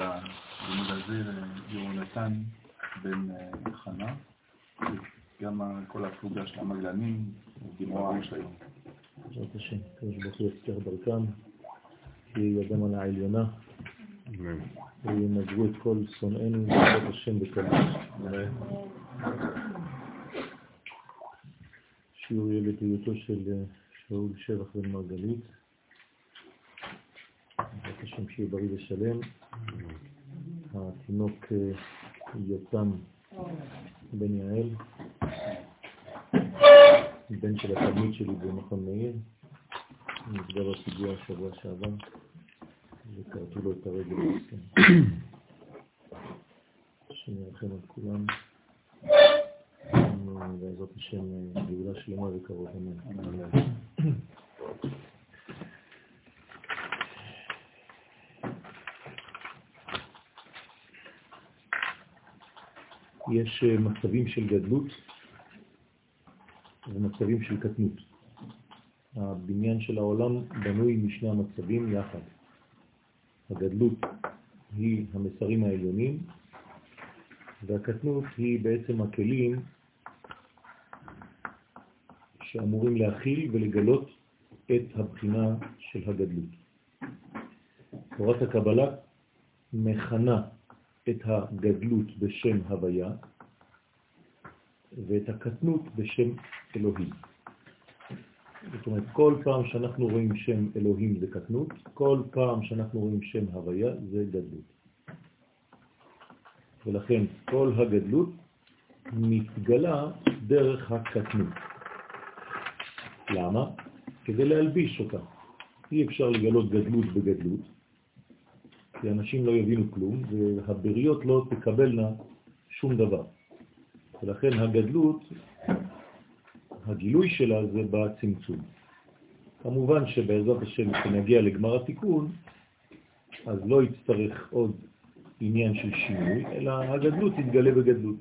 הלימוד הזה ליהונתן בן חנה, גם כל הפלוגה של המגלנים, גימור העם של היום. בעזרת השם, קדוש ברוך הוא יזכר דרכם, שיהיו ידם על העליונה, וינגבו את כל שונאינו, בעזרת השם בקלות. שיעור ילד היותו של שאול שבח בן מרגלית. בעזרת השם שיהיה בריא ושלם. התינוק יותם בן יעל, בן של התלמיד שלי במכון מאיר, נפגע בפיגוע השבוע שעבר, וכרתו לו את הרגל ירחם על כולם, בעזרת השם גאולה שלמה וקרוב אמן. יש מצבים של גדלות ומצבים של קטנות. הבניין של העולם בנוי משני המצבים יחד. הגדלות היא המסרים העליונים, והקטנות היא בעצם הכלים שאמורים להכיל ולגלות את הבחינה של הגדלות. תורת הקבלה מכנה את הגדלות בשם הוויה ואת הקטנות בשם אלוהים. זאת אומרת, כל פעם שאנחנו רואים שם אלוהים זה קטנות, כל פעם שאנחנו רואים שם הוויה זה גדלות. ולכן כל הגדלות מתגלה דרך הקטנות. למה? כדי להלביש אותה. אי אפשר לגלות גדלות בגדלות, כי אנשים לא יבינו כלום, והבריות לא תקבלנה שום דבר. ולכן הגדלות, הגילוי שלה זה בצמצום. כמובן שבעזרת השם כשנגיע לגמר התיקון, אז לא יצטרך עוד עניין של שינוי, אלא הגדלות תתגלה בגדלות.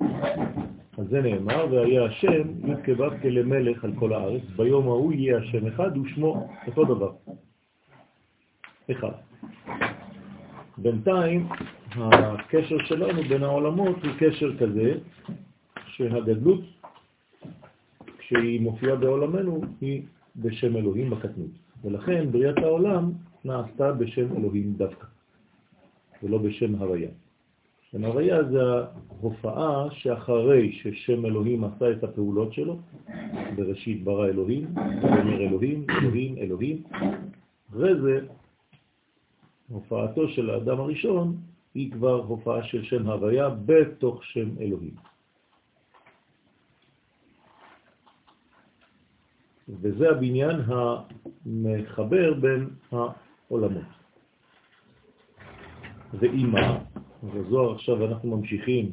אז זה נאמר, והיה השם י"כ כלמלך על כל הארץ, ביום ההוא יהיה השם אחד ושמו אותו דבר. אחד. בינתיים הקשר שלנו בין העולמות הוא קשר כזה שהגדלות, כשהיא מופיעה בעולמנו, היא בשם אלוהים בקטנות. ולכן בריאת העולם נעשתה בשם אלוהים דווקא, ולא בשם הוויה. שם הוויה זה ההופעה שאחרי ששם אלוהים עשה את הפעולות שלו, בראשית ברא אלוהים, אומר אלוהים, אלוהים, אלוהים, אחרי זה הופעתו של האדם הראשון היא כבר הופעה של שם הוויה בתוך שם אלוהים. וזה הבניין המחבר בין העולמות. ואימא, בזוהר עכשיו אנחנו ממשיכים,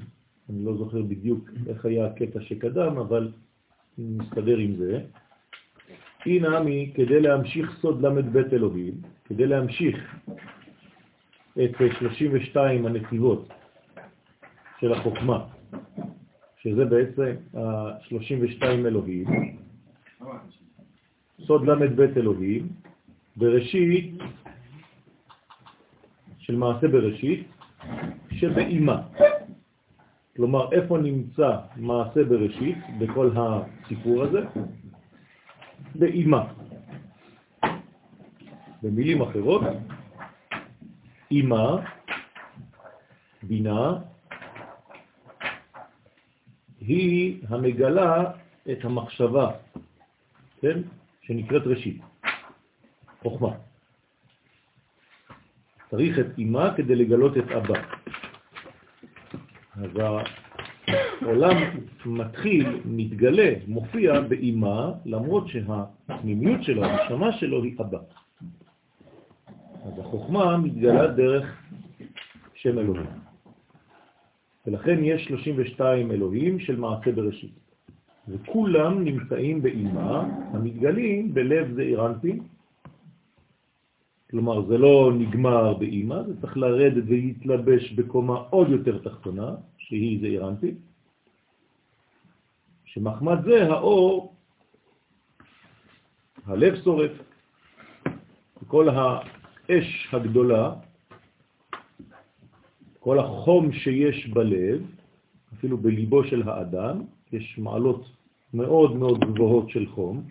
אני לא זוכר בדיוק איך היה הקטע שקדם, אבל נסתדר עם זה. הנה מי, כדי להמשיך סוד ל"ב אלוהים, כדי להמשיך את 32 הנתיבות של החוכמה, שזה בעצם ה-32 אלוהים, סוד ל"ב אלוהים, בראשית, של מעשה בראשית, שבאימה. כלומר, איפה נמצא מעשה בראשית בכל הסיפור הזה? באימה. במילים אחרות, אימה, בינה, היא המגלה את המחשבה, כן? שנקראת ראשית, חוכמה. צריך את אימה כדי לגלות את אבא. אז העולם מתחיל, מתגלה, מופיע באימה, למרות שהפנימיות שלו, הנשמה שלו היא אבא. אז החוכמה מתגלה דרך שם אלוהים. ולכן יש 32 אלוהים של מעשה בראשית. וכולם נמצאים באימה, המתגלים בלב זעיר אנפין. כלומר, זה לא נגמר באימה, זה צריך לרדת ולהתלבש בקומה עוד יותר תחתונה, שהיא זעיר אנפין. שמחמד זה האור, הלב שורף, כל האש הגדולה כל החום שיש בלב, אפילו בליבו של האדם, יש מעלות מאוד מאוד גבוהות של חום,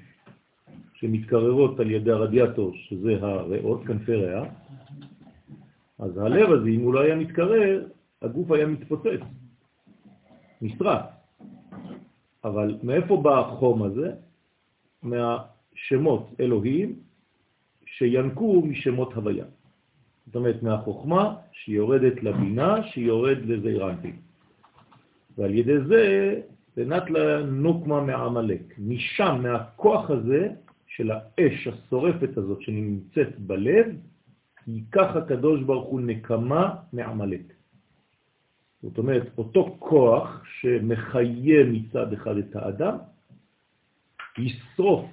שמתקררות על ידי הרדיאטור, שזה הריאות, כנפי ריאה, אז הלב הזה, אם הוא לא היה מתקרר, הגוף היה מתפוצץ, נשרף. אבל מאיפה בא החום הזה? מהשמות אלוהים שינקו משמות הוויה. זאת אומרת, מהחוכמה שיורדת לבינה, שיורד לזעירנטי. ועל ידי זה, נת לנוקמה מעמלק. משם, מהכוח הזה, של האש השורפת הזאת שנמצאת בלב, ייקח הקדוש ברוך הוא נקמה מעמלק. זאת אומרת, אותו כוח שמחיה מצד אחד את האדם, ישרוף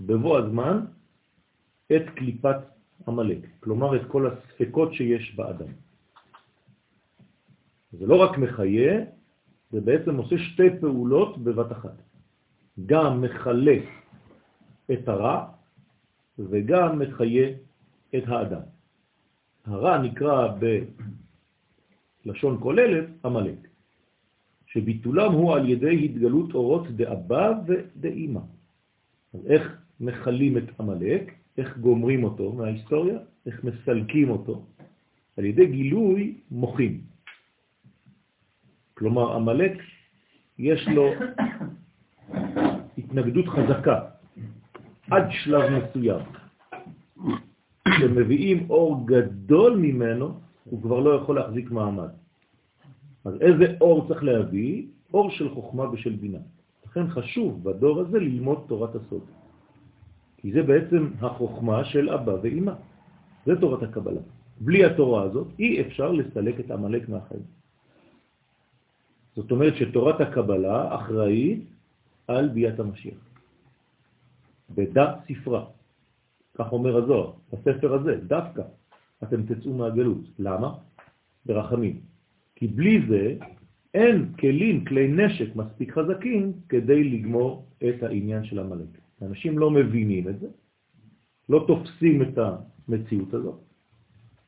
בבוא הזמן את קליפת עמלק, כלומר את כל הספקות שיש באדם. זה לא רק מחיה, זה בעצם עושה שתי פעולות בבת אחת. גם מחלה את הרע וגם מחיה את האדם. הרע נקרא בלשון כוללת עמלק, שביטולם הוא על ידי התגלות אורות דאבא ודאמא. אז איך מחלים את עמלק? איך גומרים אותו מההיסטוריה? איך מסלקים אותו? על ידי גילוי מוחים. כלומר, עמלק יש לו התנגדות חזקה עד שלב מסוים. כשמביאים אור גדול ממנו, הוא כבר לא יכול להחזיק מעמד. אז איזה אור צריך להביא? אור של חוכמה ושל בינה. לכן חשוב בדור הזה ללמוד תורת הסוד. כי זה בעצם החוכמה של אבא ואמא. זה תורת הקבלה. בלי התורה הזאת אי אפשר לסלק את המלאק מהחיים. זאת אומרת שתורת הקבלה אחראית על ביאת המשיח. בדף ספרה. כך אומר הזוהר, בספר הזה, דווקא, אתם תצאו מהגלות. למה? ברחמים. כי בלי זה אין כלים, כלי נשק מספיק חזקים כדי לגמור את העניין של המלאק. אנשים לא מבינים את זה, לא תופסים את המציאות הזאת,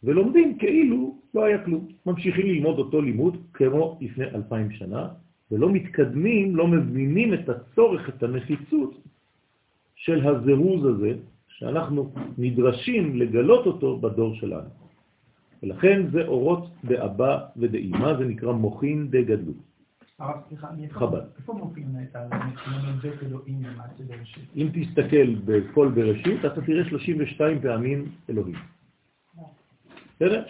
ולומדים כאילו לא היה כלום. ממשיכים ללמוד אותו לימוד כמו לפני אלפיים שנה, ולא מתקדמים, לא מבינים את הצורך, את הנחיצות של הזירוז הזה, שאנחנו נדרשים לגלות אותו בדור שלנו. ולכן זה אורות דאבא ודאימה, זה נקרא מוכין דגדלות. הרב, סליחה, חב"ד. איפה מופיעים את בית אלוהים למעשה בראשית? אם תסתכל בכל בראשית, אתה תראה 32 פעמים אלוהים. בסדר?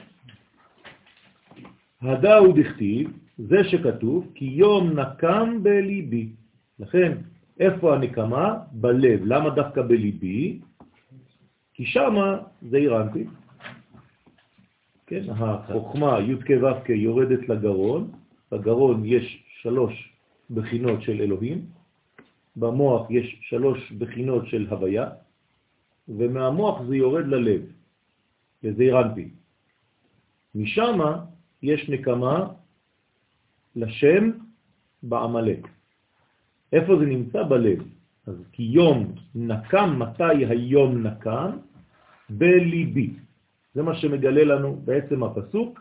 הדא הוא דכתיב, זה שכתוב, כי יום נקם בליבי. לכן, איפה הנקמה? בלב. למה דווקא בליבי? כי שמה זה אירנטי. כן, החוכמה י' כ' ו' כ' יורדת לגרון, בגרון יש שלוש בחינות של אלוהים, במוח יש שלוש בחינות של הוויה, ומהמוח זה יורד ללב, לזעירנטי. משם יש נקמה לשם בעמלק. איפה זה נמצא? בלב. אז כי יום נקם, מתי היום נקם? בליבי. זה מה שמגלה לנו בעצם הפסוק.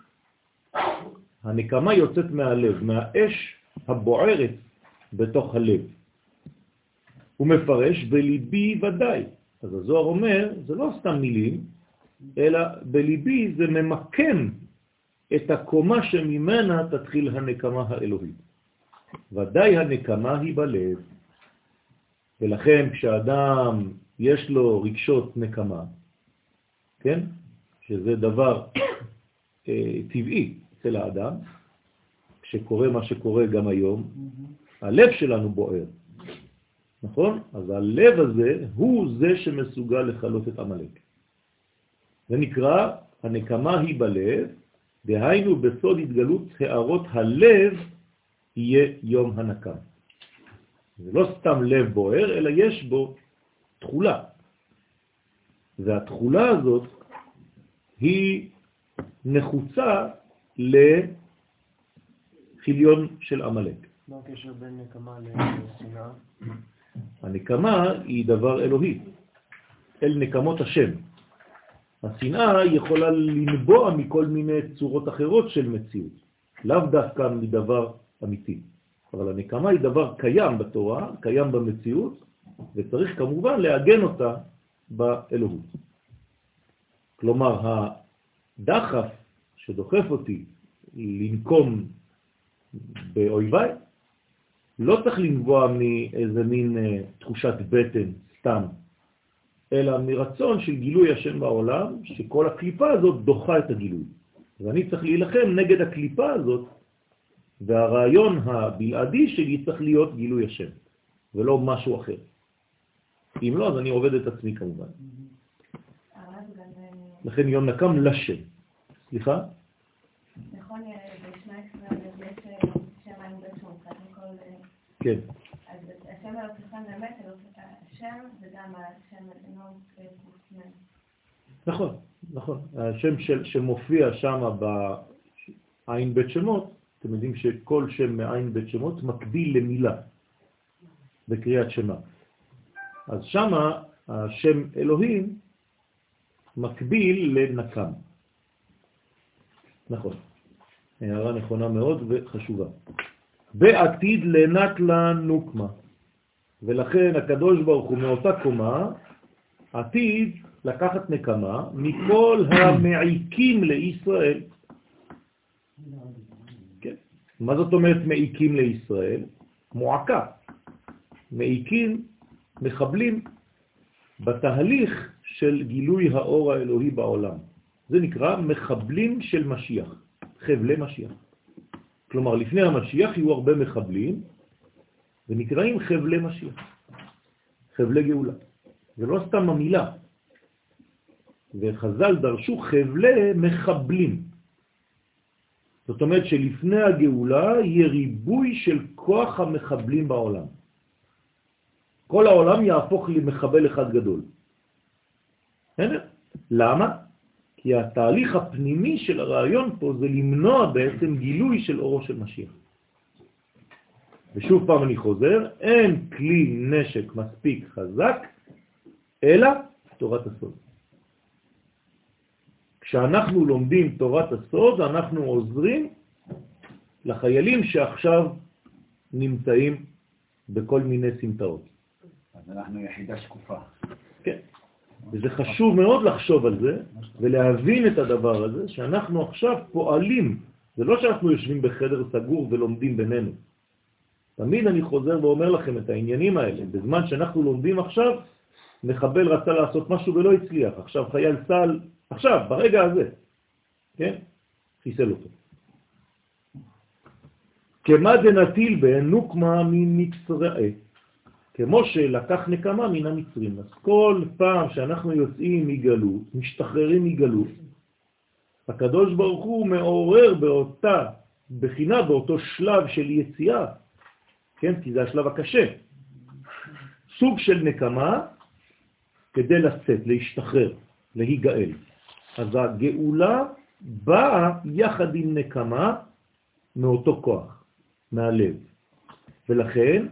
הנקמה יוצאת מהלב, מהאש הבוערת בתוך הלב. הוא מפרש בליבי ודאי. אז הזוהר אומר, זה לא סתם מילים, אלא בליבי זה ממקם את הקומה שממנה תתחיל הנקמה האלוהית. ודאי הנקמה היא בלב. ולכן כשאדם יש לו רגשות נקמה, כן? שזה דבר אה, טבעי אצל האדם, כשקורה מה שקורה גם היום, הלב שלנו בוער, נכון? אז הלב הזה הוא זה שמסוגל לחלות את עמלק. זה נקרא, הנקמה היא בלב, דהיינו בסוד התגלות הערות הלב יהיה יום הנקם. זה לא סתם לב בוער, אלא יש בו תחולה. והתחולה הזאת היא נחוצה לחיליון של עמלק. מה הקשר בין נקמה לשנאה? הנקמה היא דבר אלוהי, אל נקמות השם. השנאה יכולה לנבוע מכל מיני צורות אחרות של מציאות, לאו דווקא מדבר אמיתי. אבל הנקמה היא דבר קיים בתורה, קיים במציאות, וצריך כמובן לעגן אותה באלוהות. כלומר, הדחף שדוחף אותי לנקום באויביי, לא צריך לנבוע מאיזה מין אה, תחושת בטן סתם, אלא מרצון של גילוי השם בעולם, שכל הקליפה הזאת דוחה את הגילוי. ואני צריך להילחם נגד הקליפה הזאת, והרעיון הבלעדי שלי צריך להיות גילוי השם, ולא משהו אחר. אם לא, אז אני עובד את עצמי כמובן. לכן יום נקם לשם. סליחה? נכון, בשמע ישראל יש שם עין בית כל... כן. אז השם אלוקיכם באמת, השם זה גם השם אלוהים ק"מ. נכון, נכון. השם של, שמופיע שם בעין בית שמות, אתם יודעים שכל שם מעין בית שמות מקביל למילה בקריאת שמה. אז שם השם אלוהים מקביל לנקם. נכון. הערה נכונה מאוד וחשובה. בעתיד לנת לנוקמה. ולכן הקדוש ברוך הוא מאותה קומה עתיד לקחת נקמה מכל המעיקים לישראל. כן. מה זאת אומרת מעיקים לישראל? מועקה. מעיקים, מחבלים בתהליך של גילוי האור האלוהי בעולם. זה נקרא מחבלים של משיח, חבלי משיח. כלומר, לפני המשיח יהיו הרבה מחבלים, ונקראים חבלי משיח, חבלי גאולה. זה לא סתם המילה. וחז"ל דרשו חבלי מחבלים. זאת אומרת שלפני הגאולה יהיה ריבוי של כוח המחבלים בעולם. כל העולם יהפוך למחבל אחד גדול. למה? כי התהליך הפנימי של הרעיון פה זה למנוע בעצם גילוי של אורו של משיח. ושוב פעם אני חוזר, אין כלי נשק מספיק חזק, אלא תורת הסוד. כשאנחנו לומדים תורת הסוד, אנחנו עוזרים לחיילים שעכשיו נמצאים בכל מיני סמטאות. אז אנחנו יחידה שקופה. וזה חשוב מאוד לחשוב על זה ולהבין את הדבר הזה, שאנחנו עכשיו פועלים, זה לא שאנחנו יושבים בחדר סגור ולומדים בינינו. תמיד אני חוזר ואומר לכם את העניינים האלה. בזמן שאנחנו לומדים עכשיו, מחבל רצה לעשות משהו ולא הצליח. עכשיו חייל צה"ל, עכשיו, ברגע הזה, כן? חיסל אותו. כמה דנטיל בנוקמה ממצרעי. כמו שלקח נקמה מן המצרים. אז כל פעם שאנחנו יוצאים מגלות, משתחררים מגלות, הקדוש ברוך הוא מעורר באותה בחינה, באותו שלב של יציאה, כן? כי זה השלב הקשה. סוג של נקמה כדי לצאת, להשתחרר, להיגאל. אז הגאולה באה יחד עם נקמה מאותו כוח, מהלב. ולכן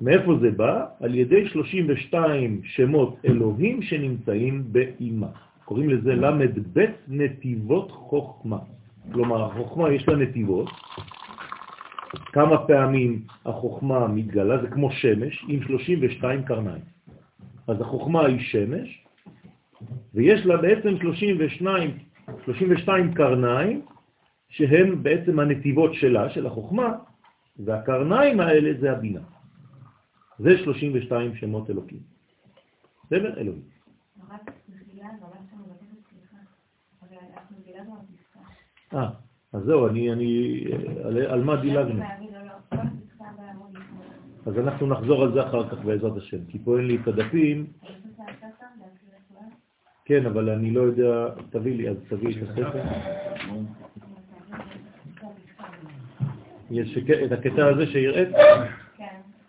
מאיפה זה בא? על ידי 32 שמות אלוהים שנמצאים באימה. קוראים לזה למד בית נתיבות חוכמה. כלומר, החוכמה יש לה נתיבות. כמה פעמים החוכמה מתגלה, זה כמו שמש עם 32 קרניים. אז החוכמה היא שמש, ויש לה בעצם 32, 32 קרניים, שהם בעצם הנתיבות שלה, של החוכמה, והקרניים האלה זה הבינה. זה 32 שמות אלוקים. בסדר? אלוהים. אה, אז זהו, אני, אני, על, על מה דילגנו? אז אנחנו נחזור על זה אחר כך בעזרת השם, כי פה אין לי את הדפים. כן, אבל אני לא יודע, תביא לי, אז תביא את הספר. יש את הקטע הזה שיראית?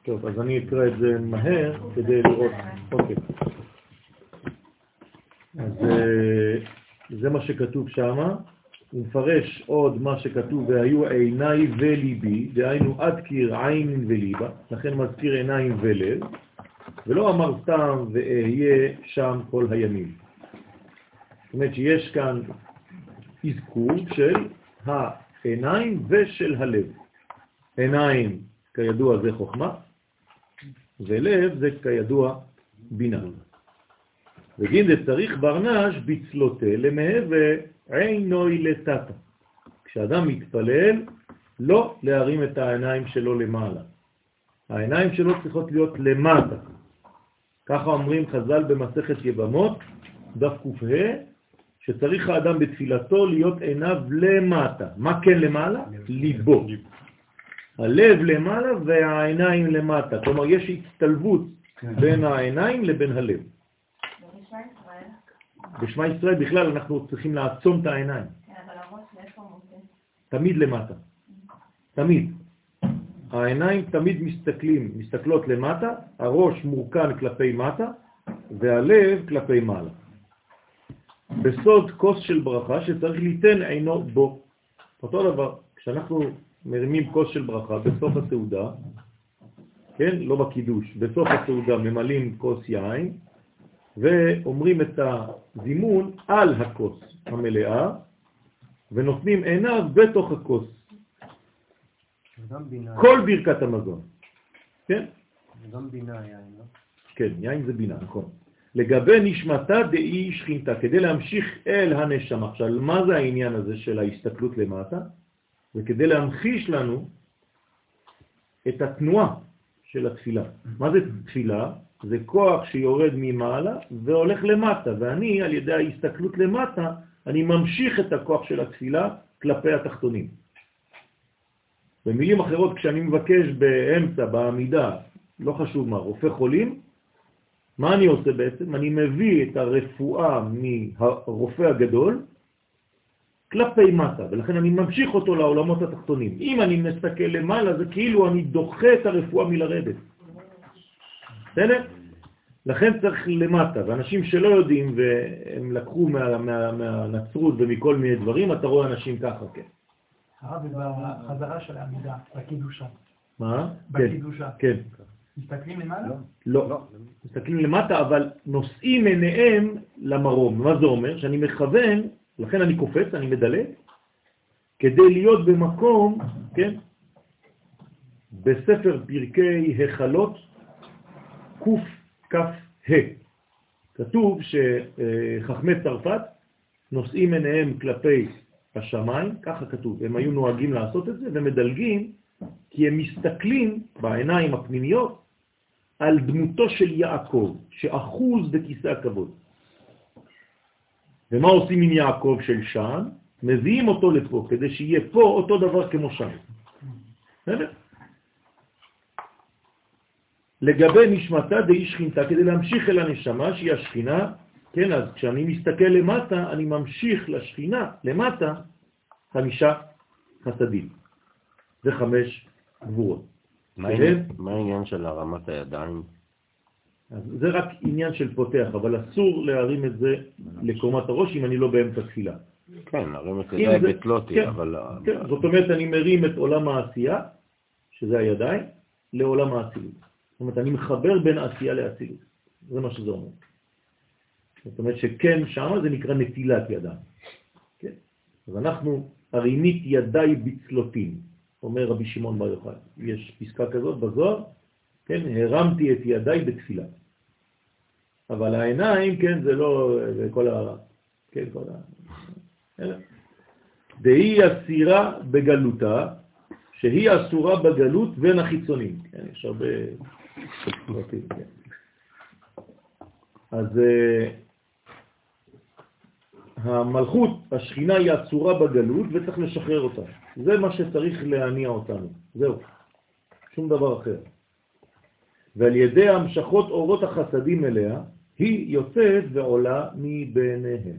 טוב, אז אני אקרא את זה מהר כדי לראות. אוקיי. אז אה, זה מה שכתוב שם. הוא מפרש עוד מה שכתוב, והיו עיניי וליבי, דהיינו עד קיר עין וליבה, לכן מזכיר עיניים ולב, ולא אמר סתם ואהיה שם כל הימים. זאת אומרת שיש כאן אזכור של העיניים ושל הלב. עיניים, כידוע, זה חוכמה, ולב זה כידוע בינה. וגינדה צריך ברנש בצלותה למהווה עינוי לטאטה. כשאדם מתפלל, לא להרים את העיניים שלו למעלה. העיניים שלו צריכות להיות למטה. ככה אומרים חז"ל במסכת יבמות, דף ק"ה, שצריך האדם בתפילתו להיות עיניו למטה. מה כן למעלה? ליבו. הלב למעלה והעיניים למטה. כלומר, יש הצטלבות כן. בין העיניים לבין הלב. בשמע ישראל בכלל אנחנו צריכים לעצום את העיניים, כן? תמיד למטה. תמיד. העיניים תמיד מסתכלים, מסתכלות למטה, הראש מורכן כלפי מטה והלב כלפי מעלה. בסוד כוס של ברכה שצריך ליתן עינו בו. אותו דבר, כשאנחנו מרימים כוס של ברכה בסוף הסעודה, כן, לא בקידוש, בסוף הסעודה ממלאים כוס יין ואומרים את הזימון על הכוס המלאה ונותנים עיניו בתוך הכוס. כל ברכת המזון. כן? וגם בינה יין, לא? כן, יין זה בינה, נכון. לגבי נשמתה דאי שכינתה, כדי להמשיך אל הנשמה. עכשיו, מה זה העניין הזה של ההסתכלות למטה? זה כדי להמחיש לנו את התנועה של התפילה. מה זה תפילה? זה כוח שיורד ממעלה והולך למטה, ואני, על ידי ההסתכלות למטה, אני ממשיך את הכוח של התפילה כלפי התחתונים. במילים אחרות, כשאני מבקש באמצע, בעמידה, לא חשוב מה, רופא חולים, מה אני עושה בעצם? אני מביא את הרפואה מהרופא הגדול כלפי מטה, ולכן אני ממשיך אותו לעולמות התחתונים. אם אני מסתכל למעלה, זה כאילו אני דוחה את הרפואה מלרדת. בסדר? לכן צריך למטה, ואנשים שלא יודעים והם לקחו מה, מה, מהנצרות ומכל מיני דברים, אתה רואה אנשים ככה, כן. הרב, בחזרה של העמידה, בקידושה. מה? כן, בקידושה. כן. מסתכלים למעלה? לא. מסתכלים למטה, אבל נושאים עיניהם למרום. מה זה אומר? שאני מכוון, לכן אני קופץ, אני מדלג, כדי להיות במקום, כן, בספר פרקי החלות, קכ"ה. כתוב שחכמי צרפת נושאים עיניהם כלפי השמיים, ככה כתוב, הם היו נוהגים לעשות את זה, ומדלגים כי הם מסתכלים בעיניים הפנימיות על דמותו של יעקב, שאחוז בכיסא הכבוד. ומה עושים עם יעקב של שם? מביאים אותו לפה, כדי שיהיה פה אותו דבר כמו שם. בסדר? לגבי נשמתה די שכינתה, כדי להמשיך אל הנשמה שהיא השכינה, כן, אז כשאני מסתכל למטה, אני ממשיך לשכינה, למטה, חמישה חסדים. זה חמש גבורות. מה העניין- מה העניין של הרמת הידיים? אז זה רק עניין של פותח, אבל אסור להרים את זה לקומת הראש אם אני לא באמצע תפילה. כן, הרים את ידיי זה- בתלותי, כן, אבל... כן, זאת אומרת, אני מרים את עולם העשייה, שזה הידיים, לעולם האצילות. זאת אומרת, אני מחבר בין עשייה לאצילות. זה מה שזה אומר. זאת אומרת שכן, שמה זה נקרא נטילת ידיים. כן? אז אנחנו, הרימית ידיי בצלותים, אומר רבי שמעון בר יוחאי. יש פסקה כזאת בזוהר, כן? הרמתי את ידיי בתפילה. אבל העיניים, כן, זה לא, זה כל ה... כן, כל ה... דהי אסירה בגלותה, שהיא אסורה בגלות בין החיצונים. כן, יש הרבה כן. אז אה, המלכות, השכינה היא אסורה בגלות וצריך לשחרר אותה. זה מה שצריך להניע אותנו. זהו. שום דבר אחר. ועל ידי המשכות אורות החסדים אליה, היא יוצאת ועולה מביניהם.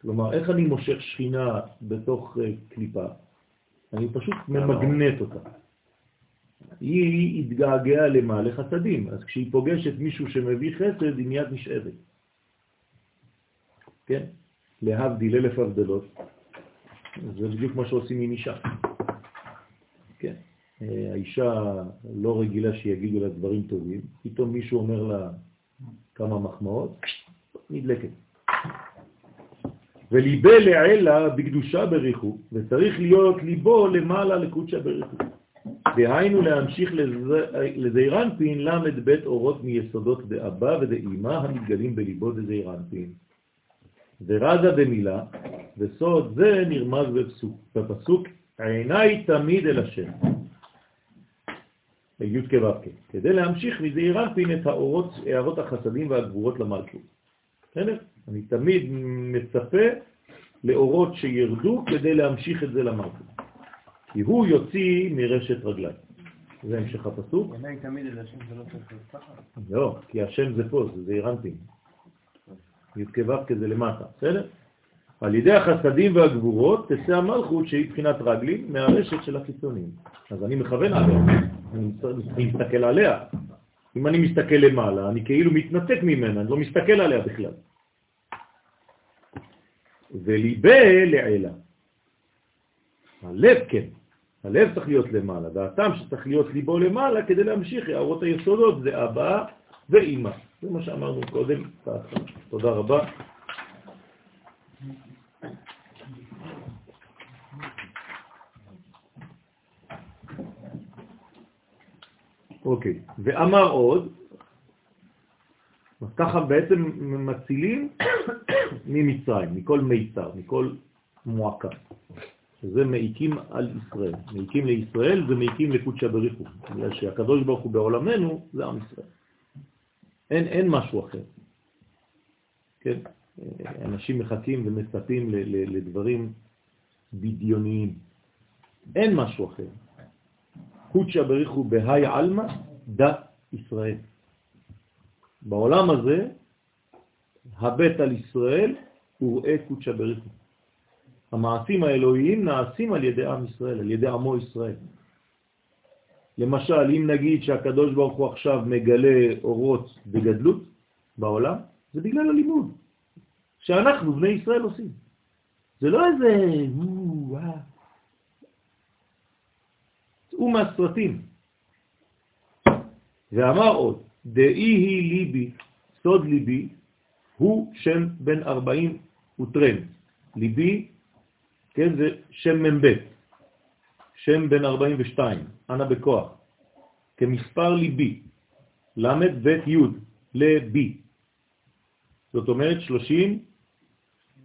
כלומר, איך אני מושך שכינה בתוך אה, קליפה? אני פשוט ממגנט אותה. היא התגעגעה למה? לחסדים. אז כשהיא פוגשת מישהו שמביא חסד, היא מיד נשאבת. כן? להבדיל אלף הבדלות. זה בדיוק מה שעושים עם אישה. כן? אה, האישה לא רגילה שיגידו לה דברים טובים, פתאום מישהו אומר לה כמה מחמאות, נדלקת. וליבה לעילה בקדושה בריחו, וצריך להיות ליבו למעלה לקודשה בריחו. דהיינו להמשיך לזעירנפין למד בית אורות מיסודות דאבא ודאמא המתגלים בליבו דזעירנפין. ורזה במילה, וסוד זה נרמז בפסוק, בפסוק עיניי תמיד אל השם. י' כו' כדי להמשיך מזעירנפין את האורות, הערות החסדים והגבורות למלכות. בסדר? אני תמיד מצפה לאורות שירדו כדי להמשיך את זה למלכות. כי הוא יוציא מרשת רגליי. זה המשך הפסוק. עיניי תמיד אל השם זה לא צריך להיות ככה. לא, כי השם זה פה, זה זעירנפין. י' כו' כזה למטה, בסדר? על ידי החסדים והגבורות תצא המלכות שהיא בחינת רגלים מהרשת של החיצונים. אז אני מכוון עליה, אני מסתכל עליה. אם אני מסתכל למעלה, אני כאילו מתנתק ממנה, אני לא מסתכל עליה בכלל. וליבה לעילה. הלב כן, הלב צריך להיות למעלה, והטעם שצריך להיות ליבו למעלה כדי להמשיך, הערות היסודות זה אבא ואימא. זה מה שאמרנו קודם, תודה רבה. אוקיי, ואמר עוד, ככה בעצם מצילים ממצרים, מכל מיצר, מכל מועקה. שזה מעיקים על ישראל. מעיקים לישראל זה מעיקים לקודשא בריחו, בגלל שהקדוש ברוך הוא בעולמנו זה עם ישראל. אין, אין משהו אחר. כן? אנשים מחכים ומצפים לדברים בדיוניים. אין משהו אחר. קודשא בריחו בהי עלמא דת ישראל. בעולם הזה, הבט על ישראל וראה קודשא בריחו. המעשים האלוהיים נעשים על ידי עם ישראל, על ידי עמו ישראל. למשל, אם נגיד שהקדוש ברוך הוא עכשיו מגלה אורות וגדלות בעולם, זה בגלל הלימוד שאנחנו, בני ישראל, עושים. זה לא איזה... צאו מהסרטים. ואמר עוד, דאי היא ליבי, סוד ליבי, הוא שם בן ארבעים וטרן. ליבי, כן, זה שם מ"ב, שם בן ארבעים ושתיים, אנא בכוח, כמספר ליבי, למד בית י' לבי. זאת אומרת שלושים,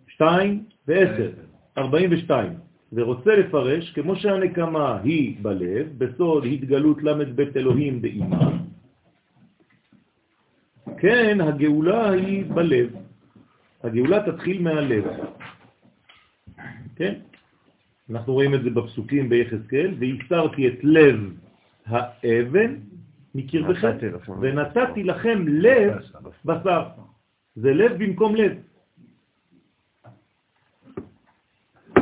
שתיים ועשר, ארבעים ושתיים. ורוצה לפרש, כמו שהנקמה היא בלב, בסוד התגלות למד בית אלוהים באימה, כן, הגאולה היא בלב. הגאולה תתחיל מהלב. כן? אנחנו רואים את זה בפסוקים ביחזקאל, והסתרתי את לב האבן מקרבכם, ונתתי לכם לב בשר. זה לב במקום לב.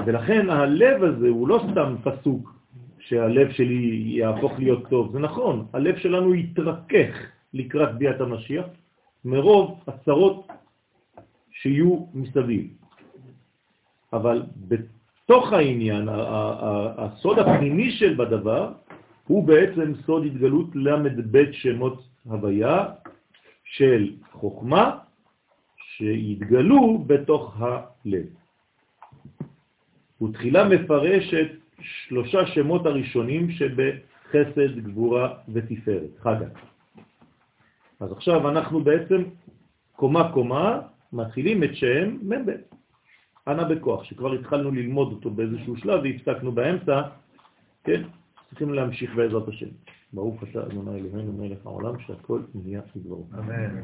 ולכן הלב הזה הוא לא סתם פסוק שהלב שלי יהפוך להיות טוב, זה נכון, הלב שלנו יתרכך לקראת ביאת המשיח, מרוב הצרות שיהיו מסביב. אבל בתוך העניין, הסוד הפנימי של בדבר, הוא בעצם סוד התגלות למד שמות הוויה של חוכמה שהתגלו בתוך הלב. הוא תחילה מפרש את שלושה שמות הראשונים שבחסד, גבורה ותפארת, חגה. אז עכשיו אנחנו בעצם קומה-קומה מתחילים את שם מ"ב, אנא בכוח, שכבר התחלנו ללמוד אותו באיזשהו שלב והפסקנו באמצע, כן? צריכים להמשיך בעזרת השם. ברוך אתה אדוני אלוהינו מלך העולם שהכל נהיה כדברו. אמן.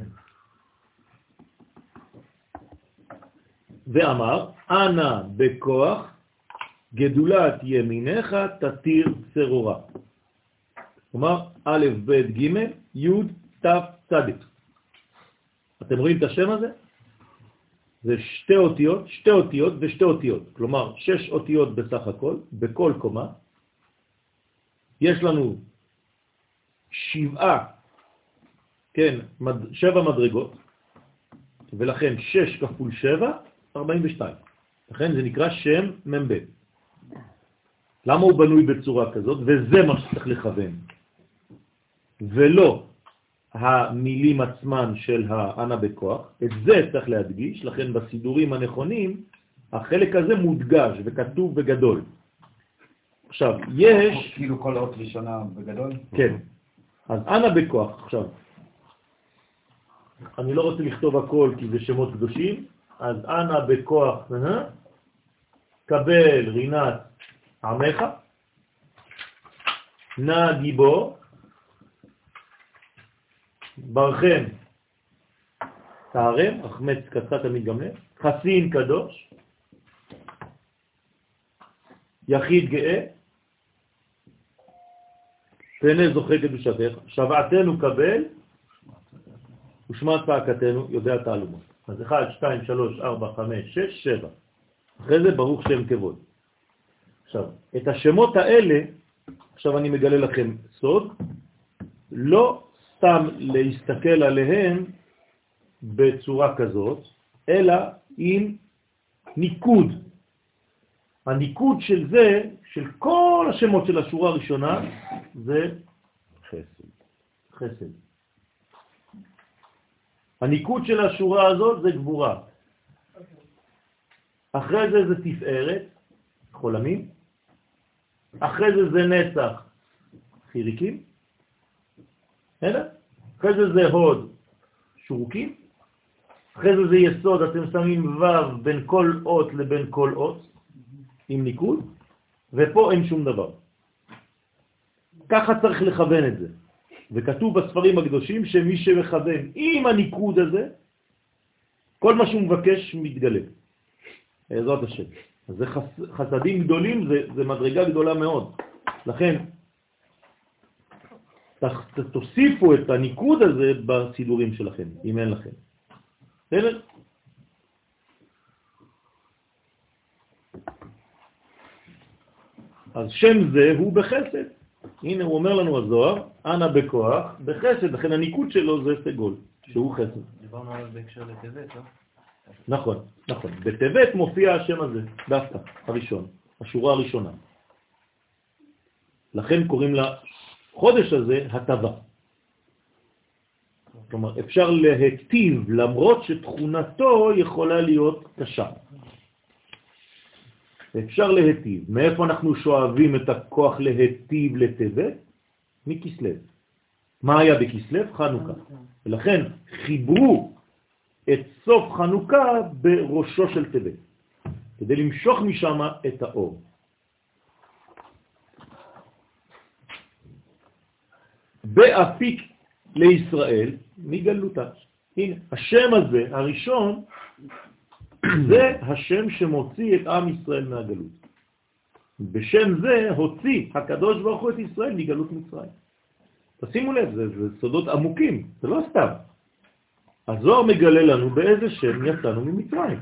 ואמר, אנא בכוח גדולת ימיניך תתיר צרורה. כלומר, א', ב', ג', י', ת', צדיק. אתם רואים את השם הזה? זה שתי אותיות, שתי אותיות ושתי אותיות. כלומר, שש אותיות בסך הכל, בכל קומה. יש לנו שבעה, כן, שבע מדרגות, ולכן שש כפול שבע, ארבעים ושתיים. לכן זה נקרא שם מ"ב. למה הוא בנוי בצורה כזאת? וזה מה שצריך לכוון. ולא המילים עצמן של האנה בכוח, את זה צריך להדגיש, לכן בסידורים הנכונים החלק הזה מודגש וכתוב בגדול. עכשיו, יש... כאילו כל אות ראשונה בגדול? כן. אז אנא בכוח, עכשיו. אני לא רוצה לכתוב הכל כי זה שמות קדושים, אז אנא בכוח? קבל רינת עמך, נא גיבור, ברכם תערם, החמץ קצת תמיד חסין קדוש, יחיד גאה, פנה זוכה קדושתך, שבעתנו קבל, ושמעת פעקתנו, יודע תעלומות. אז 1, 2, 3, 4, 5, 6, 7. אחרי זה ברוך שם כבוד. עכשיו, את השמות האלה, עכשיו אני מגלה לכם סוד, לא סתם להסתכל עליהם בצורה כזאת, אלא עם ניקוד. הניקוד של זה, של כל השמות של השורה הראשונה, זה חסד. חסד. הניקוד של השורה הזאת זה גבורה. אחרי זה זה תפארת, חולמים. אחרי זה זה נצח, חיריקים. אלא? אחרי זה זה הוד, שורוקים. אחרי זה זה יסוד, אתם שמים ו' בין כל אות לבין כל אות, עם ניקוד, ופה אין שום דבר. ככה צריך לכוון את זה. וכתוב בספרים הקדושים שמי שמכוון עם הניקוד הזה, כל מה שהוא מבקש מתגלה. בעזרת השם. אז זה חס, חסדים גדולים, זה, זה מדרגה גדולה מאוד. לכן, ת, תוסיפו את הניקוד הזה בסידורים שלכם, אם אין לכם. בסדר? אז שם זה הוא בחסד. הנה הוא אומר לנו הזוהר, אנא בכוח, בחסד, לכן הניקוד שלו זה סגול, שהוא חסד. דיברנו עליו בהקשר לטבת, לא? נכון, נכון. בטבת מופיע השם הזה, דווקא, הראשון, השורה הראשונה. לכן קוראים לחודש הזה הטבה. כלומר, אפשר להטיב למרות שתכונתו יכולה להיות קשה. אפשר להטיב. מאיפה אנחנו שואבים את הכוח להטיב לטבת? מכסלב. מה היה בכסלב? חנוכה. ולכן חיברו את סוף חנוכה בראשו של טבת, כדי למשוך משם את האור. באפיק לישראל מגלותה. הנה, השם הזה, הראשון, זה השם שמוציא את עם ישראל מהגלות. בשם זה הוציא הקדוש ברוך הוא את ישראל מגלות מצרים. תשימו לב, זה, זה סודות עמוקים, זה לא סתם. הזוהר מגלה לנו באיזה שם יצאנו ממצרים.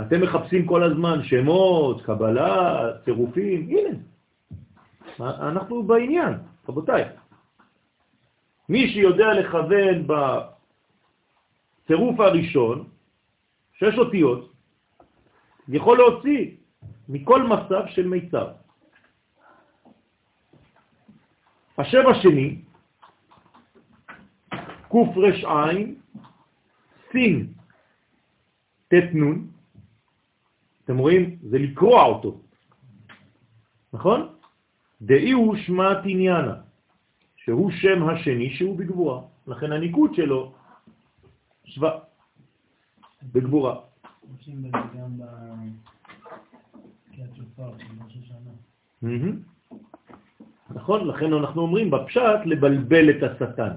אתם מחפשים כל הזמן שמות, קבלה, צירופים, הנה, אנחנו בעניין, רבותיי. מי שיודע לכוון בצירוף הראשון, שש אותיות, יכול להוציא מכל מצב של מיצר. השם השני, עין, סין, תת נון, אתם רואים? זה לקרוע אותו, נכון? דאי הוא שמה תניאנה, שהוא שם השני שהוא בגבורה. לכן הניקוד שלו שווה בגבורה. עושים בזה גם בקריאת שופר של ראש השנה. נכון? לכן אנחנו אומרים בפשט לבלבל את השטן.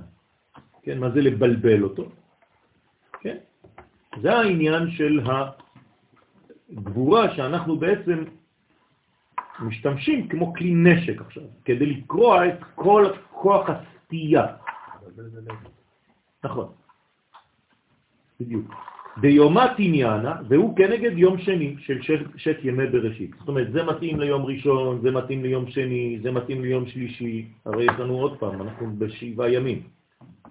כן, מה זה לבלבל אותו? כן? זה העניין של הגבורה שאנחנו בעצם משתמשים כמו כלי נשק עכשיו, כדי לקרוע את כל כוח הסטייה. נכון, בדיוק. ביומה תניאנה, והוא כנגד יום שני של שת, שת ימי בראשית. זאת אומרת, זה מתאים ליום ראשון, זה מתאים ליום שני, זה מתאים ליום שלישי, הרי יש לנו עוד פעם, אנחנו בשבעה ימים.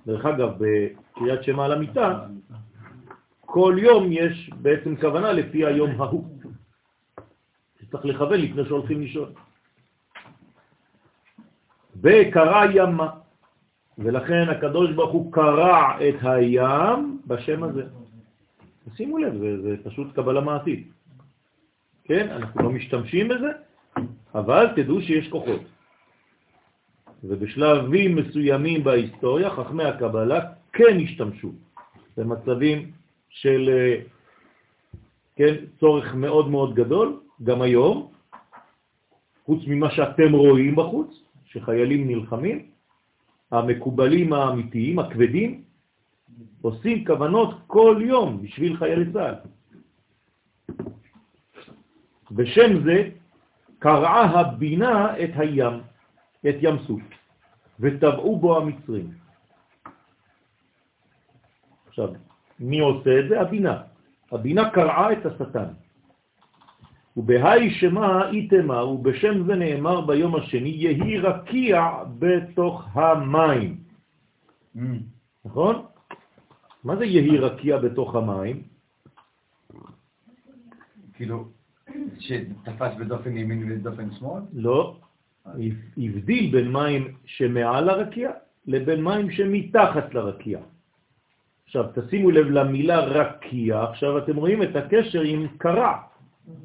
דרך אגב, בקריאת שמה על המיטה, כל יום יש בעצם כוונה לפי היום ההוא. צריך לכוון לפני שהולכים לישון. וקרא ימה, ולכן הקדוש ברוך הוא קרע את הים בשם הזה. שימו לב, זה, זה פשוט קבלה מעשית. כן, אנחנו לא משתמשים בזה, אבל תדעו שיש כוחות. ובשלבים מסוימים בהיסטוריה חכמי הקבלה כן השתמשו במצבים של אה, כן, צורך מאוד מאוד גדול, גם היום, חוץ ממה שאתם רואים בחוץ, שחיילים נלחמים, המקובלים האמיתיים, הכבדים, עושים כוונות כל יום בשביל חיילי צה"ל. בשם זה קרעה הבינה את הים, את ים סוף, וטבעו בו המצרים. עכשיו, מי עושה את זה? הבינה. הבינה קרעה את השטן. ובהי שמה איתמה, ובשם זה נאמר ביום השני, יהי רקיע בתוך המים. Mm. נכון? מה זה יהי רקיע בתוך המים? כאילו, שתפס בדופן ימין ובדופן שמאל? לא, הבדיל בין מים שמעל הרקיע לבין מים שמתחת לרקיע. עכשיו, תשימו לב למילה רקיע, עכשיו אתם רואים את הקשר עם קרע.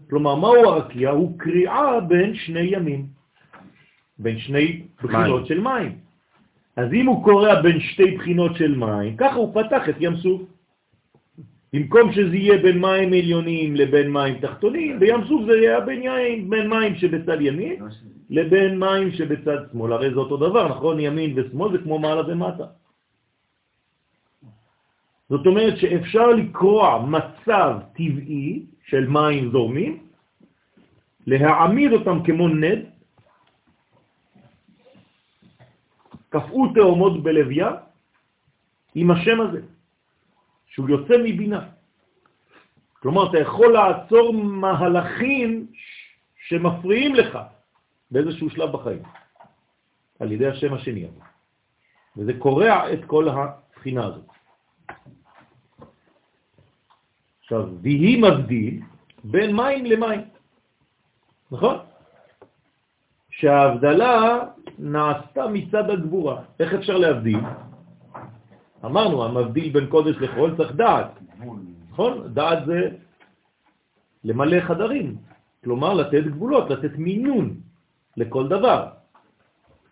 כלומר, מהו הרקיע? הוא קריאה בין שני ימים, בין שני בחינות של מים. אז אם הוא קורא בין שתי בחינות של מים, ככה הוא פתח את ים סוף. במקום שזה יהיה בין מים עליונים לבין מים תחתונים, בים סוף זה יהיה בין, יין, בין מים שבצד ימין לבין מים שבצד שמאל. הרי זה אותו דבר, נכון? ימין ושמאל זה כמו מעלה ומטה. זאת אומרת שאפשר לקרוע מצב טבעי של מים זורמים, להעמיד אותם כמו נד, קפאו תאומות בלוויה עם השם הזה, שהוא יוצא מבינה. כלומר, אתה יכול לעצור מהלכים שמפריעים לך באיזשהו שלב בחיים, על ידי השם השני הזה. וזה קורע את כל הבחינה הזאת. עכשיו, והיא מבדיל בין מים למים, נכון? שההבדלה נעשתה מצד הגבורה. איך אפשר להבדיל? אמרנו, המבדיל בין קודש לחול צריך דעת, נכון? דעת זה למלא חדרים, כלומר לתת גבולות, לתת מינון לכל דבר.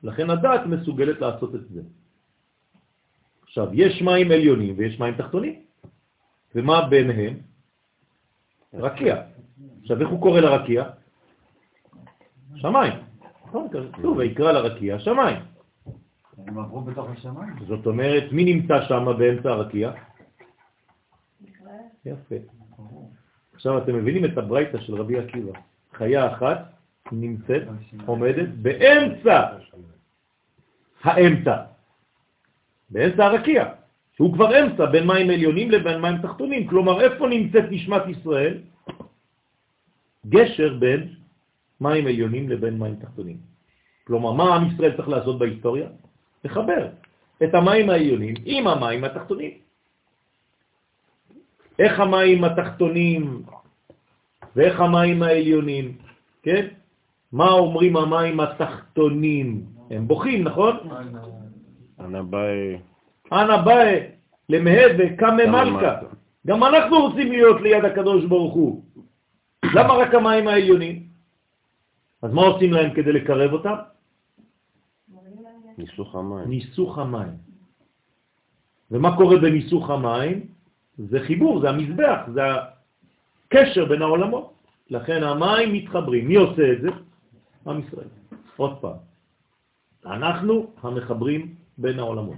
לכן הדעת מסוגלת לעשות את זה. עכשיו, יש מים עליונים ויש מים תחתונים. ומה ביניהם? רקיע. עכשיו, איך הוא קורא לרקיע? שמיים. נכון, כתוב, ויקרא לרקיע שמיים. הם עברו בתוך השמיים. זאת אומרת, מי נמצא שם באמצע הרקיע? יפה. עכשיו אתם מבינים את הברייתא של רבי עקיבא. חיה אחת נמצאת, עומדת באמצע האמצע, באמצע הרקיע. שהוא כבר אמצע בין מים עליונים לבין מים תחתונים. כלומר, איפה נמצאת נשמת ישראל? גשר בין מים עליונים לבין מים תחתונים. כלומר, מה עם ישראל צריך לעשות בהיסטוריה? לחבר את המים העליונים עם המים התחתונים. איך המים התחתונים ואיך המים העליונים, כן? מה אומרים המים התחתונים? הם בוכים, נכון? אנא באי אנא באי למהד וקמא מלכה. גם אנחנו רוצים להיות ליד הקדוש ברוך הוא. למה רק המים העליונים? אז מה עושים להם כדי לקרב אותם? ניסוך המים. ניסוך המים. ומה קורה בניסוך המים? זה חיבור, זה המזבח, זה הקשר בין העולמות. לכן המים מתחברים. מי עושה את זה? עם ישראל. עוד פעם. אנחנו המחברים בין העולמות.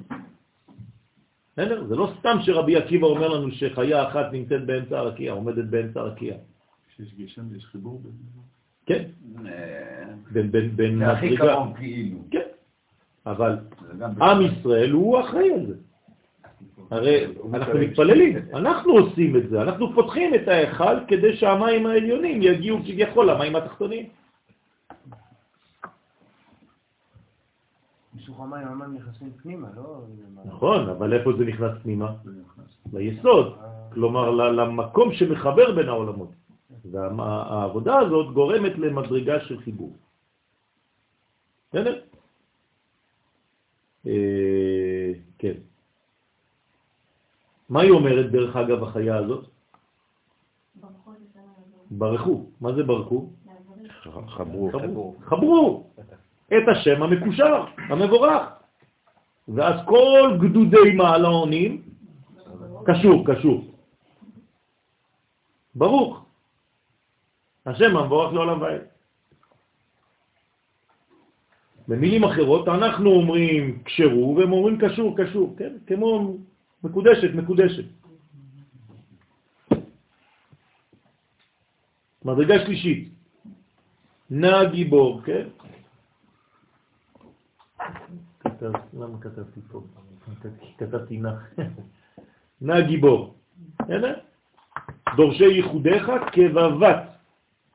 בסדר? זה לא סתם שרבי עקיבא אומר לנו שחיה אחת נמצאת באמצע הרקיע, עומדת באמצע הרקיע. כשיש גשם יש חיבור בין... כן. בין זה הכי קרוב כאילו. כן. אבל עם ישראל הוא אחראי על זה. הרי אנחנו מתפללים, אנחנו עושים את זה, אנחנו פותחים את ההיכל כדי שהמים העליונים יגיעו כביכול למים התחתונים. מיסוך המים המים נכנסים פנימה, לא... נכון, אבל איפה זה נכנס פנימה? ליסוד, כלומר למקום שמחבר בין העולמות. והעבודה הזאת גורמת למדרגה של חיבור. בסדר? אה, כן. מה היא אומרת, דרך אגב, החיה הזאת? ברכו. מה זה ברכו? חברו. חברו. חברו את השם המקושר, המבורך. ואז כל גדודי מעלונים קשור, קשור. ברוך. השם המבורך לעולם ועד. במילים אחרות, אנחנו אומרים קשרו והם אומרים קשור, קשור, כן? כמו מקודשת, מקודשת. מדרגה שלישית, נא גיבור, כן? כתב, למה כתבתי פה? כתבתי נא. נא גיבור. בסדר? דורשי ייחודיך כבבת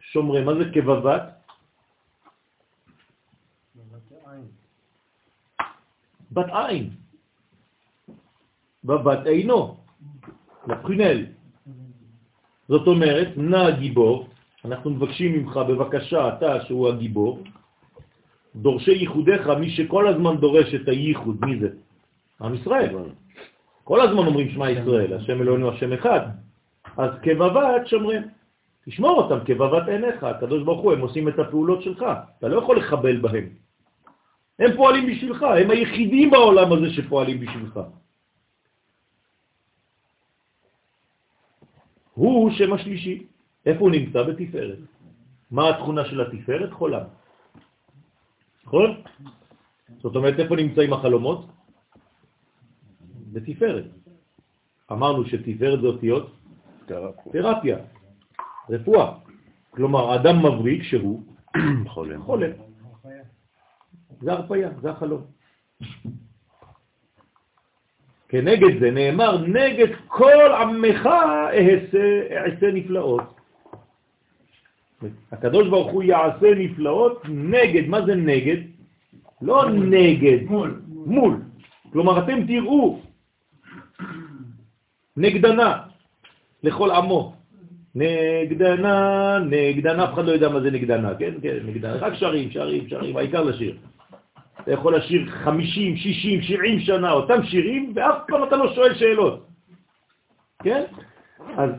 שומרי. מה זה כבבת? בת עין. בבת עינו, לפרינל. זאת אומרת, נא גיבור, אנחנו מבקשים ממך, בבקשה, אתה שהוא הגיבור, דורשי ייחודיך, מי שכל הזמן דורש את הייחוד, מי זה? עם ישראל. כל הזמן אומרים שמע ישראל, השם אלוהינו השם אחד. אז כבבת שומרים. תשמור אותם כבבת עיניך, הקדוש ברוך הוא, הם עושים את הפעולות שלך, אתה לא יכול לחבל בהם. הם פועלים בשבילך, הם היחידים בעולם הזה שפועלים בשבילך. הוא שם השלישי. איפה הוא נמצא? בתפארת. מה התכונה של התפארת? חולם. נכון? זאת אומרת, איפה נמצאים החלומות? בתפארת. אמרנו שתפארת זה אותיות תרפיה, רפואה. כלומר, אדם מבריק שהוא חולה. זה הרפיה, זה החלום. כנגד זה נאמר, נגד כל עמך אעשה נפלאות. הקדוש ברוך הוא יעשה נפלאות נגד, מה זה נגד? לא נגד, מול. מול. כלומר, אתם תראו נגדנה לכל עמו. נגדנה, נגדנה, אף אחד לא יודע מה זה נגדנה, כן? כן, נגדנה, רק שרים, שרים, שרים, העיקר לשיר. אתה יכול לשיר 50, 60, 70 שנה, אותם שירים, ואף פעם אתה לא שואל שאלות. כן? אז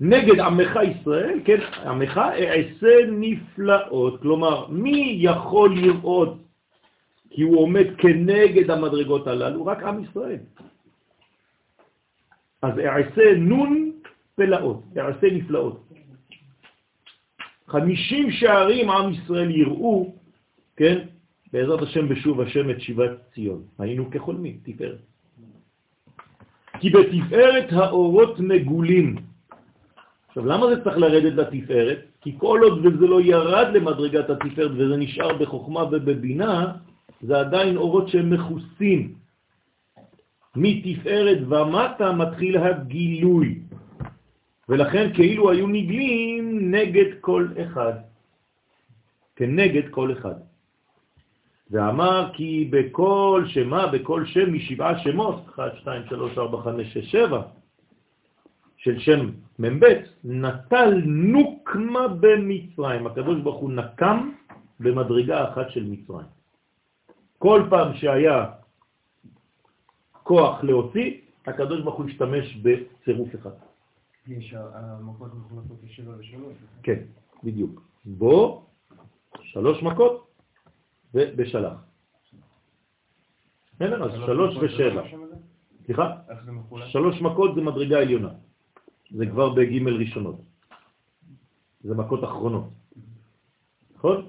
נגד עמך ישראל, כן, עמך אעשה נפלאות. כלומר, מי יכול לראות כי הוא עומד כנגד המדרגות הללו? רק עם ישראל. אז אעשה נון פלאות, אעשה נפלאות. חמישים שערים עם ישראל יראו, כן, בעזרת השם בשוב השם את שיבת ציון. היינו כחולמים, תפארת. כי בתפארת האורות מגולים. עכשיו, למה זה צריך לרדת לתפארת? כי כל עוד וזה לא ירד למדרגת התפארת וזה נשאר בחוכמה ובבינה, זה עדיין אורות שהם מכוסים. מתפארת ומטה מתחיל הגילוי. ולכן כאילו היו נגלים נגד כל אחד, כנגד כל אחד. ואמר כי בכל שמה, בכל שם משבעה שמות, 1, 2, 3, 4, 5, 6, 7, של שם מ"ב, נטל נוקמה במצרים. הקדוש ברוך הוא נקם במדרגה אחת של מצרים. כל פעם שהיה כוח להוציא, הקדוש ברוך הוא השתמש בצירוף אחד. יש המכות מחולקות לשבע ושלוש. כן, בדיוק. בו, שלוש מכות, ובשלח. בסדר, אז שלוש ושבע. סליחה? שלוש מכות זה מדרגה עליונה. זה כבר בג' ראשונות. זה מכות אחרונות. נכון?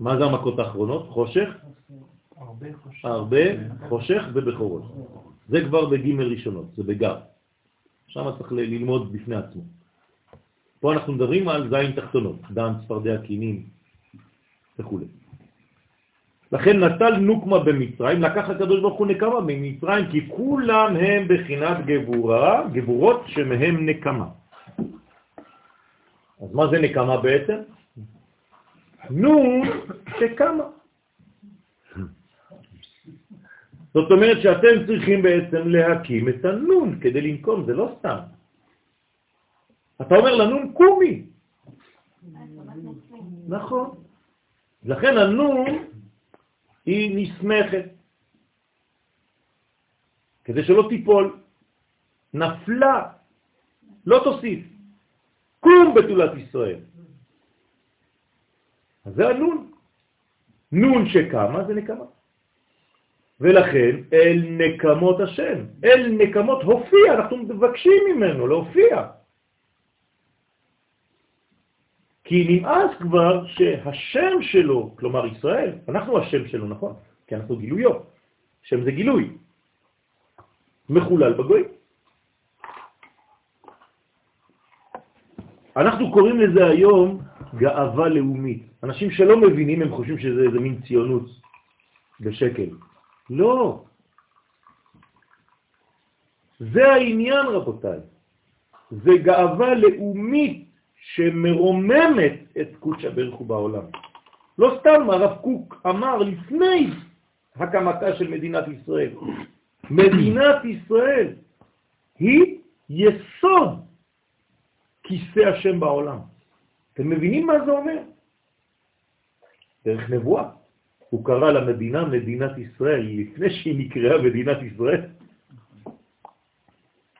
מה זה המכות האחרונות? חושך? הרבה חושך. הרבה חושך ובכורות. זה כבר בג' ראשונות, זה בגר. שם צריך ללמוד בפני עצמו. פה אנחנו מדברים על זין תחתונות, דם, צפרדע, קינים וכו'. לכן נטל נוקמה במצרים, לקח הקדוש ברוך הוא נקמה במצרים, כי כולם הם בחינת גבורה, גבורות שמהם נקמה. אז מה זה נקמה בעצם? נון שקמה. זאת אומרת שאתם צריכים בעצם להקים את הנון כדי לנקום, זה לא סתם. אתה אומר לנון קומי. נכון. לכן הנון היא נסמכת, כדי שלא תיפול. נפלה, לא תוסיף. קום בתולת ישראל. אז זה הנון. נון שקמה זה נקמה. ולכן אל נקמות השם, אל נקמות הופיע, אנחנו מבקשים ממנו להופיע. כי נמאס כבר שהשם שלו, כלומר ישראל, אנחנו השם שלו, נכון? כי אנחנו גילויו. שם זה גילוי. מחולל בגוי. אנחנו קוראים לזה היום גאווה לאומית. אנשים שלא מבינים, הם חושבים שזה איזה מין ציונות בשקל. לא. זה העניין, רבותיי. זה גאווה לאומית שמרוממת את קודשא ברכו בעולם. לא סתם הרב קוק אמר לפני הקמתה של מדינת ישראל, מדינת ישראל היא יסוד כיסא השם בעולם. אתם מבינים מה זה אומר? דרך נבואה. הוא קרא למדינה מדינת ישראל לפני שהיא נקראה מדינת ישראל.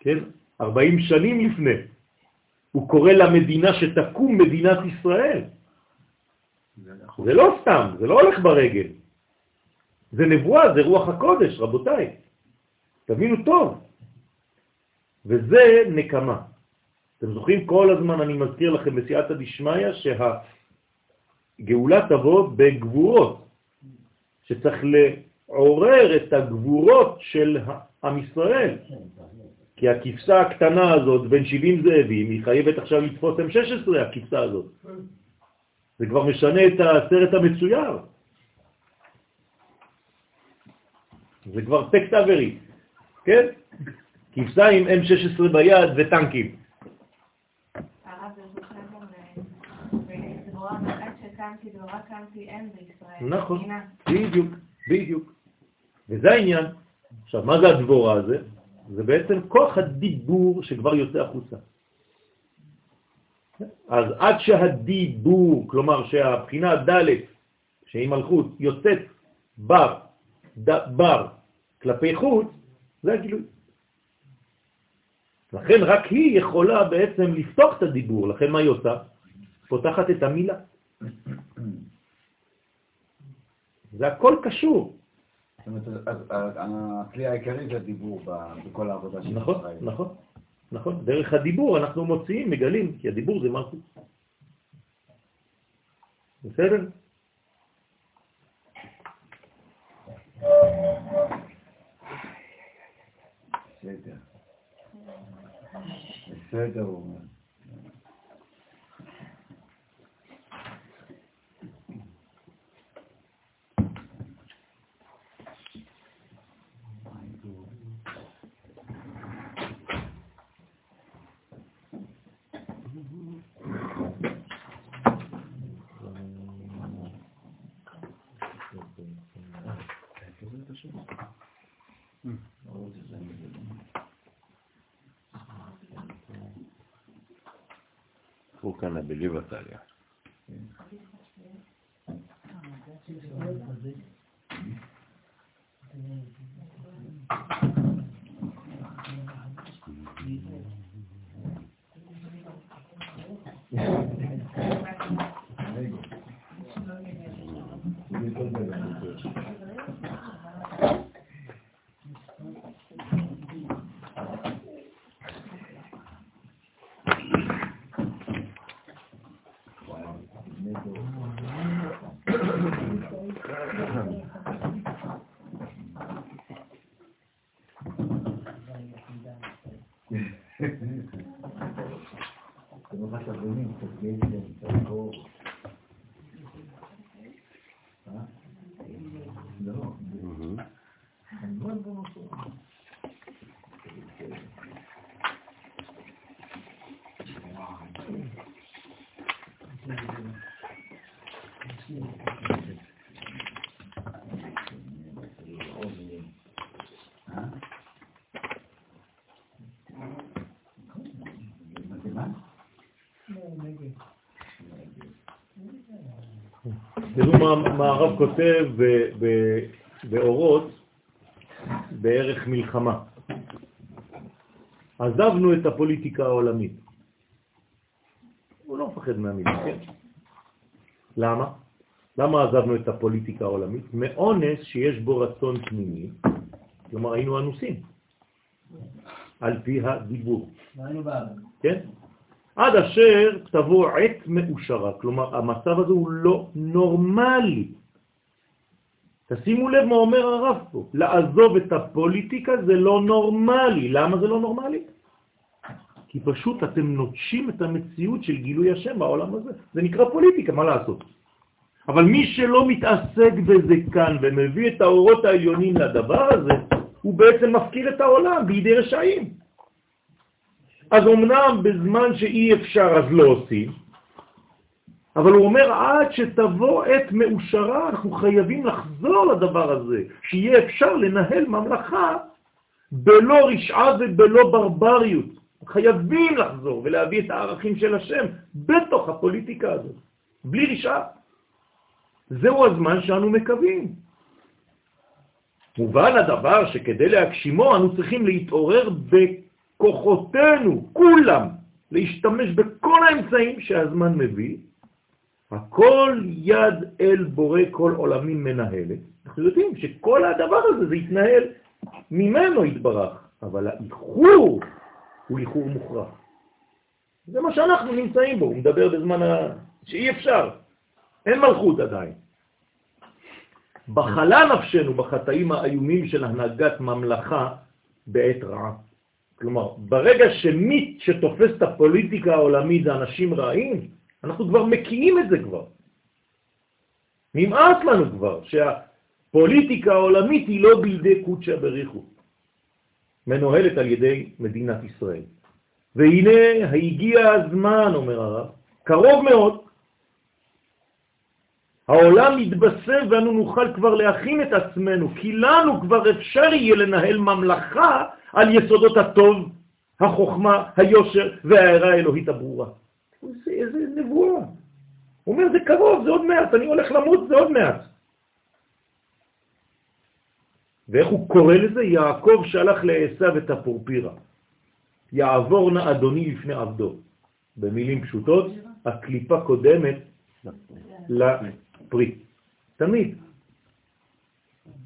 כן? 40 שנים לפני. הוא קורא למדינה שתקום מדינת ישראל. זה לא סתם, זה לא הולך ברגל. זה נבואה, זה רוח הקודש, רבותיי. תבינו טוב. וזה נקמה. אתם זוכרים כל הזמן, אני מזכיר לכם בסייעתא דשמיא, שהגאולה תבוא בגבורות, שצריך לעורר את הגבורות של עם ישראל. כי הכבשה הקטנה הזאת, בין 70 זאבים, היא חייבת עכשיו לתפוס M16, הכבשה הזאת. זה כבר משנה את הסרט המצויר. זה כבר טקסט אברי, כן? כבשה עם M16 ביד וטנקים. נכון, בדיוק, בדיוק. וזה העניין. עכשיו, מה זה הדבורה הזה? זה בעצם כוח הדיבור שכבר יוצא החוצה. אז עד שהדיבור, כלומר שהבחינה ד' שהיא מלכות יוצאת בר, בר כלפי חוץ, זה הגילוי. לכן רק היא יכולה בעצם לפתוח את הדיבור, לכן מה היא עושה? פותחת את המילה. זה הכל קשור. זאת אומרת, הכלי העיקרי זה הדיבור בכל העבודה של נכון. נכון, נכון. דרך הדיבור אנחנו מוציאים, מגלים, כי הדיבור זה מלכות. בסדר? בסדר. בסדר, הוא אומר. Who can I believe it, Talia? מה, מה הרב כותב באורות בערך מלחמה. עזבנו את הפוליטיקה העולמית. הוא לא מפחד מהמילים, כן? למה? למה עזבנו את הפוליטיקה העולמית? מאונס שיש בו רצון פנימי, כלומר היינו אנוסים, על פי הדיבור. היינו באבא. כן? עד אשר תבוא עת מאושרה, כלומר המצב הזה הוא לא נורמלי. תשימו לב מה אומר הרב פה, לעזוב את הפוליטיקה זה לא נורמלי. למה זה לא נורמלי? כי פשוט אתם נוטשים את המציאות של גילוי השם בעולם הזה. זה נקרא פוליטיקה, מה לעשות? אבל מי שלא מתעסק בזה כאן ומביא את האורות העליונים לדבר הזה, הוא בעצם מפקיר את העולם בידי רשעים. אז אמנם בזמן שאי אפשר אז לא עושים, אבל הוא אומר עד שתבוא עת מאושרה אנחנו חייבים לחזור לדבר הזה, שיהיה אפשר לנהל ממלכה בלא רשעה ובלא ברבריות. חייבים לחזור ולהביא את הערכים של השם בתוך הפוליטיקה הזאת, בלי רשעה. זהו הזמן שאנו מקווים. מובן הדבר שכדי להגשימו אנו צריכים להתעורר בכוחותינו, כולם, להשתמש בכל האמצעים שהזמן מביא. הכל יד אל בורא כל עולמים מנהלת. אנחנו יודעים שכל הדבר הזה זה יתנהל ממנו יתברך, אבל האיחור הוא איחור מוכרח. זה מה שאנחנו נמצאים בו, הוא מדבר בזמן ה... שאי אפשר. אין מלכות עדיין. בחלה נפשנו בחטאים האיומים של הנהגת ממלכה בעת רעה. כלומר, ברגע שמי שתופס את הפוליטיקה העולמית זה אנשים רעים, אנחנו כבר מקיאים את זה כבר. נמאס לנו כבר שהפוליטיקה העולמית היא לא בידי קודשא בריחו, מנוהלת על ידי מדינת ישראל. והנה הגיע הזמן, אומר הרב, קרוב מאוד, העולם מתבשם ואנו נוכל כבר להכין את עצמנו, כי לנו כבר אפשר יהיה לנהל ממלכה על יסודות הטוב, החוכמה, היושר והערה האלוהית הברורה. זה, איזה נבואה. הוא אומר, זה קרוב, זה עוד מעט, אני הולך למות, זה עוד מעט. ואיך הוא קורא לזה? יעקב שלח לעשו את הפורפירה. יעבור נא אדוני לפני עבדו. במילים פשוטות, הקליפה קודמת לפרי. תמיד.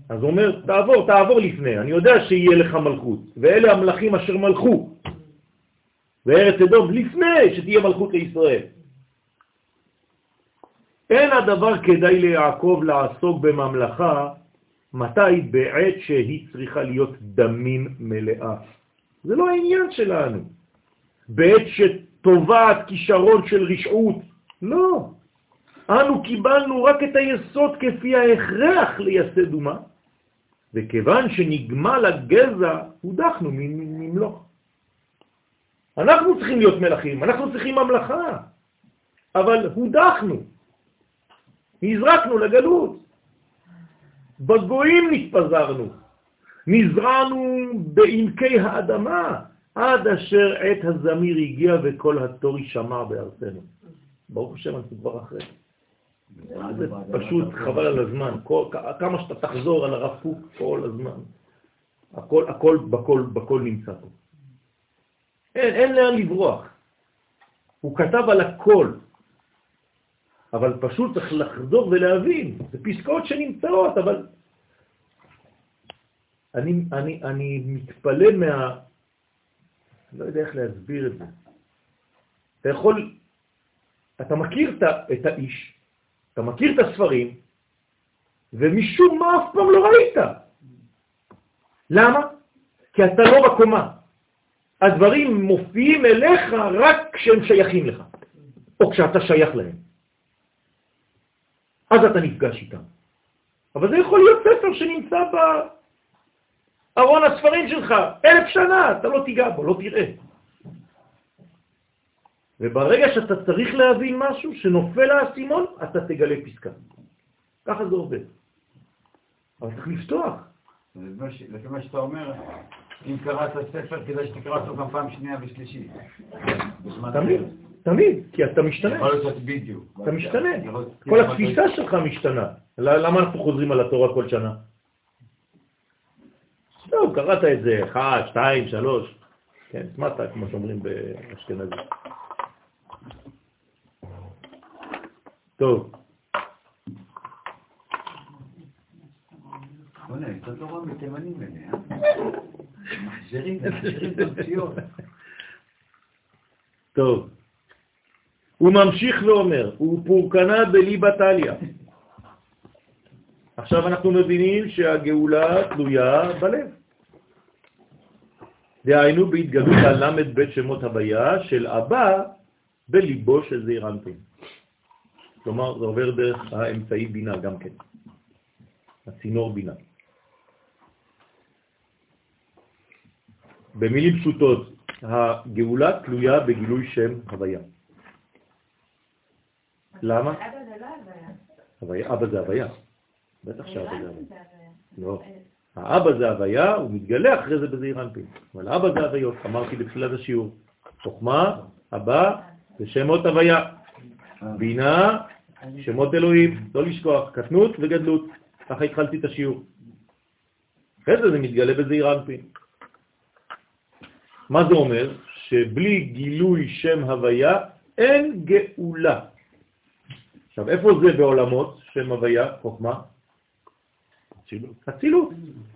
אז הוא אומר, תעבור, תעבור לפני, אני יודע שיהיה לך מלכות, ואלה המלכים אשר מלכו, וארץ אדום לפני שתהיה מלכות לישראל. אין הדבר כדאי ליעקב לעסוק בממלכה, מתי? בעת שהיא צריכה להיות דמים מלאה. זה לא העניין שלנו. בעת שטובעת כישרון של רשעות, לא. אנו קיבלנו רק את היסוד כפי ההכרח לייסד אומה, וכיוון שנגמל הגזע, הודחנו ממלוך. אנחנו צריכים להיות מלכים, אנחנו צריכים ממלכה, אבל הודחנו, נזרקנו לגלות, בגויים נתפזרנו, נזרענו בעמקי האדמה, עד אשר עת הזמיר הגיע וכל התור יישמע בארצנו. ברוך השם, אנחנו כבר אחרי. זה פשוט חבל על הזמן. כל, כמה שאתה תחזור על הרב קוק כל הזמן. הכל, הכל, בכל, בכל נמצא פה. אין, אין לאן לברוח. הוא כתב על הכל, אבל פשוט צריך לחזור ולהבין. זה פסקאות שנמצאות, אבל אני, אני, אני מתפלא מה... לא יודע איך להסביר את זה. אתה יכול, אתה מכיר את האיש, אתה מכיר את הספרים, ומשום מה אף פעם לא ראית. למה? כי אתה לא בקומה. הדברים מופיעים אליך רק כשהם שייכים לך, או כשאתה שייך להם. אז אתה נפגש איתם. אבל זה יכול להיות ספר שנמצא בארון הספרים שלך אלף שנה, אתה לא תיגע בו, לא תראה. וברגע שאתה צריך להבין משהו, שנופל האסימון, אתה תגלה פסקה. ככה זה עובד. אבל צריך לפתוח. לפי מה שאתה אומר, אם קראת ספר, כדאי שתקרא אותו גם פעם שנייה ושלישית. תמיד, תמיד, כי אתה משתנה. יכול להיות בדיוק. אתה משתנה. כל התפיסה שלך משתנה. למה אנחנו חוזרים על התורה כל שנה? טוב, קראת את זה, אחד, שתיים, שלוש. כן, סמטה, כמו שאומרים באשכנזי. טוב. בוא'נה, יש עוד תורה מתימנים אלה, אה? מחזירים, מחזירים את המציאות. טוב. הוא ממשיך ואומר, הוא פורקנה בליבת עליה. עכשיו אנחנו מבינים שהגאולה תלויה בלב. דהיינו בהתגלות בית שמות הוויה של אבא בליבו של זעיר אנפין. כלומר, זה עובר דרך האמצעי בינה גם כן, הצינור בינה. במילים פשוטות, הגאולה תלויה בגילוי שם הוויה. למה? אבא זה לא הוויה. אבא זה הוויה. בטח שאבא זה הוויה. זה. לא. האבא זה הוויה, הוא מתגלה אחרי זה בזעיר אנפין. אבל אבא זה הוויות, אמרתי בתחילת השיעור. חוכמה, אבא, ושמות הוויה. בינה, שמות אלוהים, לא לשכוח, קטנות וגדלות. ככה התחלתי את השיעור. אחרי זה זה מתגלה בזעיר אנפין. מה זה אומר? שבלי גילוי שם הוויה אין גאולה. עכשיו, איפה זה בעולמות שם הוויה, חוכמה? אצילות.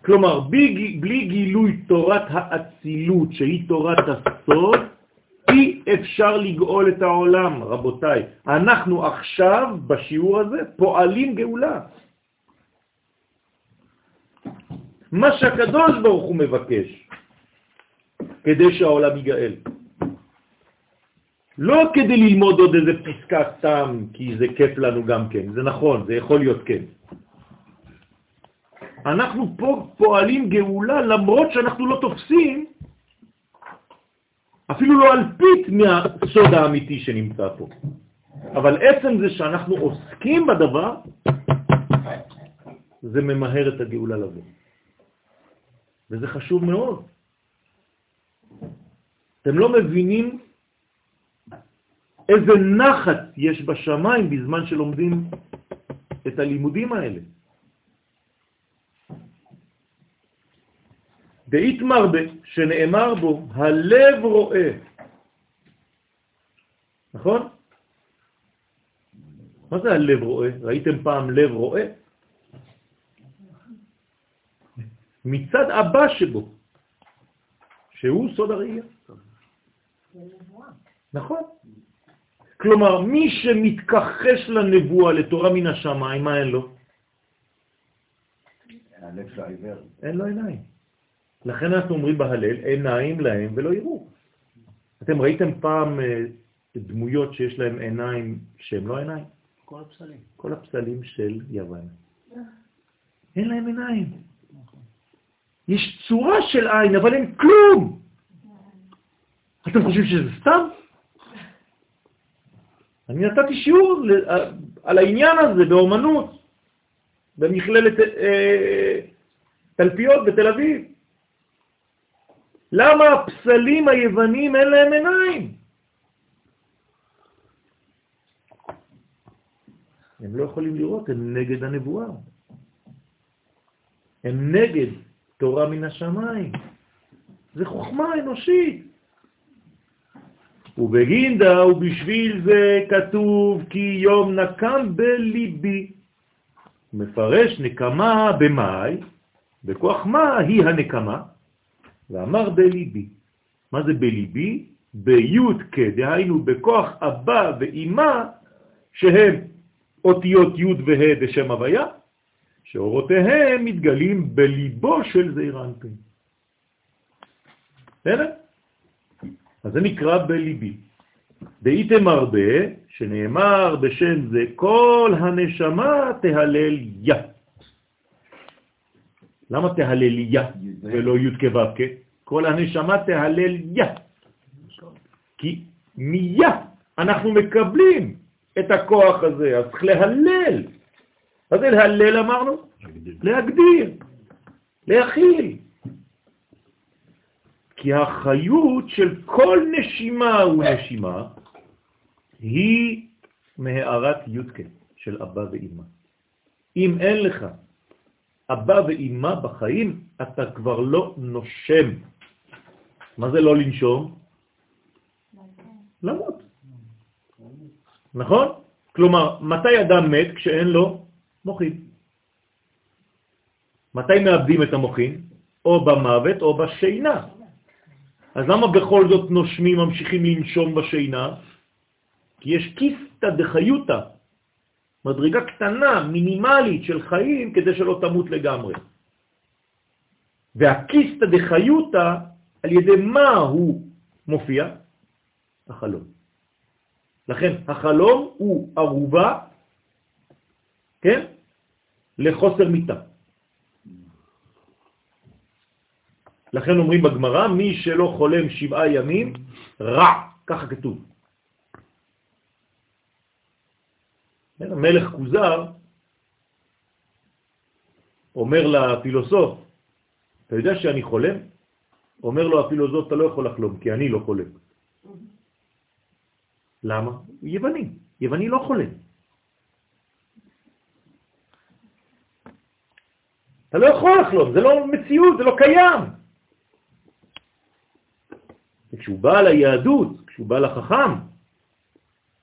כלומר, בלי, בלי גילוי תורת האצילות, שהיא תורת הסוד, אפשר לגאול את העולם, רבותיי. אנחנו עכשיו, בשיעור הזה, פועלים גאולה. מה שהקדוש ברוך הוא מבקש, כדי שהעולם ייגאל. לא כדי ללמוד עוד איזה פסקה סתם, כי זה כיף לנו גם כן, זה נכון, זה יכול להיות כן. אנחנו פה פועלים גאולה למרות שאנחנו לא תופסים אפילו לא אלפית מהסוד האמיתי שנמצא פה. אבל עצם זה שאנחנו עוסקים בדבר, זה ממהר את הגאולה לבוא. וזה חשוב מאוד. אתם לא מבינים איזה נחת יש בשמיים בזמן שלומדים את הלימודים האלה. דאית מרבה, שנאמר בו, הלב רואה. נכון? מה זה הלב רואה? ראיתם פעם לב רואה? מצד הבא שבו, שהוא סוד הראייה. נכון. כלומר, מי שמתכחש לנבואה, לתורה מן השמיים, מה אין לו? אין לו עיניים. לכן אנחנו אומרים בהלל, עיניים להם ולא יראו. אתם ראיתם פעם אה, דמויות שיש להם עיניים שהן לא עיניים? כל הפסלים. כל הפסלים של יוון. אין להם עיניים. יש צורה של עין, אבל אין כלום. אתם חושבים שזה סתם? אני נתתי שיעור על העניין הזה באומנות, במכללת אה, תלפיות בתל אביב. למה הפסלים היוונים אין להם עיניים? הם לא יכולים לראות, הם נגד הנבואה. הם נגד תורה מן השמיים. זה חוכמה אנושית. ובגינדה ובשביל זה כתוב כי יום נקם בליבי. מפרש נקמה במאי, בכוח מה היא הנקמה? ואמר בליבי. מה זה בליבי? ביוד כדהיינו בכוח אבא ואימא שהם אותיות י' וה' בשם הוויה, שאורותיהם מתגלים בליבו של זעיר אנפין. בסדר? אז זה נקרא בליבי. דהיתם הרבה, שנאמר בשם זה, כל הנשמה תהלל יא. למה תהלל יא ולא י' כו'? כל הנשמה תהלל יא. כי מיה אנחנו מקבלים את הכוח הזה, אז צריך להלל. מה זה להלל אמרנו? להגדיר, להכיל. כי החיות של כל נשימה ונשימה היא מהערת יודקה של אבא ואמא. אם אין לך אבא ואמא בחיים, אתה כבר לא נושם. מה זה לא לנשום? למות. נכון? כלומר, מתי אדם מת? כשאין לו מוחין. מתי מאבדים את המוחין? או במוות או בשינה. אז למה בכל זאת נושמים ממשיכים לנשום בשינה? כי יש כיסתא דחיותא, מדרגה קטנה, מינימלית של חיים, כדי שלא תמות לגמרי. והכיסתא דחיותא, על ידי מה הוא מופיע? החלום. לכן החלום הוא ערובה, כן? לחוסר מיטה. לכן אומרים בגמרא, מי שלא חולם שבעה ימים, רע, ככה כתוב. מלך כוזר אומר לפילוסוף, אתה יודע שאני חולם? אומר לו הפילוסוף, אתה לא יכול לחלום, כי אני לא חולם. למה? יווני. יווני לא חולם. אתה לא יכול לחלום, זה לא מציאות, זה לא קיים. וכשהוא בא ליהדות, כשהוא בא לחכם,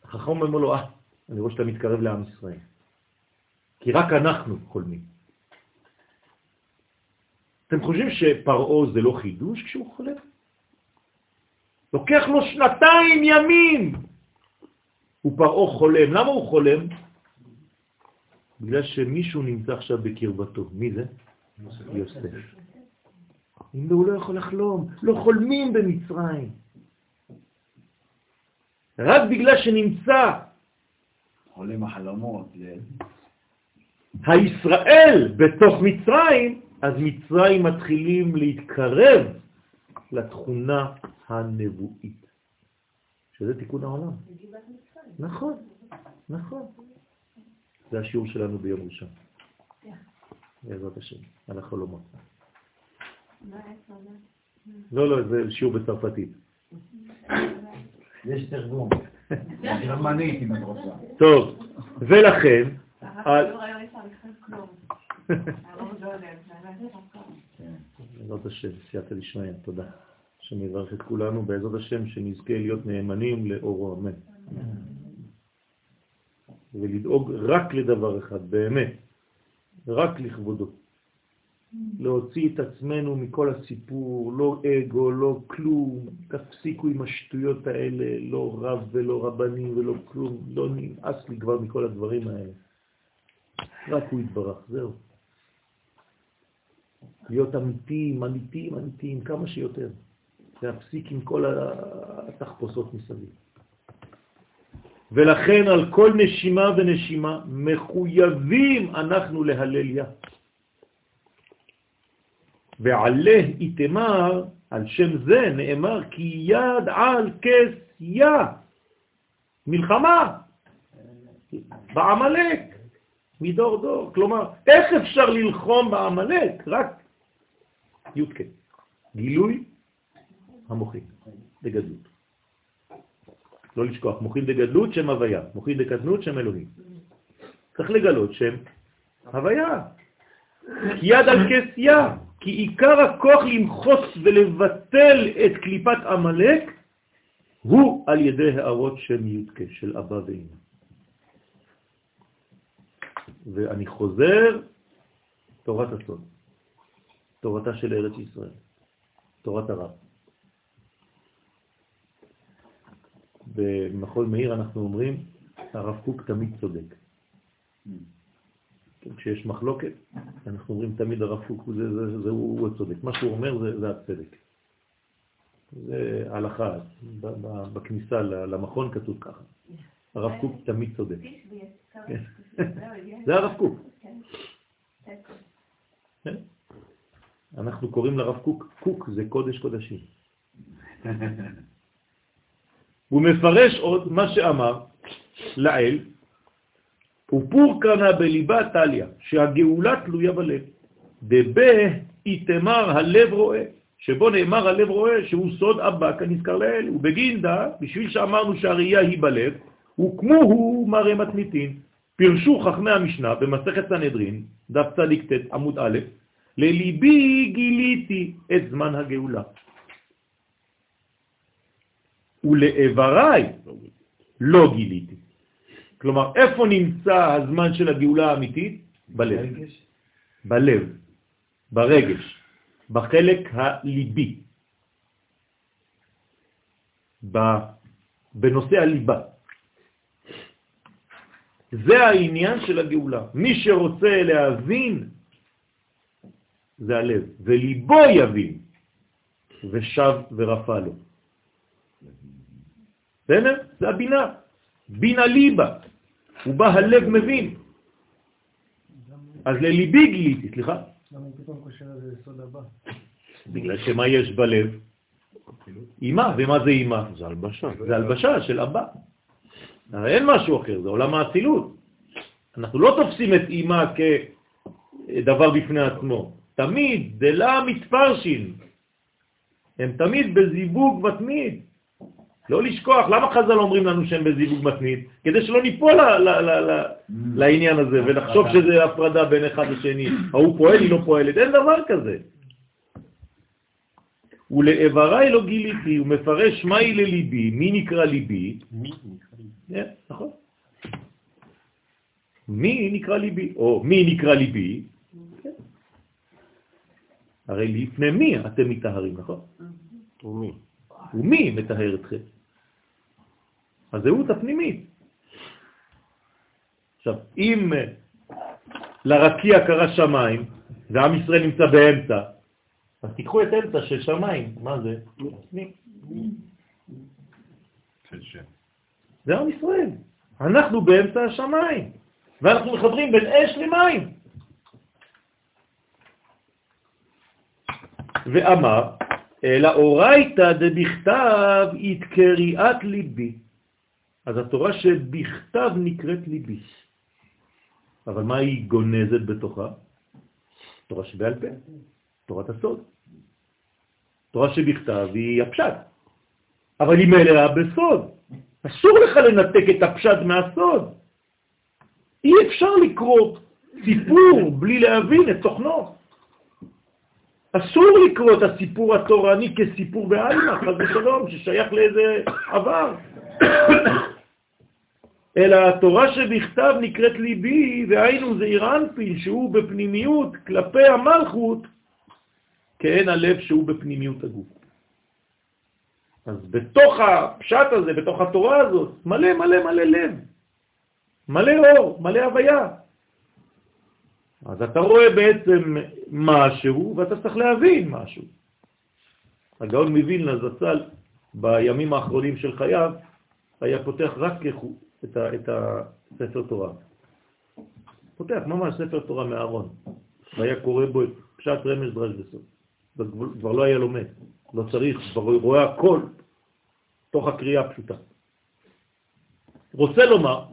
החכם אומר לו, אה, אני רואה שאתה מתקרב לעם ישראל. כי רק אנחנו חולמים. אתם חושבים שפרעו זה לא חידוש כשהוא חולם? לוקח לו שנתיים ימים. ופרעו חולם. למה הוא חולם? בגלל שמישהו נמצא עכשיו בקרבתו. מי זה? יוסף. אם הוא לא יכול לחלום, לא חולמים במצרים. רק בגלל שנמצא חולם החלומות. הישראל בתוך מצרים, אז מצרים מתחילים להתקרב לתכונה הנבואית, שזה תיקון העולם. נכון, נכון. זה השיעור שלנו ביום ראשון. בעזרת השם, על החלומות. לא, לא, זה שיעור בצרפתית. יש תרגום. טוב, ולכן... בעזרת השם, סייעתא דשמיא, תודה. השם יברך את כולנו, בעזרת השם שנזכה להיות נאמנים לאורו אמן. ולדאוג רק לדבר אחד, באמת, רק לכבודו. להוציא את עצמנו מכל הסיפור, לא אגו, לא כלום, תפסיקו עם השטויות האלה, לא רב ולא רבנים ולא כלום, לא נמאס לי כבר מכל הדברים האלה. רק הוא יתברך, זהו. להיות אמיתיים, אמיתיים, אמיתיים, כמה שיותר. להפסיק עם כל התחפושות מסביב. ולכן על כל נשימה ונשימה מחויבים אנחנו להלל יה. ועלה איתמר, על שם זה נאמר כי יד על כס יה, מלחמה בעמלק, מדור דור. כלומר, איך אפשר ללחום בעמלק? רק י"ק, גילוי המוחין, בגדלות. לא לשכוח, מוחין דגדלות שם הוויה, מוחין דקטנות שם אלוהים. צריך לגלות שם הוויה. יד על כסייה, כי עיקר הכוח למחוץ ולבטל את קליפת עמלק הוא על ידי הערות שם יודקה, של אבא ואמא. ואני חוזר, תורת הסוד, תורתה של ארץ ישראל, תורת הרב. במחול מאיר אנחנו אומרים, הרב קוק תמיד צודק. כשיש מחלוקת, אנחנו אומרים תמיד הרב קוק זה, זה, זה, זה הוא, הוא הצודק. מה שהוא אומר זה, זה הצדק. זה הלכה, בכניסה למכון כתוב ככה. הרב קוק תמיד צודק. כן. זה הרב קוק. כן. אנחנו קוראים לרב קוק, קוק זה קודש קודשים. הוא מפרש עוד מה שאמר לאל, ופור קרנה בליבה טליה, שהגאולה תלויה בלב. דבה איתמר הלב רואה, שבו נאמר הלב רואה שהוא סוד אבא כנזכר לאל, ובגינדה, בשביל שאמרנו שהראייה היא בלב, הוקמו הוא מראה מתניתין. פירשו חכמי המשנה במסכת סנהדרין, דף צדיק ט' עמוד א', לליבי גיליתי את זמן הגאולה. ולאיבריי לא גיליתי. כלומר, איפה נמצא הזמן של הגאולה האמיתית? בלב. בלב, ברגש, בחלק הליבי, בנושא הליבה. זה העניין של הגאולה. מי שרוצה להבין, זה הלב, וליבו יבין, ושב ורפא לו. בסדר? זה הבינה. בינה ליבה. הוא בא הלב מבין. אז לליבי גיליתי, סליחה. למה הוא פתאום קושר לזה יסוד הבא? בגלל שמה יש בלב? אימה, ומה זה אימה? זה הלבשה. זה הלבשה של אבא. אין משהו אחר, זה עולם האצילות. אנחנו לא תופסים את אימה כדבר בפני עצמו. תמיד, דלה מתפרשים. הם תמיד בזיווג מתמיד. לא לשכוח, למה חז"ל אומרים לנו שהם בזיווג מתמיד? כדי שלא ניפול ל- לעניין הזה ונחשוב שזה הפרדה בין אחד לשני. ההוא פועל, היא לא פועלת, אין דבר כזה. ולאיבריי לא גיליתי, הוא מפרש מהי לליבי, מי נקרא ליבי? מי נקרא לי? כן, נכון. מי נקרא ליבי, או מי נקרא ליבי? כן. הרי לפני מי אתם מתאהרים, נכון? ומי? ומי מטהר אתכם? הזהות הפנימית. עכשיו, אם אה, לרקיע קרה שמיים, ועם ישראל נמצא באמצע, אז תיקחו את אמצע של שמיים, מה זה? זה עם ישראל. אנחנו באמצע השמיים, ואנחנו מחברים בין אש למים. ואמר, אלא אורייתא דבכתב את קריאת ליבי. אז התורה שבכתב נקראת ליבי. אבל מה היא גונזת בתוכה? תורה שבעל פה, תורת הסוד. תורה שבכתב היא הפשט, אבל היא מלאה בסוד. אסור לך לנתק את הפשט מהסוד. אי אפשר לקרוא סיפור בלי להבין את תוכנו. אסור לקרוא את הסיפור התורני כסיפור בעלמא, חס ושלום, ששייך לאיזה עבר. אלא התורה שבכתב נקראת ליבי, והיינו זעיר אנפין, שהוא בפנימיות כלפי המלכות, כאין הלב שהוא בפנימיות הגוף. אז בתוך הפשט הזה, בתוך התורה הזאת, מלא מלא מלא לב, מלא אור, מלא הוויה. אז אתה רואה בעצם משהו, ואתה צריך להבין משהו. הגאון מווילנה זצ"ל, בימים האחרונים של חייו, היה פותח רק את, ה, את הספר תורה. פותח ממש ספר תורה מהארון, והיה קורא בו את פשט רמז דרש בסוף. כבר לא היה לומד, לא צריך, כבר רואה הכל תוך הקריאה הפשוטה. רוצה לומר,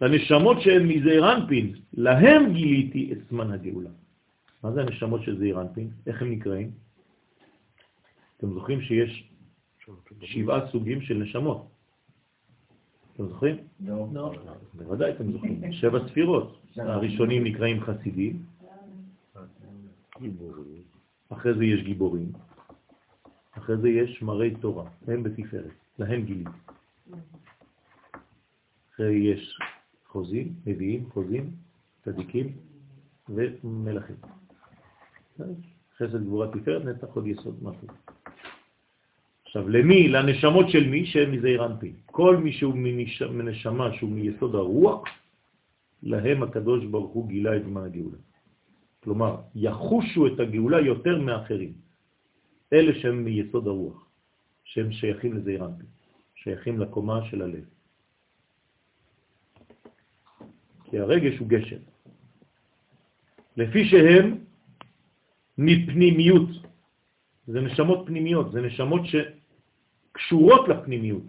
לנשמות שהן מזעיר אנפין, להם גיליתי את זמן הגאולה. מה זה הנשמות של זעיר אנפין? איך הם נקראים? אתם זוכרים שיש שבעה סוגים של נשמות. אתם זוכרים? לא. בוודאי אתם זוכרים. שבע ספירות. הראשונים נקראים חסידים. אחרי זה יש גיבורים, אחרי זה יש מראי תורה, הם בתפארת, להם גילים. אחרי יש חוזים, נביאים, חוזים, צדיקים ומלכים. חסד גבורה תפארת, נצח עוד יסוד מלכות. עכשיו, למי? לנשמות של מי? שהם מזעיר אנפין. כל מי שהוא מנש- מנשמה שהוא מיסוד הרוח, להם הקדוש ברוך הוא גילה את זמן הגאולה. כלומר, יחושו את הגאולה יותר מאחרים. אלה שהם מיסוד הרוח, שהם שייכים לזעיר אנפין, שייכים לקומה של הלב. כי הרגש הוא גשם. לפי שהם מפנימיות, זה נשמות פנימיות, זה נשמות שקשורות לפנימיות.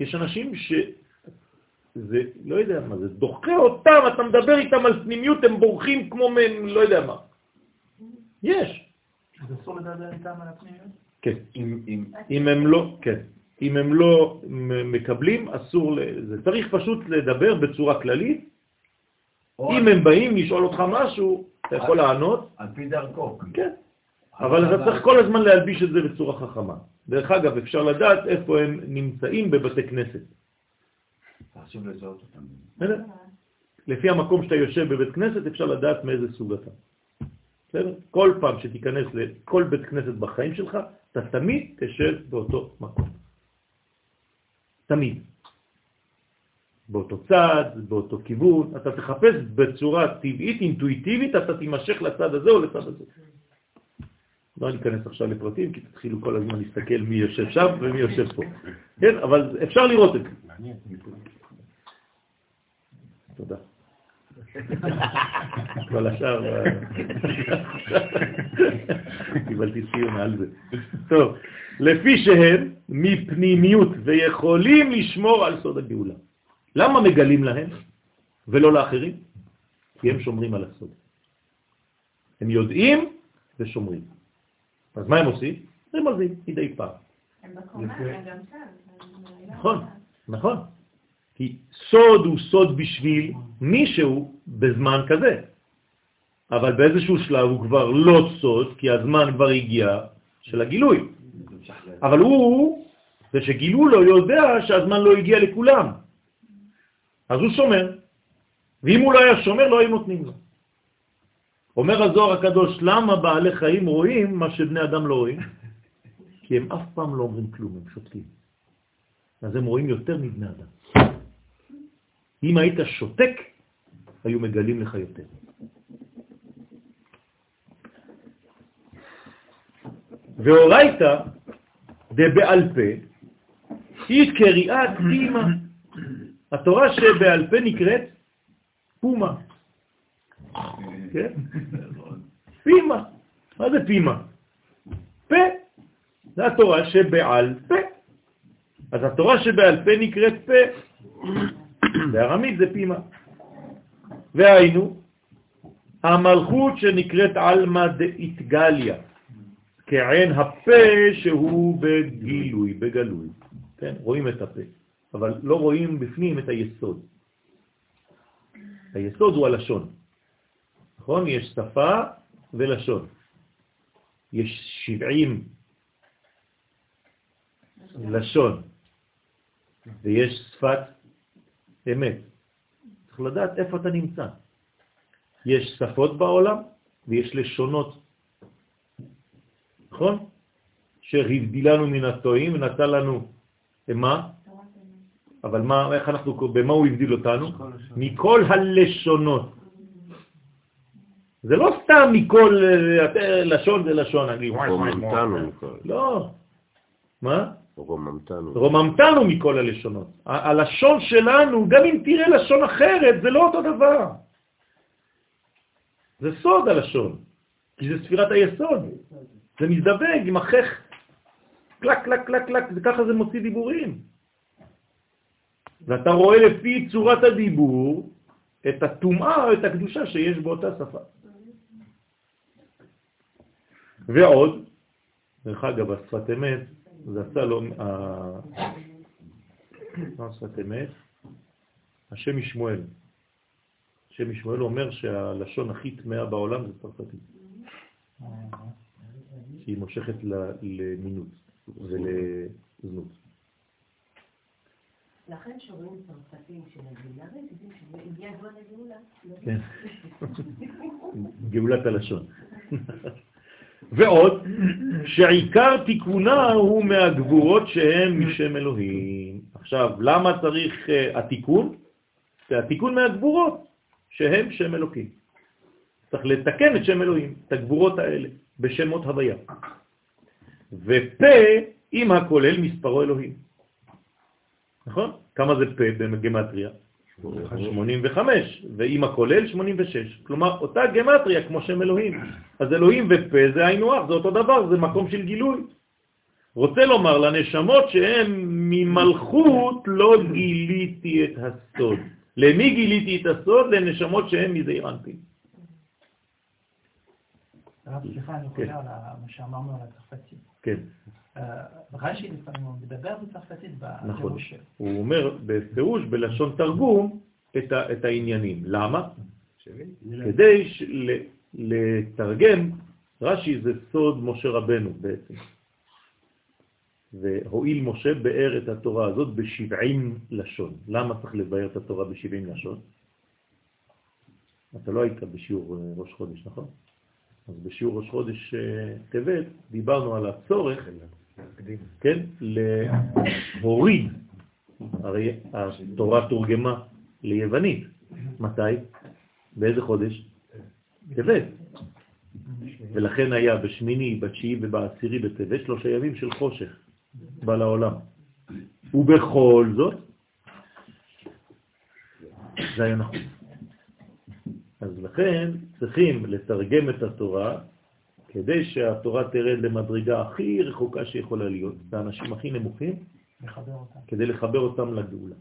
יש אנשים ש... זה, לא יודע מה, זה דוחה אותם, אתה מדבר איתם על פנימיות, הם בורחים כמו מהם, לא יודע מה. יש. אז אסור לדבר איתם על הפנימיות? כן. אם, אם, אם הם לא, כן. אם הם לא מקבלים, אסור, זה צריך פשוט לדבר בצורה כללית. אם הם באים לשאול אותך משהו, אתה יכול לענות, על פי דרכו. כן. אבל אתה צריך כל הזמן להלביש את זה בצורה חכמה. דרך אגב, אפשר לדעת איפה הם נמצאים בבתי כנסת. חשוב לזהות אותם. לפי המקום שאתה יושב בבית כנסת אפשר לדעת מאיזה סוג אתה. בסדר? כל פעם שתיכנס לכל בית כנסת בחיים שלך, אתה תמיד תשב באותו מקום. תמיד. באותו צד, באותו כיוון, אתה תחפש בצורה טבעית, אינטואיטיבית, אתה תימשך לצד הזה או לצד הזה. לא ניכנס עכשיו לפרטים, כי תתחילו כל הזמן להסתכל מי יושב שם ומי יושב פה. כן, אבל אפשר לראות את זה. תודה. כל השאר, אה, קיבלתי ציון על זה. טוב, לפי שהם מפנימיות ויכולים לשמור על סוד הגאולה. למה מגלים להם ולא לאחרים? כי הם שומרים על הסוד. הם יודעים ושומרים. אז מה הם עושים? רמזים מדי פעם. הם בקומה, הם גם שם. נכון, נכון. כי סוד הוא סוד בשביל מישהו בזמן כזה. אבל באיזשהו שלב הוא כבר לא סוד, כי הזמן כבר הגיע של הגילוי. אבל הוא, זה שגילו לו, יודע שהזמן לא הגיע לכולם. אז הוא שומר. ואם הוא לא היה שומר, לא היו נותנים לו. אומר הזוהר הקדוש, למה בעלי חיים רואים מה שבני אדם לא רואים? כי הם אף פעם לא אומרים כלום, הם שותקים. אז הם רואים יותר מבני אדם. אם היית שותק, היו מגלים לך יותר. ואורייתא דבעל פה היא קריאת פימה. התורה שבעל פה נקראת פומה. כן? פימה. מה זה פימה? פה. זה התורה שבעל פה. אז התורה שבעל פה נקראת פה. בארמית זה פימה. והיינו, המלכות שנקראת עלמא דאיתגליה, כעין הפה שהוא בגילוי, בגלוי. כן, רואים את הפה, אבל לא רואים בפנים את היסוד. היסוד הוא הלשון. נכון? יש שפה ולשון. יש שבעים לשון, ויש שפת אמת. צריך לדעת איפה אתה נמצא. יש שפות בעולם ויש לשונות. נכון? שהבדילנו מן הטועים ונתן לנו מה? אבל מה, איך אנחנו, במה הוא הבדיל אותנו? מכל הלשונות. זה לא סתם מכל אה, לשון זה לשון, נגיד, לא. מה? רוממתנו. רוממתנו מכל הלשונות. הלשון שלנו, גם אם תראה לשון אחרת, זה לא אותו דבר. זה סוד הלשון, כי זה ספירת היסוד. זה מזדבג עם החך, קלק, קלק, קלק, קלק, וככה זה מוציא דיבורים. ואתה רואה לפי צורת הדיבור את הטומאה או את הקדושה שיש באותה שפה. ועוד, דרך אגב, השפת אמת זה עשה לו, מה שפת אמת? השם משמואל. השם משמואל אומר שהלשון הכי טמאה בעולם זה צרפתית. שהיא מושכת למינות ולזנות. לכן שרואים צרפתים של הגאולה, שהגיע הזמן לגאולה. כן, גאולת הלשון. ועוד, שעיקר תיקונה הוא מהגבורות שהן משם אלוהים. עכשיו, למה צריך uh, התיקון? זה התיקון מהגבורות שהן שם אלוהים. צריך לתקן את שם אלוהים, את הגבורות האלה, בשמות הוויה. ופה עם הכולל מספרו אלוהים. נכון? כמה זה פה בגמטריה? 85, ועם הכולל 86. כלומר, אותה גמטריה כמו שם אלוהים. אז אלוהים ופה זה היינו אח, זה אותו דבר, זה מקום של גילוי. רוצה לומר לנשמות שהן ממלכות לא גיליתי את הסוד. למי גיליתי את הסוד? לנשמות שהן מזעיר אנפין. סליחה, אני כן. חוזר על מה שאמרנו על הצרפתים. כן, רש"י לפעמים הוא מדבר בצרפתית נכון. הוא אומר בפירוש, בלשון תרגום, את, ה, את העניינים. למה? כדי לתרגם רש"י זה סוד משה רבנו בעצם. והואיל משה באר את התורה הזאת בשבעים לשון. למה צריך לבאר את התורה בשבעים לשון? אתה לא היית בשיעור אה, ראש חודש, נכון? אז בשיעור ראש חודש אה, טבת דיברנו על הצורך, כן, להוריד, הרי התורה תורגמה ליוונית. מתי? באיזה חודש? טבת. ולכן היה בשמיני, בתשיעי ובעשירי בטבת שלושה ימים של חושך בא לעולם. ובכל זאת, זה היה נכון. אז לכן צריכים לתרגם את התורה כדי שהתורה תרד למדרגה הכי רחוקה שיכולה להיות, באנשים הכי נמוכים, לחבר. כדי לחבר אותם לגאולה.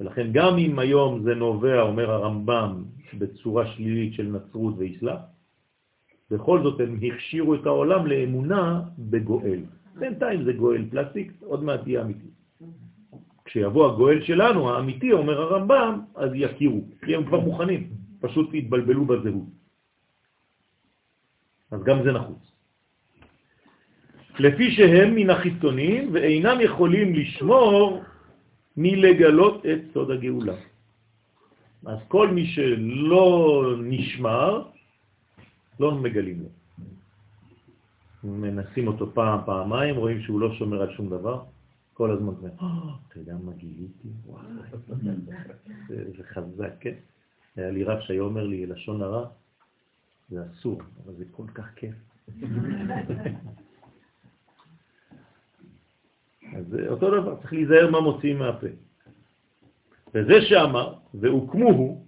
ולכן גם אם היום זה נובע, אומר הרמב"ם, בצורה שלילית של נצרות ואסלאם, בכל זאת הם הכשירו את העולם לאמונה בגואל. בינתיים זה גואל פלסטיק, עוד מעט יהיה אמיתי. כשיבוא הגואל שלנו, האמיתי, אומר הרמב"ם, אז יכירו, כי הם כבר מוכנים, פשוט התבלבלו בזהות. אז גם זה נחוץ. לפי שהם מן החיצונים ואינם יכולים לשמור מלגלות את סוד הגאולה. אז כל מי שלא נשמר, לא מגלים לו. מנסים אותו פעם, פעמיים, רואים שהוא לא שומר על שום דבר, כל הזמן אומר, "אה, אתה יודע מה גיליתי? וואי, זה חזק, כן? היה לי רב שהיה אומר לי, לשון הרע, זה אסור, אבל זה כל כך כיף. אז אותו דבר, צריך להיזהר מה מוציאים מהפה. וזה שאמר, והוקמו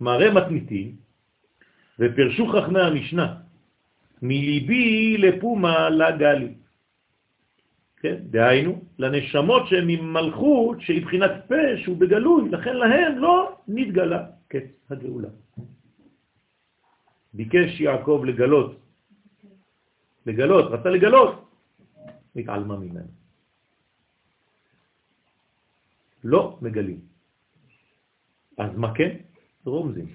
מראה מתניתים, ופרשו חכמי המשנה, מליבי לפומה לגלי. כן? דהיינו, לנשמות שהן ממלכות, שהיא בחינת פה, שהוא בגלוי, לכן להן לא נתגלה קץ הגאולה. ביקש יעקב לגלות, לגלות, רצה לגלות, התעלמה ממנו. לא מגלים. אז מה כן? רומזים.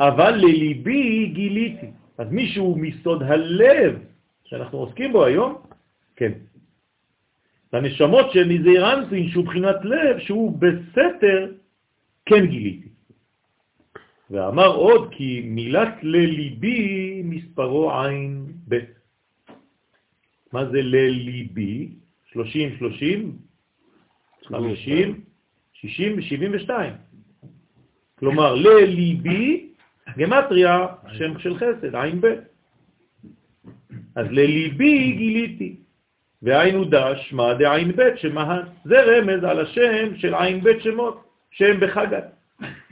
אבל לליבי גיליתי. אז מישהו מסוד הלב שאנחנו עוסקים בו היום, כן. לנשמות של מזעירנטין, שהוא בחינת לב, שהוא בסתר, כן גיליתי. ואמר עוד כי מילת לליבי מספרו עין ב'. מה זה לליבי? 30, 30, 50, 60 ו-72. כלומר, לליבי, גמטריה, שם של חסד, עין ב'. אז לליבי גיליתי, והיינו דש, מה דעין ב' שמהן. זה רמז על השם של עין ב' שמות, שם בחגת.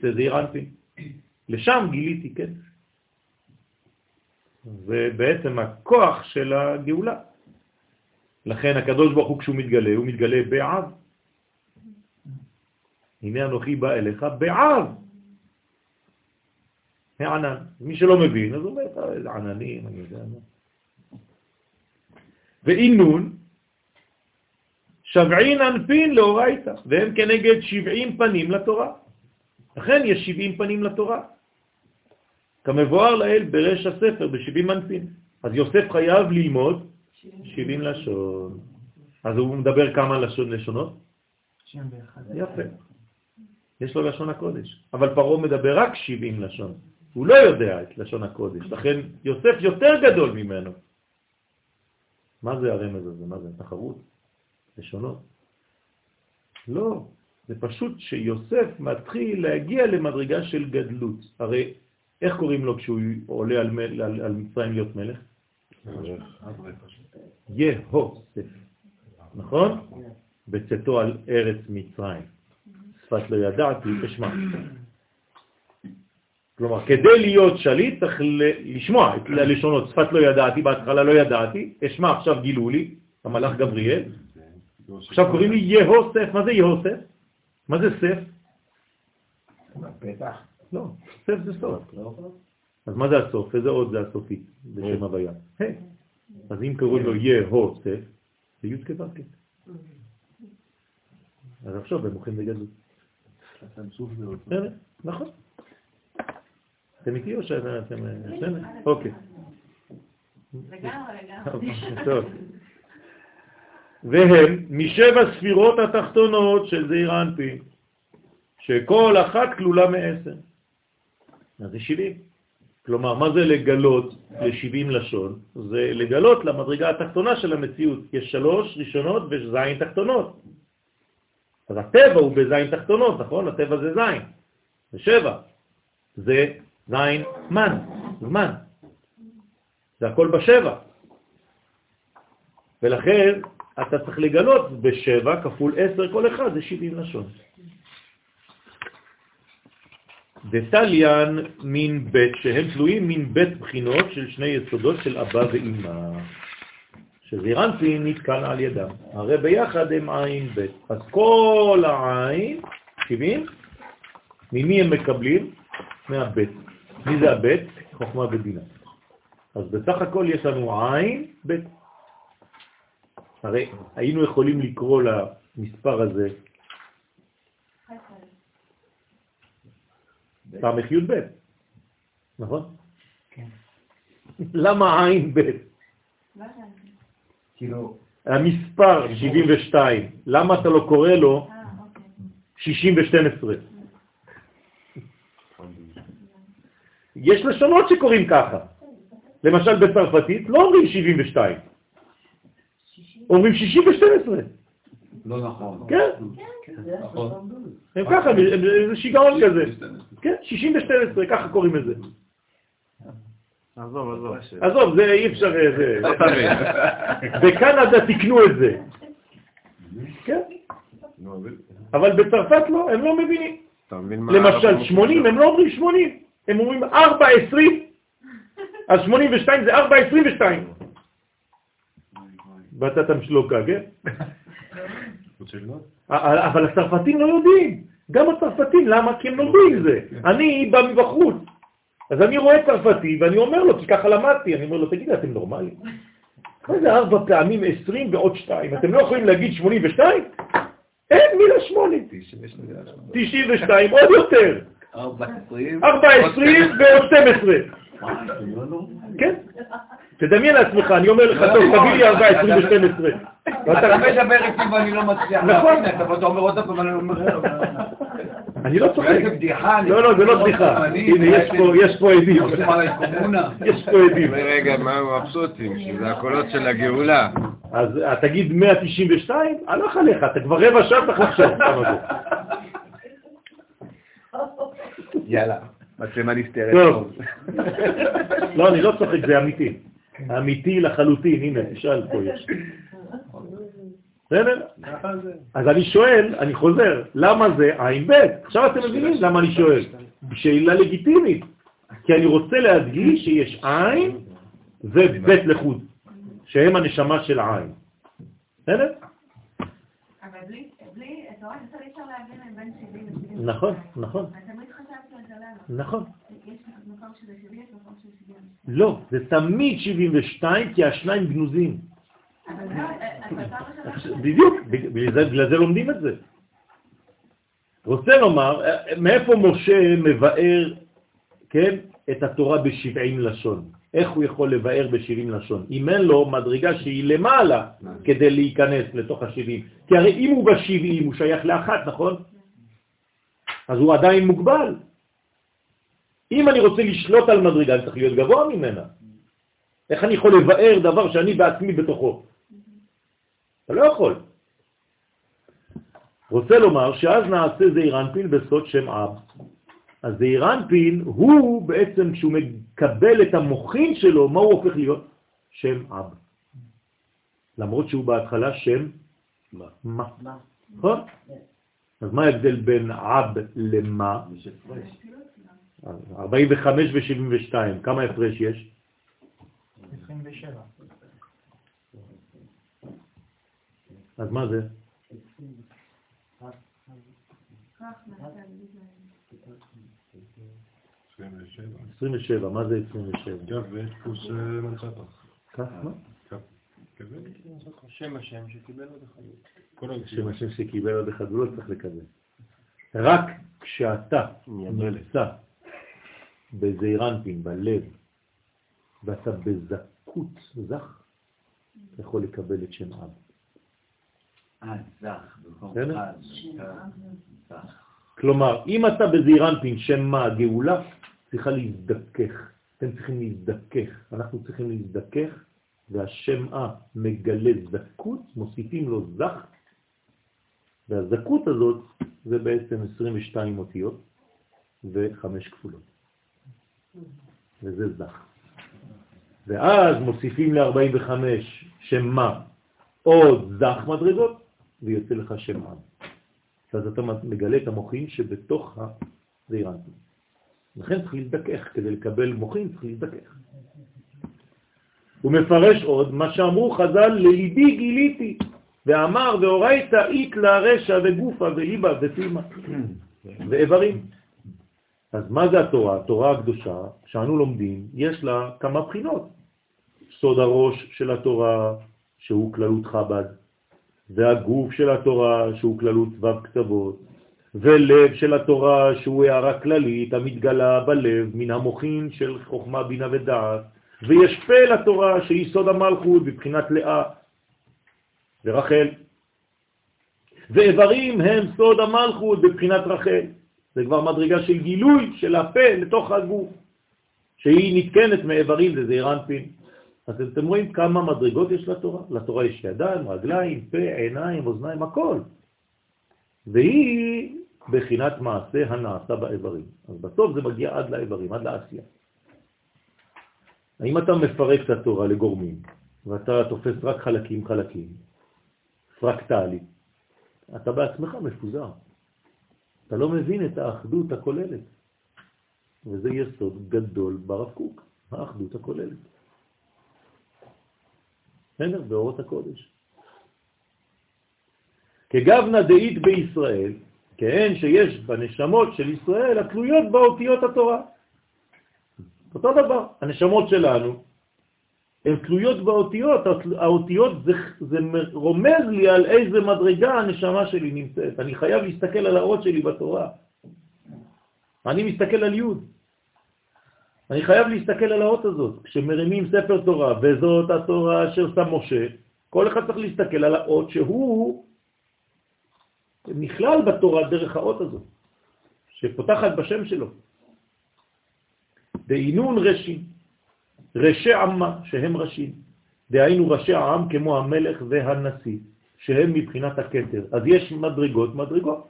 זה זעיר אנפין. לשם גיליתי, כן. זה בעצם הכוח של הגאולה. לכן הקדוש ברוך הוא כשהוא מתגלה, הוא מתגלה בעב. הנה אנוכי בא אליך בעב. הענן. מי שלא מבין, אז הוא אומר, "אה, איזה עננים, אני יודע מה. ואינון, שבעין אנפין לאורייתא, והם כנגד שבעים פנים לתורה. לכן יש שבעים פנים לתורה. כמבואר לאל ברש הספר, בשבעים אנפין. אז יוסף חייב ללמוד שבעים לשון. אז הוא מדבר כמה לשון לשונות? 91. יפה. יש לו לשון הקודש. אבל פרעה מדבר רק 70 לשון. הוא לא יודע את לשון הקודש, לכן יוסף יותר גדול ממנו. מה זה הרמז הזה? מה זה? תחרות? לשונות? לא, זה פשוט שיוסף מתחיל להגיע למדרגה של גדלות. הרי איך קוראים לו כשהוא עולה על, מל, על, על מצרים להיות מלך? יהוסף, נכון? בצאתו על ארץ מצרים. שפת לא ידעתי, אשמע. כלומר, כדי להיות שליט צריך לשמוע את הלשונות, שפת לא ידעתי, בהתחלה לא ידעתי, אשמע עכשיו גילו לי, המלאך גבריאל, עכשיו קוראים לי יהוסף, מה זה יהוסף? מה זה סף? פתח. לא, סף זה סוף. אז מה זה הסוף? איזה עוד זה הסופי בשם הוויה? ה'. אז אם קוראים לו יהוסף, זה י' כו' אז עכשיו הם הולכים בגדלות. בסדר, נכון. אתם איתי או שאתם... בסדר? אוקיי. לגמרי, לגמרי. טוב. והם משבע ספירות התחתונות של זעיר אנפין, שכל אחת כלולה מעשר. אז זה 70. כלומר, מה זה לגלות ל-70 לשון? זה לגלות למדרגה התחתונה של המציאות. יש שלוש ראשונות וזין תחתונות. אז הטבע הוא בזין תחתונות, נכון? הטבע זה זין. זה שבע. זה זין מן, זמן. זה הכל בשבע. ולכן אתה צריך לגלות בשבע כפול עשר כל אחד, זה 70 לשון. דתליין מין בית, שהם תלויים מין בית בחינות של שני יסודות של אבא ואמא, שזירנטי נתקן על ידם. הרי ביחד הם עין בית. אז כל העין, 70, ממי הם מקבלים? מהבית. מי זה הבית? חוכמה ובינה. אז בסך הכל יש לנו עין בית. הרי היינו יכולים לקרוא למספר הזה ס"י ב', נכון? כן. למה עין ב'? כאילו, המספר 72, למה אתה לא קורא לו אה, אוקיי. 60 ו-12? יש לשונות שקוראים ככה. למשל בצרפתית לא אומרים 72, אומרים 60 ו-12. לא נכון. כן, הם ככה, הם- זה שיגעון כזה. כן, 60 ו-12, ככה קוראים לזה. עזוב, עזוב. עזוב, זה אי אפשר... אה, זה- לא. בקנדה תקנו את זה. כן, אבל- בצרפת לא, הם לא מבינים. למשל 80, הם לא אומרים 80, הם אומרים 4, 20, אז 82 זה 4, 22. ואתה תמשלוקה, כן? רוצה ללמוד? אבל הצרפתים לא יודעים. גם הצרפתים, למה? כי הם לומדים את זה. אני בא מבחוץ. אז אני רואה צרפתי ואני אומר לו, כי ככה למדתי, אני אומר לו, תגיד, אתם נורמלים? מה זה ארבע פעמים 20 ועוד 2? אתם לא יכולים להגיד 82? אין מילה 8. 92, עוד יותר. 40. 4, 20 ועוד 12. כן? תדמיין לעצמך, אני אומר לך, טוב, תביא לי 4, 20 ו-12. אתה מדבר איתי ואני לא מצליח נכון. להבין, אתה אומר עוד פעם, אני אומר... אני לא צוחק. איזה בדיחה. לא, לא, זה לא בדיחה. הנה, יש פה- יש פה עדים. יש פה עדים. רגע, מה הם מבסוטים? שזה הקולות של הגאולה. אז אה, תגיד 192? הלך עליך, אתה כבר רבע שעה צריך לחשוב כמה זה. יאללה, מצלמה נסתרת. טוב. לא, אני לא צוחק, זה אמיתי. אמיתי לחלוטין, הנה, תשאל פה יש. בסדר? אז אני שואל, אני חוזר, למה זה עין ב'? עכשיו אתם מבינים למה אני שואל. שאלה לגיטימית, כי אני רוצה להדגיש שיש עין ובית לחוד, שהם הנשמה של העין. בסדר? אבל בלי, בלי, את רואה, אי אפשר להבין בין 70 ל-70. נכון, נכון. נכון. יש מקום שזה 70, יש מקום שזה 70. לא, זה תמיד 72, כי השניים גנוזים. בדיוק, בגלל זה, לומדים את זה. רוצה לומר, אה, מאיפה משה מבאר, כן, את התורה ב-70 לשון? איך הוא יכול לבאר ב-70 לשון? אם אין לו מדרגה שהיא למעלה כדי להיכנס לתוך ה-70. כי הרי אם הוא ב-70 הוא שייך לאחת, נכון? אז הוא עדיין מוגבל. אם אני רוצה לשלוט על מדרגה, אני צריך להיות גבוה ממנה. איך אני יכול לבאר דבר שאני בעצמי בתוכו? אתה לא יכול. רוצה לומר שאז נעשה זעירנפין בסוד שם אב. אז זעירנפין הוא בעצם, כשהוא מקבל את המוחין שלו, מה הוא הופך להיות? שם אב. למרות שהוא בהתחלה שם מה. מה. נכון? אז מה ההבדל בין אב למה? 45 ו-72, כמה הפרש יש? 27. אז מה זה? 27. 27, מה זה 27? גב ויש פלוס מנצחת. כך, מה? כזה? שם השם שקיבל עוד אחד. שם. השם שקיבל עוד אחד, הוא לא צריך לקבל. רק כשאתה. נמצא בזעירנפין, בלב, ואתה בזכות זך, אתה יכול לקבל את שם אב. אה, זך, במקום בסדר? אז, זך. כלומר, אם אתה בזעירנפין, שם מה הגאולה, צריכה להזדכך. אתם צריכים להזדכך, אנחנו צריכים להזדכך, והשם אה מגלה זכות, מוסיפים לו זך, והזכות הזאת זה בעצם 22 אותיות וחמש כפולות. וזה זך. ואז מוסיפים ל-45 שם מה עוד זך מדרגות, ויוצא לך שם עם. אז אתה מגלה את המוחין שבתוך הזעירנטים. לכן צריך להזדכך, כדי לקבל מוחין צריך להזדכך. הוא מפרש עוד מה שאמרו חז"ל, לליבי גיליתי, ואמר והורית אית לה רשע וגופה וליבה ופימה ואיברים. אז מה זה התורה? התורה הקדושה שאנו לומדים, יש לה כמה בחינות. סוד הראש של התורה, שהוא כללות חב"ד, והגוף של התורה, שהוא כללות ו' קצוות, ולב של התורה, שהוא הערה כללית המתגלה בלב מן המוחין של חוכמה, בינה ודעת, ויש פה לתורה שהיא סוד המלכות בבחינת לאה ורחל. ואיברים הם סוד המלכות בבחינת רחל. זה כבר מדרגה של גילוי של הפה לתוך הגוף, שהיא נתקנת מאיברים, זה זעיר אנפין. אז אתם רואים כמה מדרגות יש לתורה. לתורה יש ידיים, רגליים, פה, עיניים, אוזניים, הכל. והיא בחינת מעשה הנעשה באיברים. אז בסוף זה מגיע עד לאיברים, עד לעשייה. האם אתה מפרק את התורה לגורמים, ואתה תופס רק חלקים חלקים, פרקטלי, אתה בעצמך מפוזר. אתה לא מבין את האחדות הכוללת. וזה יסוד גדול ברב קוק, האחדות הכוללת. בסדר? באורות הקודש. כגבנה דאית בישראל, כן שיש בנשמות של ישראל התלויות באותיות התורה. אותו דבר, הנשמות שלנו הן תלויות באותיות, האותיות זה, זה רומז לי על איזה מדרגה הנשמה שלי נמצאת. אני חייב להסתכל על האות שלי בתורה. אני מסתכל על יוד. אני חייב להסתכל על האות הזאת. כשמרימים ספר תורה, וזאת התורה אשר שם משה, כל אחד צריך להסתכל על האות שהוא נכלל בתורה דרך האות הזאת, שפותחת בשם שלו. דהינון רשים, ראשי עמה שהם ראשים, דהיינו ראשי העם כמו המלך והנשיא, שהם מבחינת הכתר. אז יש מדרגות, מדרגות.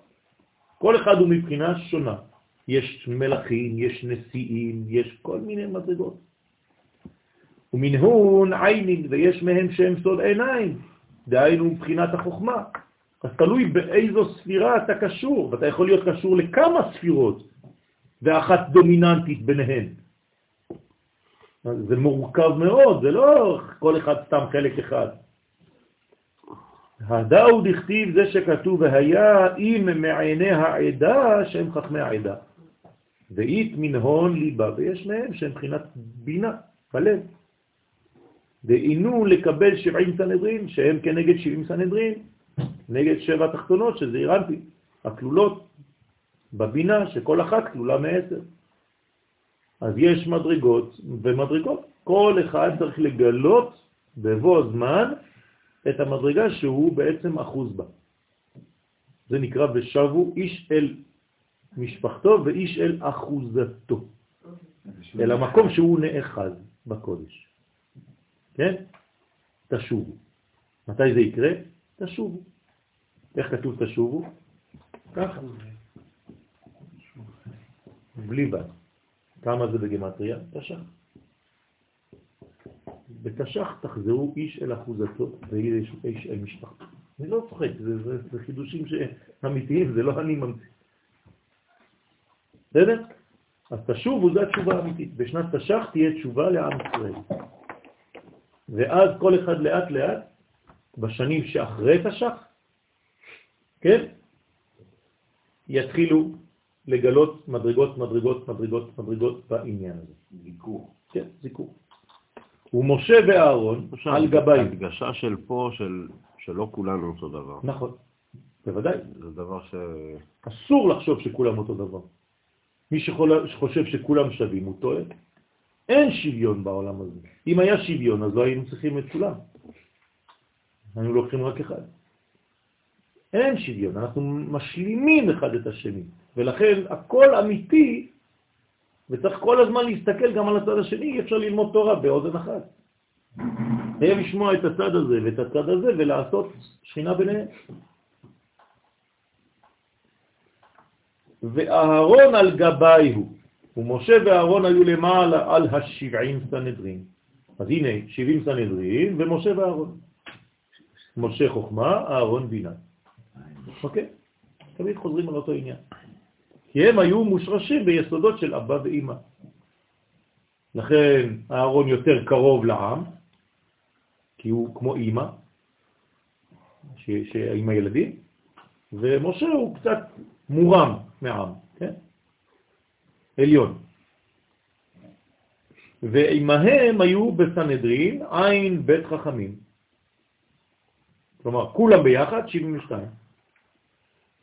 כל אחד הוא מבחינה שונה. יש מלכים, יש נשיאים, יש כל מיני מדרגות. ומנהון עיינין, ויש מהם שהם סוד עיניים, דהיינו מבחינת החוכמה. אז תלוי באיזו ספירה אתה קשור, ואתה יכול להיות קשור לכמה ספירות, ואחת דומיננטית ביניהן. זה מורכב מאוד, זה לא כל אחד סתם חלק אחד. הדאו דכתיב זה שכתוב, והיה אם מעיני העדה שהם חכמי העדה. ואית מנהון ליבה, ויש מהם שהם מבחינת בינה, בלב. דהינו לקבל 70 סנהדרין, שהם כנגד 70 סנהדרין, נגד שבע תחתונות, שזה אירנטי, הכלולות בבינה, שכל אחת כלולה מעשר. אז יש מדרגות ומדרגות. כל אחד צריך לגלות בבוא הזמן את המדרגה שהוא בעצם אחוז בה. זה נקרא ושבו איש אל משפחתו ואיש אל אחוזתו, אל המקום שהוא נאחז בקודש. כן? תשובו. מתי זה יקרה? תשובו. איך כתוב תשובו? ככה. בלי בד. כמה זה בגמטריה? תש"ח. בתש"ח תחזרו איש אל אחוזתו ואיש איש אל משפחתו. אני לא צוחק, זה, זה, זה חידושים אמיתיים, זה לא אני ממציא. בסדר? אז תשובו, זו התשובה האמיתית. בשנת תש"ח תהיה תשובה לעם ישראל. ואז כל אחד לאט לאט, בשנים שאחרי תש"ח, כן, יתחילו לגלות מדרגות, מדרגות, מדרגות, מדרגות בעניין הזה. זיכור. כן, זיכור. ומשה ואהרון על גביים. הדגשה של פה, של, שלא כולנו אותו דבר. נכון, בוודאי. זה דבר ש... אסור לחשוב שכולם אותו דבר. מי שחושב שכולם שווים הוא טועה. אין שוויון בעולם הזה. אם היה שוויון, אז לא היינו צריכים את כולם. היינו לוקחים רק אחד. אין שוויון, אנחנו משלימים אחד את השני, ולכן הכל אמיתי, וצריך כל הזמן להסתכל גם על הצד השני, אי אפשר ללמוד תורה באוזן אחת. חייב לשמוע את הצד הזה ואת הצד הזה ולעשות שכינה ביניהם. ואהרון על גבי הוא, ומשה ואהרון היו למעלה על השבעים סנהדרין. אז הנה, שבעים סנהדרין ומשה ואהרון. משה חוכמה, אהרון בינה. אוקיי? תמיד חוזרים על אותו עניין. כי הם היו מושרשים ביסודות של אבא ואמא. לכן אהרון יותר קרוב לעם, כי הוא כמו אמא, ש- עם הילדים, ומשה הוא קצת מורם מהעם, כן? עליון. ועמהם היו בסנהדרין עין בית חכמים. כלומר, כולם ביחד 72.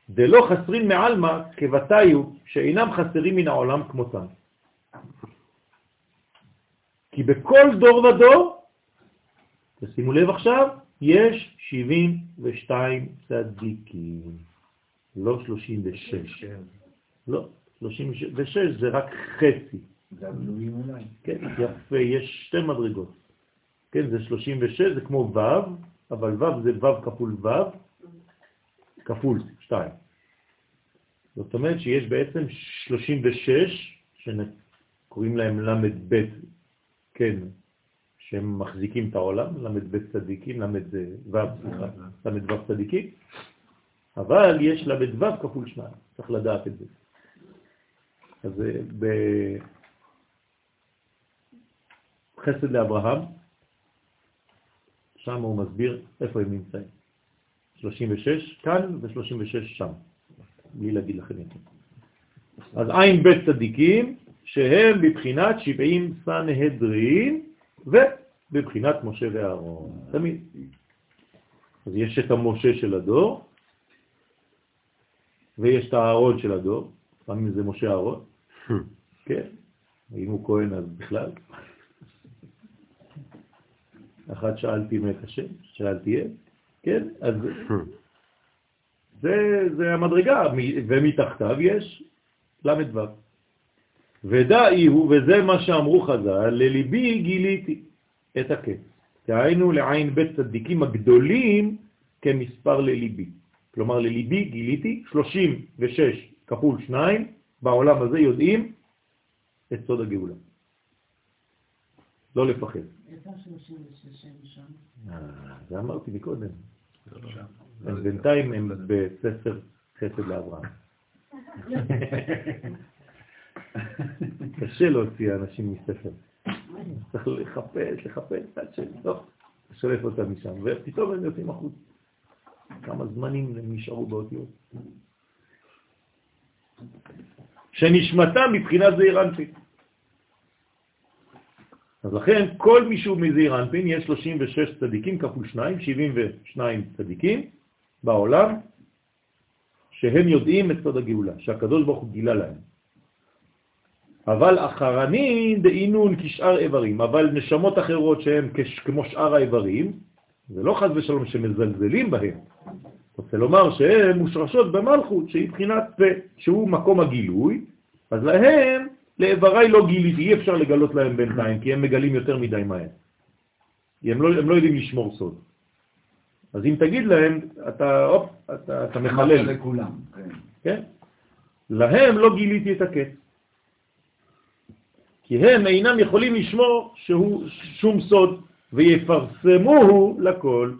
דלא חסרים מעלמא כבתיו שאינם חסרים מן העולם כמותם. כי בכל דור ודור, תשימו לב עכשיו, יש 72 צדיקים, לא 36. לא, 36 זה רק חצי. כן, יפה, יש שתי מדרגות. כן, זה 36, זה כמו ו', אבל ו' זה ו' כפול ו', כפול 2. זאת אומרת שיש בעצם 36, שקוראים להם למד ב', כן, שהם מחזיקים את העולם, למד ב' צדיקים, למד ו', סליחה, למד ו' צדיקים, אבל יש למד ו' כפול 2, צריך לדעת את זה. אז אה, בחסד לאברהם, שם הוא מסביר איפה הם נמצאים. 36 כאן ו-36 שם, בלי להגיד לכם את זה. אז עין בית צדיקים, שהם בבחינת 70 סנהדרין ובבחינת משה ואהרון, תמיד. אז יש את המשה של הדור, ויש את האהרון של הדור, לפעמים זה משה אהרון, כן, אם הוא כהן אז בכלל. אחת שאלתי מת השם, שאלתי את, כן, אז זה, זה המדרגה, ומתחתיו יש ל"ו. ודאי הוא, וזה מה שאמרו חז"ל, לליבי גיליתי את הקץ. דהיינו לעין בית צדיקים הגדולים כמספר לליבי. כלומר, לליבי גיליתי 36 כפול 2, בעולם הזה יודעים את סוד הגאולה. לא לפחד. איפה 36 הם שם? אה, זה אמרתי מקודם. אז בינתיים הם בספר חסד לאברהם. קשה להוציא אנשים מספר. צריך לחפש, לחפש, עד שלא, לשלף אותם משם, ופתאום הם יוצאים החוץ. כמה זמנים הם נשארו באותיות. שנשמתם מבחינת זעיר אנפין. אז לכן כל מי שהוא מזעיר אנפין יש 36 צדיקים כפול 2, 72 צדיקים בעולם, שהם יודעים את סוד הגאולה, שהקדוש ברוך הוא גילה להם. אבל אחרנין דאינון כשאר איברים, אבל נשמות אחרות שהן כמו שאר האיברים, זה לא חז ושלום שמזלזלים בהם, רוצה לומר שהן מושרשות במלכות, שהיא בחינת פה, שהוא מקום הגילוי, אז להם, לאיבריי לא גיליתי, אי אפשר לגלות להם בינתיים, כי הם מגלים יותר מדי מהר. הם לא, הם לא יודעים לשמור סוד. אז אם תגיד להם, אתה, אופ, אתה, אתה מחלל. לכולם, כן. כן? להם לא גיליתי את הקץ. כי הם אינם יכולים לשמור שהוא שום סוד, ויפרסמוהו לכל.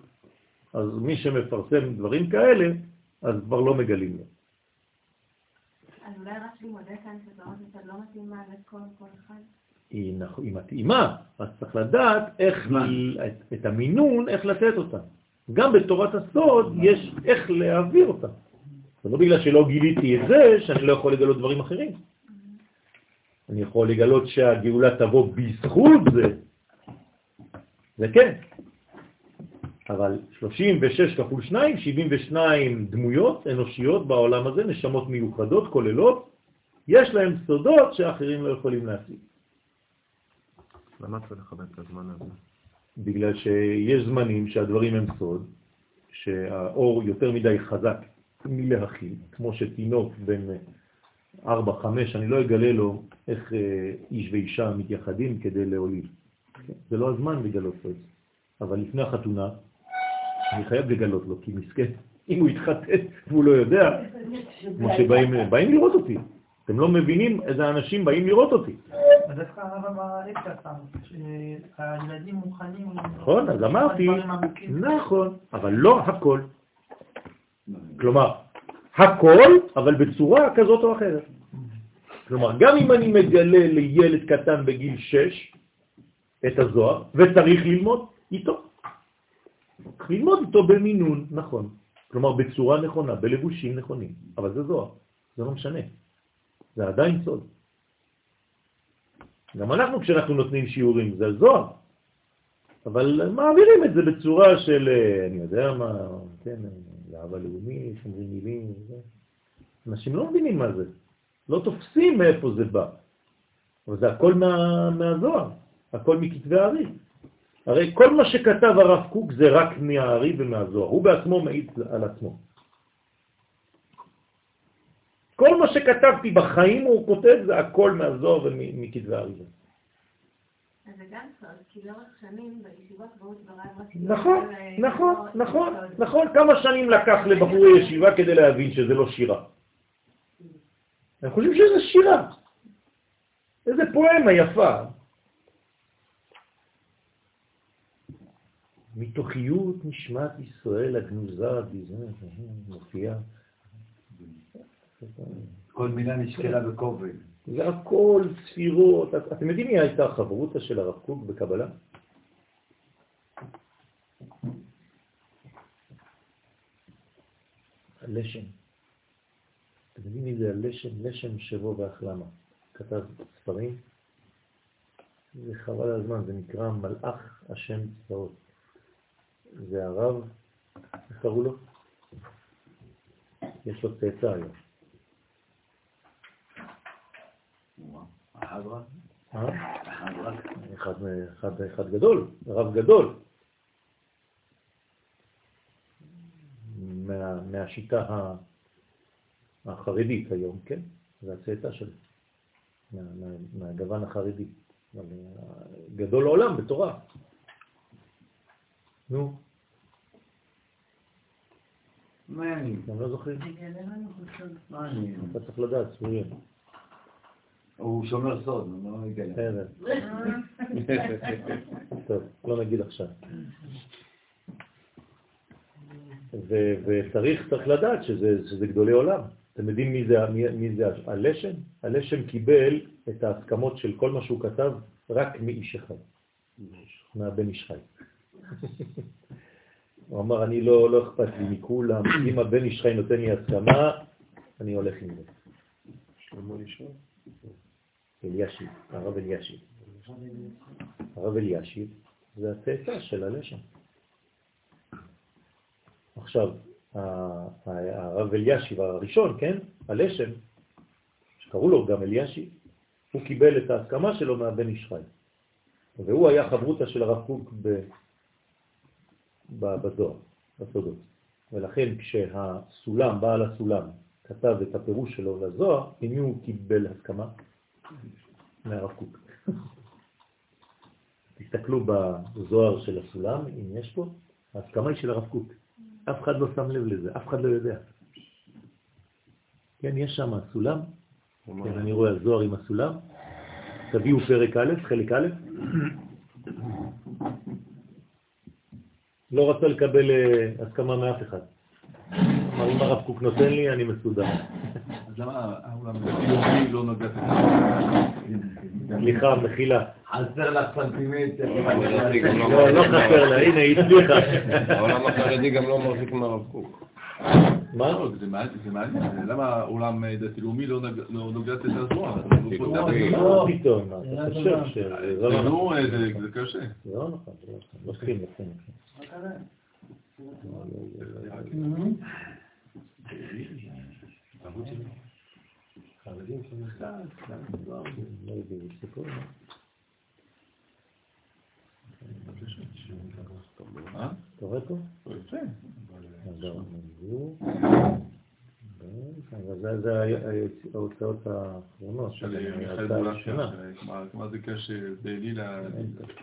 אז מי שמפרסם דברים כאלה, אז כבר לא מגלים לו. אז אולי רק לימודי כאן שזרות יותר לא מתאימה לכל כל אחד? היא, מתאימה, אז צריך לדעת איך. את, את המינון, איך לתת אותה. גם בתורת הסוד יש איך להעביר אותה. זה לא בגלל שלא גיליתי את זה, שאני לא יכול לגלות דברים אחרים. אני יכול לגלות שהגאולה תבוא בזכות זה. זה כן. אבל 36 כפול 2, 72 דמויות אנושיות בעולם הזה, נשמות מיוחדות, כוללות, יש להם סודות שאחרים לא יכולים להשיג. למה צריך לכבד את הזמן הזה? בגלל שיש זמנים שהדברים הם סוד, שהאור יותר מדי חזק מלהכיל, כמו שתינוק בן 4-5, אני לא אגלה לו איך אה, איש ואישה מתייחדים כדי להוליד. זה לא הזמן לגלות לו את זה. אבל לפני החתונה, אני חייב לגלות לו, כי מסכן, אם הוא יתחתן והוא לא יודע, כמו שבאים באים לראות אותי. אתם לא מבינים איזה אנשים באים לראות אותי. אז דווקא הרב אמר פעם, שהילדים מוכנים... נכון, אז אמרתי. נכון, אבל לא הכל. כלומר, הכל, אבל בצורה כזאת או אחרת. כלומר, גם אם אני מגלה לילד קטן בגיל 6 את הזוהר, וצריך ללמוד איתו. ללמוד איתו במינון, נכון. כלומר, בצורה נכונה, בלבושים נכונים. אבל זה זוהר, זה לא משנה. זה עדיין סוד. גם אנחנו כשאנחנו נותנים שיעורים, זה זוהר. אבל מעבירים את זה בצורה של, אה, אני יודע מה, כן, לאהבה לאומי, שומרים מילים, זה. אנשים לא מבינים מה זה, לא תופסים מאיפה זה בא. אבל זה הכל מה, מהזוהר, הכל מכתבי הארי. הרי כל מה שכתב הרב קוק זה רק מהארי ומהזוהר, הוא בעצמו מעיד על עצמו. כל מה שכתבתי בחיים הוא כותב זה הכל מהזוהר ומכתבי ברור דבריו רק... נכון, נכון, נכון, נכון. כמה שנים לקח לבחורי ישיבה כדי להבין שזה לא שירה? הם חושבים שזה שירה. איזה פואמה יפה. מתוכיות נשמת ישראל הגנוזה, בזה מופיעה. כל מילה נשקלה בכובד. זה הכל ספירות. את- אתם יודעים מי הייתה החברותה של הרב קוק בקבלה? הלשם. אתם יודעים מי זה הלשם? לשם שבו והחלמה. כתב ספרים. זה חבל הזמן, זה נקרא מלאך השם צבאות. זה הרב, איך קראו לו? יש לו צאצא היום. אה? אחד, אחד, אחד גדול, רב גדול. מה, מהשיטה החרדית היום, כן? זה הצאצא שלו, מה, מה, מהגוון החרדי. אה, גדול העולם בתורה. נו, מעניין. אתם לא זוכרים? מעניין. אתה צריך לדעת, צוריאל. הוא שומר סוד, הוא לא יגלה. בסדר. טוב, לא נגיד עכשיו. וצריך צריך לדעת שזה, שזה גדולי עולם. אתם יודעים מי זה, מי, מי זה הלשם? הלשם קיבל את ההסכמות של כל מה שהוא כתב רק מאיש אחד, מהבן איש חי. הוא אמר, אני לא, לא אכפת לי מכולם, אם הבן איש חי נותן לי הסכמה, אני הולך עם זה. שלמה ישוע? אלישיב, הרב אלישיב. הרב אלישיב זה הצאצא של הלשם. עכשיו, הרב אלישיב הראשון, כן, הלשם, שקראו לו גם אלישיב, הוא קיבל את ההסכמה שלו מהבן איש חי. והוא היה חברותה של הרב קוק בזוהר, בסודות. ולכן כשהסולם, בעל הסולם, כתב את הפירוש שלו לזוהר, ממי הוא קיבל הסכמה? מהרב קוק. תסתכלו בזוהר של הסולם, אם יש פה, ההסכמה היא של הרב קוק. אף אחד לא שם לב לזה, אף אחד לא יודע. כן, יש שם סולם, כן, אני רואה הזוהר עם הסולם. תביאו פרק א', חלק א'. לא רצה לקבל אה, הסכמה מאף אחד. אמר, אם הרב קוק נותן לי, אני מסודר. אז למה העולם הדתי לא נוגע את סליחה, מחילה. חסר לך סנטימטר. לא, לא חסר לה, הנה, היא הצליחה. העולם החרדי גם לא מחזיק מהרב קוק. מה? לא, זה מעניין, זה מעניין, למה העולם דתי-לאומי לא לא נוגעת את הזוהר? ציבורי. מה פתאום? מה אתה חושב לא נכון? נו, זה זה קשה. זה לא נכון, זה לא נכון. מסכים, מסכים. לא לא? אה? אתה רואה פה? יפה. נגזור. אבל זה- ההוצאות האחרונות של בולקה, הראשונה. מה זה קשר בעלי ל-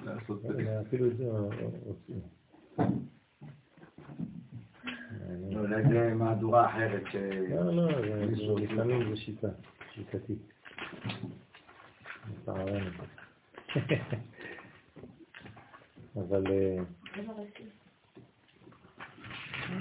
לעשות את זה. הנה, אפילו את זה הוציאו. אולי זה מהדורה אחרת. לא, לא, לפעמים זה שיטה, שיטתית. לצערנו. אבל אה, לא יודעים את זה. מעניין. איי, איי, איי. טוב,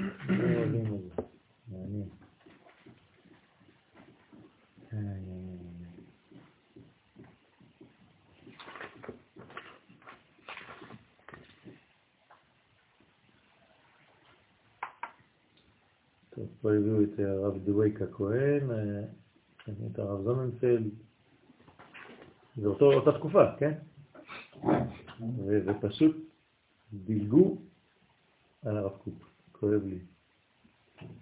פה הביאו את הרב דוויק הכהן, אה, את הרב זוננפלד, זה אותו, אותה תקופה, כן? ופשוט דילגו על הרב קוק, כואב לי.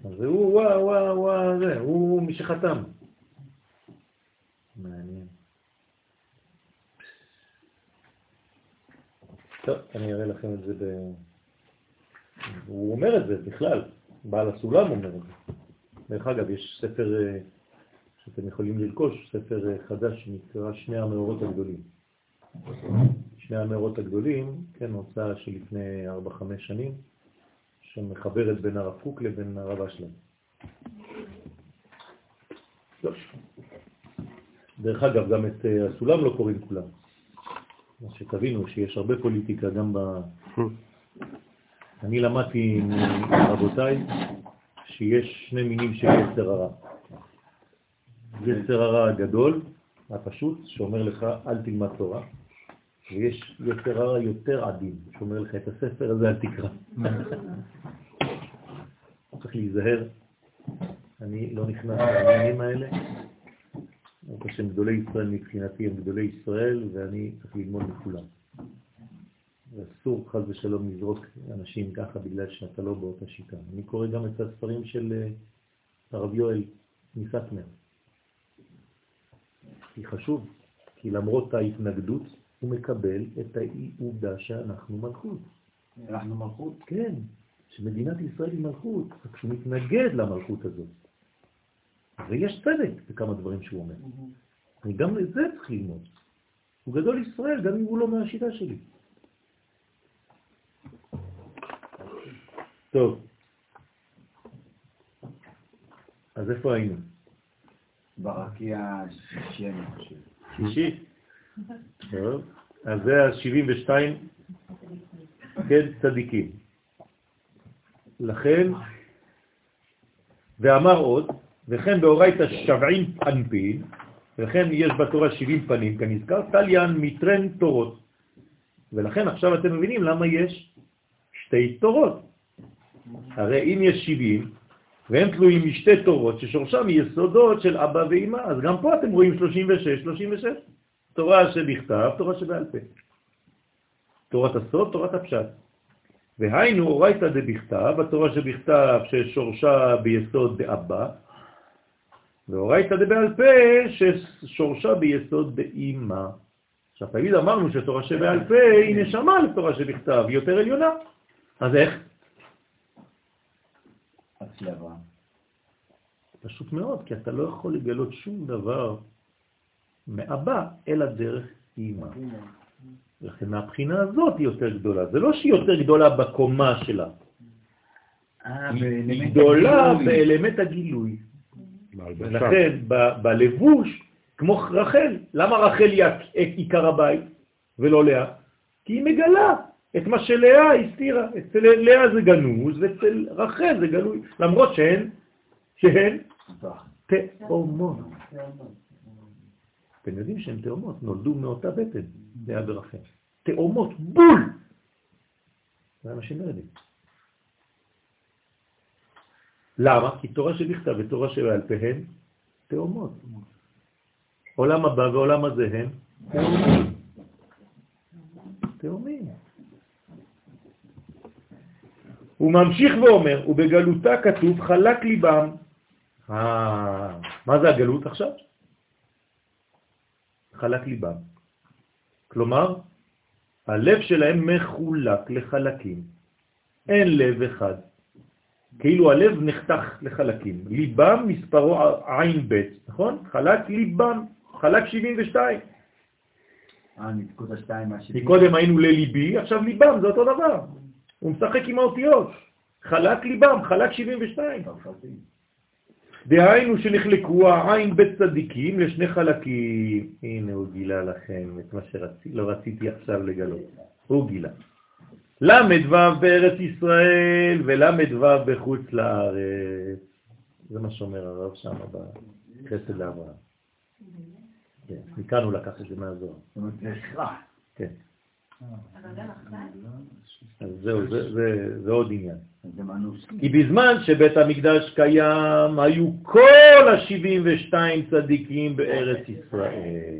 אז הוא, וואו, וואו, וואו, זה, הוא מי שחתם. מעניין. טוב, אני אראה לכם את זה ב... הוא אומר את זה בכלל, בעל הסולם אומר את זה. דרך אגב, יש ספר אה, שאתם יכולים לרכוש, ספר אה, חדש שנקרא שני המאורות הגדולים. שני המאורות הגדולים, כן, הוצאה שלפני 4-5 שנים, שמחברת בין הרב קוק לבין הרב אשלם. דרך אגב, גם את אה, הסולם לא קוראים כולם. אז שתבינו שיש הרבה פוליטיקה גם ב... אני למדתי מרבותיי שיש שני מינים של יצר הרע. יצר הרע הגדול, הפשוט, שאומר לך אל תלמד תורה, ויש יצר הרע יותר עדין, שאומר לך את הספר הזה אל תקרא. צריך להיזהר, אני לא נכנס לעניינים האלה. ברוך השם, גדולי ישראל מבחינתי הם גדולי ישראל, ואני צריך ללמוד מכולם. ואסור חז ושלום לזרוק אנשים ככה בגלל שאתה לא באותה שיטה. אני קורא גם את הספרים של אה, הרב יואל מסטמר. כי חשוב, כי למרות ההתנגדות הוא מקבל את העובדה שאנחנו מלכות. אנחנו מלכות. כן, שמדינת ישראל היא מלכות, רק שהוא מתנגד למלכות הזאת. ויש צדק בכמה דברים שהוא אומר. אני גם את זה צריך ללמוד. הוא גדול ישראל, גם אם הוא לא מהשיטה שלי. טוב. אז איפה היינו? ברקיע שישי, אני חושב. שישי? אז זה ה-72, כן, צדיקים. לכן, ואמר עוד, וכן באורייתא שבעים פנפין, וכן יש בתורה 70 פנים, כנזכר, תליין מטרן תורות. ולכן עכשיו אתם מבינים למה יש שתי תורות. הרי אם יש 70, והם תלויים משתי תורות ששורשם יסודות של אבא ואמא, אז גם פה אתם רואים 36, 36. תורה שבכתב, תורה שבעל פה. תורת הסוד, תורת הפשט. והיינו אורייתא דבכתב, התורה שבכתב ששורשה ביסוד באבא, ואורייתא דבעל פה ששורשה ביסוד באמא. עכשיו, תמיד אמרנו שתורה שבעל פה היא נשמה לתורה שבכתב, היא יותר עליונה. אז איך? אצל אברהם. פשוט מאוד, כי אתה לא יכול לגלות שום דבר מאבא, אלא דרך אמא. לכן מהבחינה הזאת היא יותר גדולה. זה לא שהיא יותר גדולה בקומה שלה, אה, היא גדולה באלמנט הגילוי. ולכן בלבוש, כמו רחל, למה רחל היא עיקר הבית ולא לאה? כי היא מגלה את מה שלאה הסתירה. אצל לאה זה גנוז ואצל רחל זה גלוי, למרות שהן, שהן תאומות. אתם יודעים שהן תאומות, נולדו מאותה בטן, לאה ורחל. תאומות, בול! זה אנשים לא יודעים. למה? כי תורה שבכתב ותורה שבעל פה הן תאומות. עולם הבא ועולם הזה הם תאומים. תאומים. הוא ממשיך ואומר, ובגלותה כתוב חלק ליבם. אה, מה זה הגלות עכשיו? חלק ליבם. כלומר, הלב שלהם מחולק לחלקים. אין לב אחד. כאילו הלב נחתך לחלקים. ליבם מספרו עין ב', נכון? חלק ליבם, חלק 72. אה. מקודם היינו לליבי, עכשיו ליבם, זה אותו דבר. הוא משחק עם האותיות. חלק ליבם, חלק 72. דהיינו שנחלקו העין בצדיקים לשני חלקים. הנה הוא גילה לכם את מה שלא רציתי עכשיו לגלות. הוא גילה. ל"ו בארץ ישראל ול"ו בחוץ לארץ. זה מה שאומר הרב שם בחסד לאברהם. כן, מכאן הוא לקח את זה מהזוהר. זאת אומרת, זה הכרח. כן. אז זהו, זה, זה, זה עוד עניין. כי בזמן שבית המקדש קיים, היו כל ה-72 צדיקים בארץ ישראל.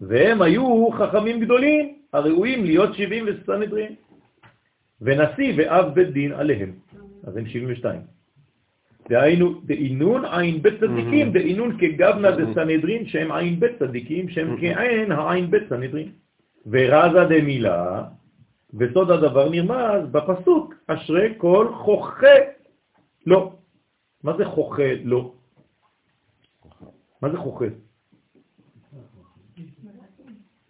והם היו חכמים גדולים, הראויים להיות 70 וסנהדרין. ונשיא ואב בית דין עליהם. אז הם 72. דהיינו, דאינון עין בית צדיקים, דאינון כגבנה דסנהדרין, שהם עין בית צדיקים, שהם כעין העין בית סנהדרין. ורזה דמילה, וסוד הדבר נרמז בפסוק, אשרי כל חוכה לא. מה זה חוכה לא? מה זה חוכה?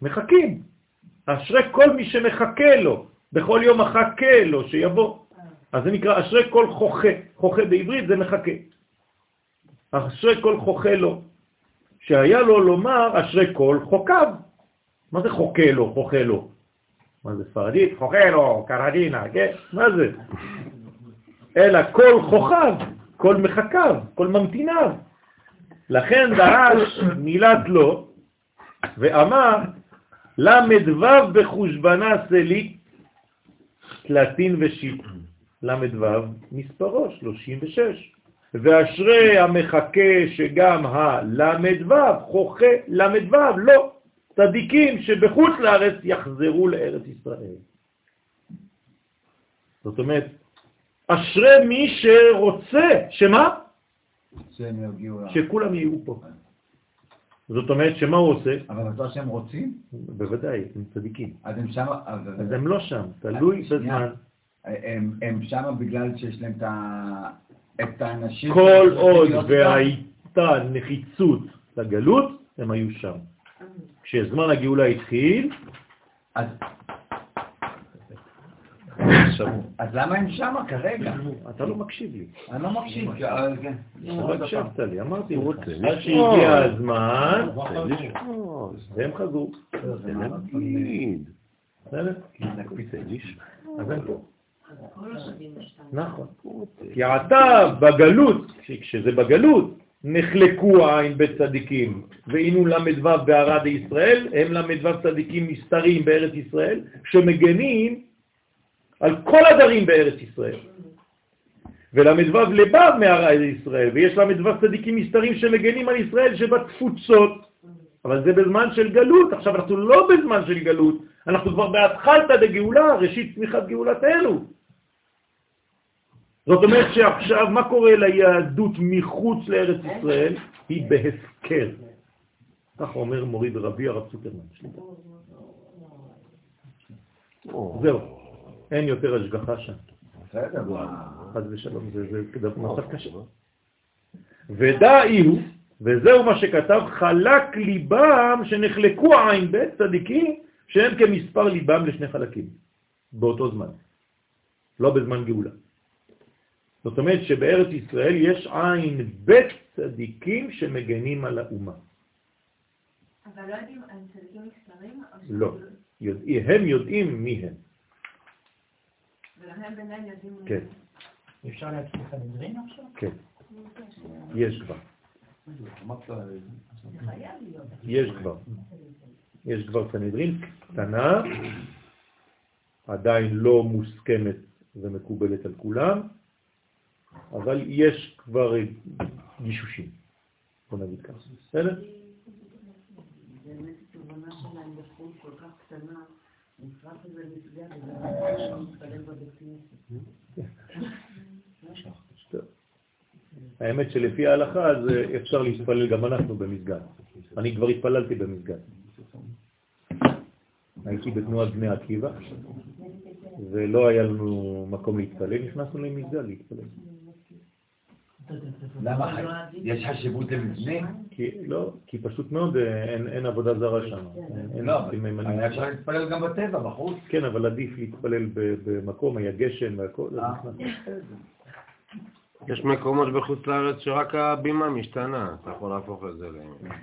מחכים. אשרי כל מי שמחכה לו, בכל יום מחכה לו שיבוא. אז זה נקרא אשרי כל חוכה. חוכה בעברית זה מחכה. אשרי כל חוכה לו. שהיה לו לומר אשרי כל חוקיו. מה זה חוקה לו, חוכה לו? מה זה ספרדית? חוכה לו, קרדינה, כן? מה זה? אלא כל חוכיו, כל מחכיו, כל ממתיניו. לכן דרש מילת לו ואמר ל"ו בחושבנה סלי תלתין ושיט. ל"ו מספרו 36. ואשרי המחכה שגם הל"ו חוכה ל"ו לא. צדיקים שבחוץ לארץ יחזרו לארץ ישראל. זאת אומרת, אשרי מי שרוצה, שמה? שכולם יהיו פה. זאת אומרת, שמה הוא עושה? אבל בטוח שהם רוצים? בוודאי, הם צדיקים. אז הם שם... אז הם לא שם, תלוי. בזמן. הם, הם שם בגלל שיש להם את, האנשים... כל עוד. והייתה נחיצות לגלות, הם היו שם. כשזמן הגאולה התחיל, אז. אז למה הם שם כרגע? אתה לא מקשיב לי. אני לא מקשיב. אה, כן. לא הקשבת לי, אמרתי עד. שהגיע הזמן. והם חזרו. לשמוע. אז הם פה. נכון. כי עתה בגלות, כשזה בגלות, נחלקו העין בצדיקים, והיינו ל"ו בערד ישראל, הם ל"ו צדיקים מסתרים בארץ ישראל, שמגנים על כל הדרים בארץ ישראל. ול"ו לבב מערד ישראל, ויש ל"ו צדיקים מסתרים שמגנים על ישראל שבתפוצות. אבל זה בזמן של גלות, עכשיו אנחנו לא בזמן של גלות, אנחנו כבר בהתחלתא דגאולה, ראשית צמיחת גאולתנו. זאת אומרת שעכשיו, מה קורה ליהדות מחוץ לארץ ישראל? היא בהפקר. ככה אומר מורי ורבי הרב. שליטה. זהו, אין יותר השגחה שם. חס ושלום, זה, מצב קשה. ודאי הוא, וזהו מה שכתב, חלק ליבם שנחלקו העין בית צדיקים, שהם כמספר ליבם לשני חלקים, באותו זמן, לא בזמן גאולה. זאת אומרת שבארץ ישראל יש עין בית צדיקים שמגנים על האומה. אבל לא יודעים על צדיקים מסתרים? או ש- לא. יודע, הם יודעים מי הם. ולהם ביניהם יודעים... כן, אפשר להתחיל סנהדרין עכשיו? כן, יש כבר. יש כבר. יש כבר סנהדרין קטנה, עדיין לא מוסכמת ומקובלת על כולם, אבל יש כבר גישושים, בוא נגיד ככה. בסדר? באמת התובנה שלהם בחו"ל כל כך קטנה, וזה לא. האמת שלפי ההלכה אז אה, אפשר להתפלל גם אנחנו במסגד. אני כבר התפללתי במסגד. הייתי בתנועת בני עקיבא, ולא היה לנו מקום להתפלל, נכנסנו למסגד להתפלל. למה? יש חשיבות למבנה? כי, לא, כי פשוט מאוד אה, אין, עבודה זרה שם. אין- אין לא. היה אפשר להתפלל גם בטבע, בחוץ. כן, אבל עדיף להתפלל במקום, היה גשם והכל. אה. יש מקומות בחוץ לארץ שרק הבימה משתנה, אתה יכול להפוך את זה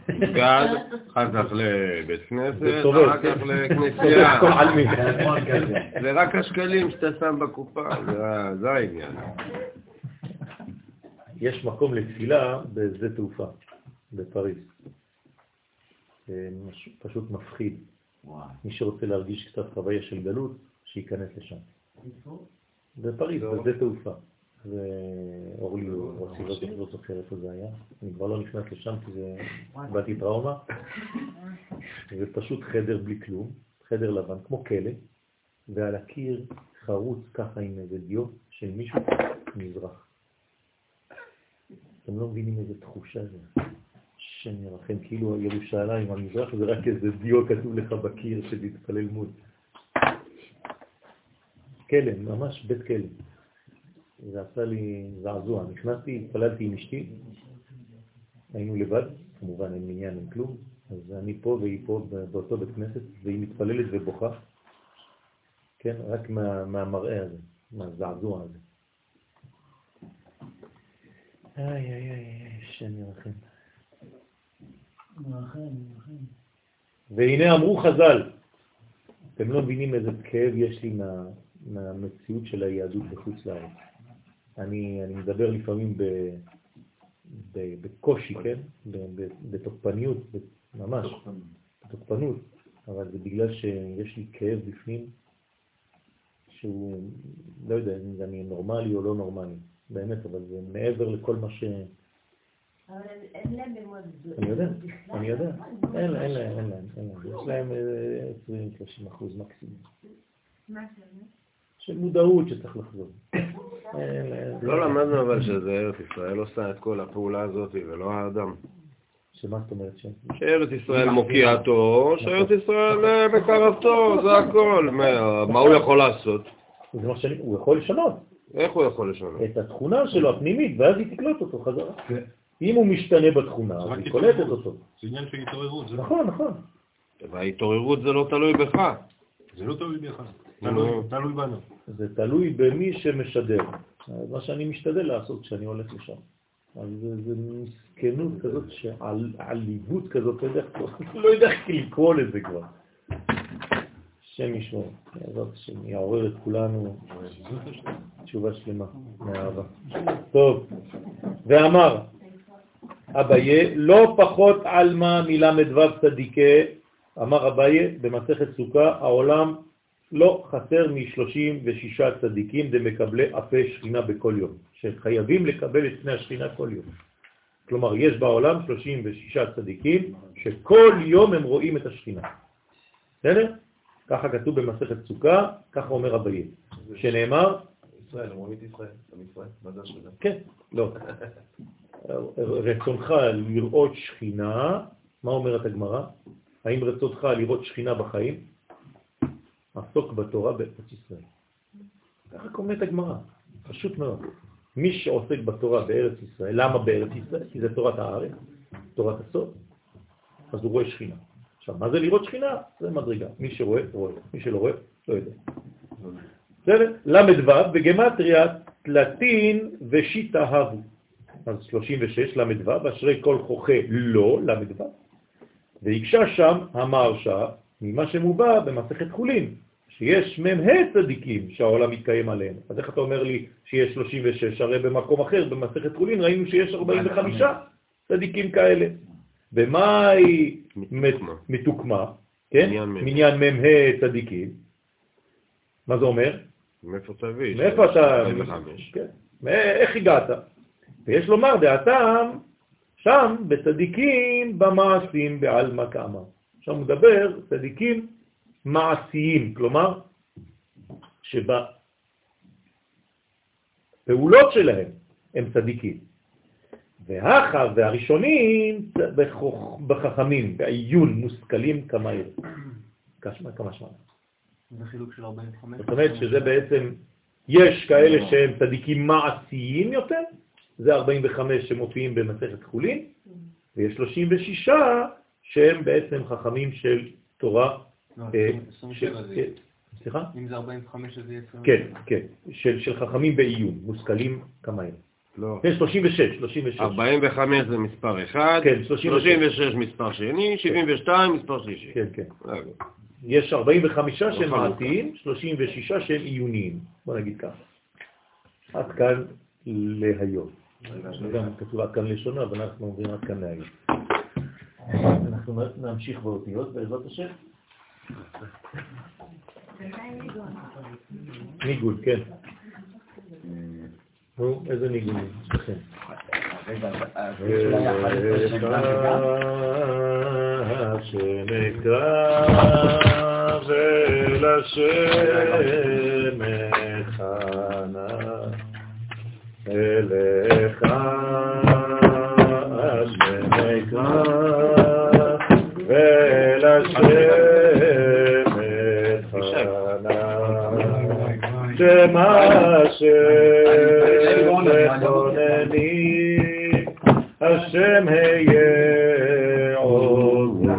למסגד, אחר כך לבית כנסת. אחר כך לכנסייה. זה רק השקלים שאתה שם בקופה, זה- זה העניין. יש מקום לתפילה בשדה תעופה, בפריז. זה מש- פשוט מפחיד. וואי. מי שרוצה להרגיש קצת חוויה של גלות, שייכנס לשם. בפריז, לא. בשדה תעופה. ואורלי רוצי לא זוכר- לא זוכר איפה זה היה. אני כבר לא נכנס לשם כי זה... באתי טראומה. זה פשוט חדר בלי כלום, חדר לבן, כמו כלא, ועל הקיר חרוץ ככה עם איזה דיו של מישהו, מזרח. אתם לא מבינים איזה תחושה זה. השם ירחם, כאילו ירושלים, המזרח זה רק איזה דיו כתוב לך בקיר שתתפלל מול. כלא, ממש בית כלא. זה עשה לי זעזוע. נכנסתי, התפללתי עם אשתי, היינו לבד, כמובן אין מניין, אין כלום, אז אני פה והיא פה באותו בית כנסת, והיא מתפללת ובוכה, כן, רק מה, מהמראה הזה, מהזעזוע הזה. איי, איי, איי, השם ירחם. והנה אמרו חז"ל, אתם לא מבינים איזה כאב יש לי מה, מהמציאות של היהדות בחוץ לארץ. אני, אני מדבר לפעמים ב, ב, בקושי, כן? ב, ב, בתוקפניות, ממש, בתוקפנות, אבל זה בגלל שיש לי כאב בפנים שהוא, לא יודע אם אני נורמלי או לא נורמלי, באמת, אבל זה מעבר לכל מה ש... אבל אין- אין להם אני יודע. אני יודע. אין להם, אין להם, אין להם. יש להם אה, 20-30 אחוז מקסימום. מה זה? של מודעות שצריך לחזור. לא למדנו אבל שזה ארץ ישראל עושה את כל הפעולה הזאת ולא האדם. שמה זאת אומרת שם? שארץ ישראל מוקיעתו, שארץ ישראל אה, מקרבתו, זה הכל. מה מה הוא יכול לעשות? זה מה שאני, הוא יכול לשנות איך הוא יכול לשנות? את התכונה שלו הפנימית, ואז היא תקלוט אותו חזרה. אם הוא משתנה בתכונה, אז היא קולטת. אותו. זה עניין של התעוררות, זה- נכון, נכון. וההתעוררות זה לא תלוי בך. זה לא תלוי בך. תלוי- בנו. זה תלוי במי שמשדר. מה שאני משתדל לעשות כשאני הולך לשם. אז זה, מסכנות כזאת, עליבות כזאת, לא לא יודע איך לקרוא לזה כבר. השם ישמור, בעזרת השם, יעורר את כולנו תשובה שלמה מאהבה. טוב, ואמר אביי, לא פחות עלמא מל"ו צדיקי, אמר אביי במסכת סוכה, העולם לא חסר מ-36 צדיקים דמקבלי אפה שכינה בכל יום, שחייבים לקבל את פני השכינה כל יום. כלומר, יש בעולם 36 צדיקים שכל יום הם רואים את השכינה. בסדר? ככה כתוב במסכת סוכה, ככה אומר אביי, שנאמר, ישראל, את ישראל, ישראל, מה זה השאלה? כן, לא. רצונך לראות שכינה, מה אומרת הגמרא? האם רצונך לראות שכינה בחיים? עסוק בתורה בארץ ישראל. ככה את הגמרא, פשוט מאוד. מי שעוסק בתורה בארץ ישראל, למה בארץ ישראל? כי זה תורת הארץ, תורת הסוד, אז הוא רואה שכינה. עכשיו, מה זה לראות שכינה? זה מדרגה. מי שרואה, רואה. מי שלא רואה, לא יודע. בסדר? ל"ו בגמטריה תלתין ושיטה הבו. אז 36 ל"ו, אשרי כל חוכה לא ל"ו. והקשה שם המרשה ממה שמובא במסכת חולין, שיש מ"ה צדיקים שהעולם מתקיים עליהם. אז איך אתה אומר לי שיש 36? הרי במקום אחר, במסכת חולין, ראינו שיש 45 צדיקים כאלה. ומה היא מתוקמה. כן? מניין מ"ה. מניין מ"ה צדיקים. מה זה אומר? מאיפה תביא? מאיפה אתה... 45. כן. איך הגעת? ויש לומר דעתם שם בצדיקים במעשים בעלמא כאמר. שם הוא מדבר צדיקים מעשיים, כלומר שבפעולות שלהם הם צדיקים. והאחר והראשונים בחכמים, בעיון מושכלים כמה עיר. כמה שמע. זה חילוק של 45. זאת אומרת שזה בעצם, יש כאלה שהם צדיקים מעשיים יותר, זה 45 שמופיעים במסכת חולין, ויש 36 שהם בעצם חכמים של תורה. לא, אה, 27 של- זה יהיה. סליחה? אם זה 45 אז זה יהיה 27. כן, כן, של, חכמים בעיון, מושכלים כמה הם. לא. כן, 36, 36. 45 זה מספר אחד, כן, 36. 36 מספר שני, 72 מספר שלישי. כן, כן. רגע. יש 45 שהם. מעשיים, 36 שהם עיוניים. בוא נגיד ככה. עד כאן להיום. גם כתוב עד כאן לשונה, אבל אנחנו אומרים עד כאן להיום. אנחנו נמשיך באותיות בעזרת השם. ניגוד, כן. נו, איזה ניגוד? אצלכם? רגע, אז יש לה יחד את השם גם וגם? השם אקרא ולשם אכנה אליך אקרא ולשם שם השם השם היה עוזרי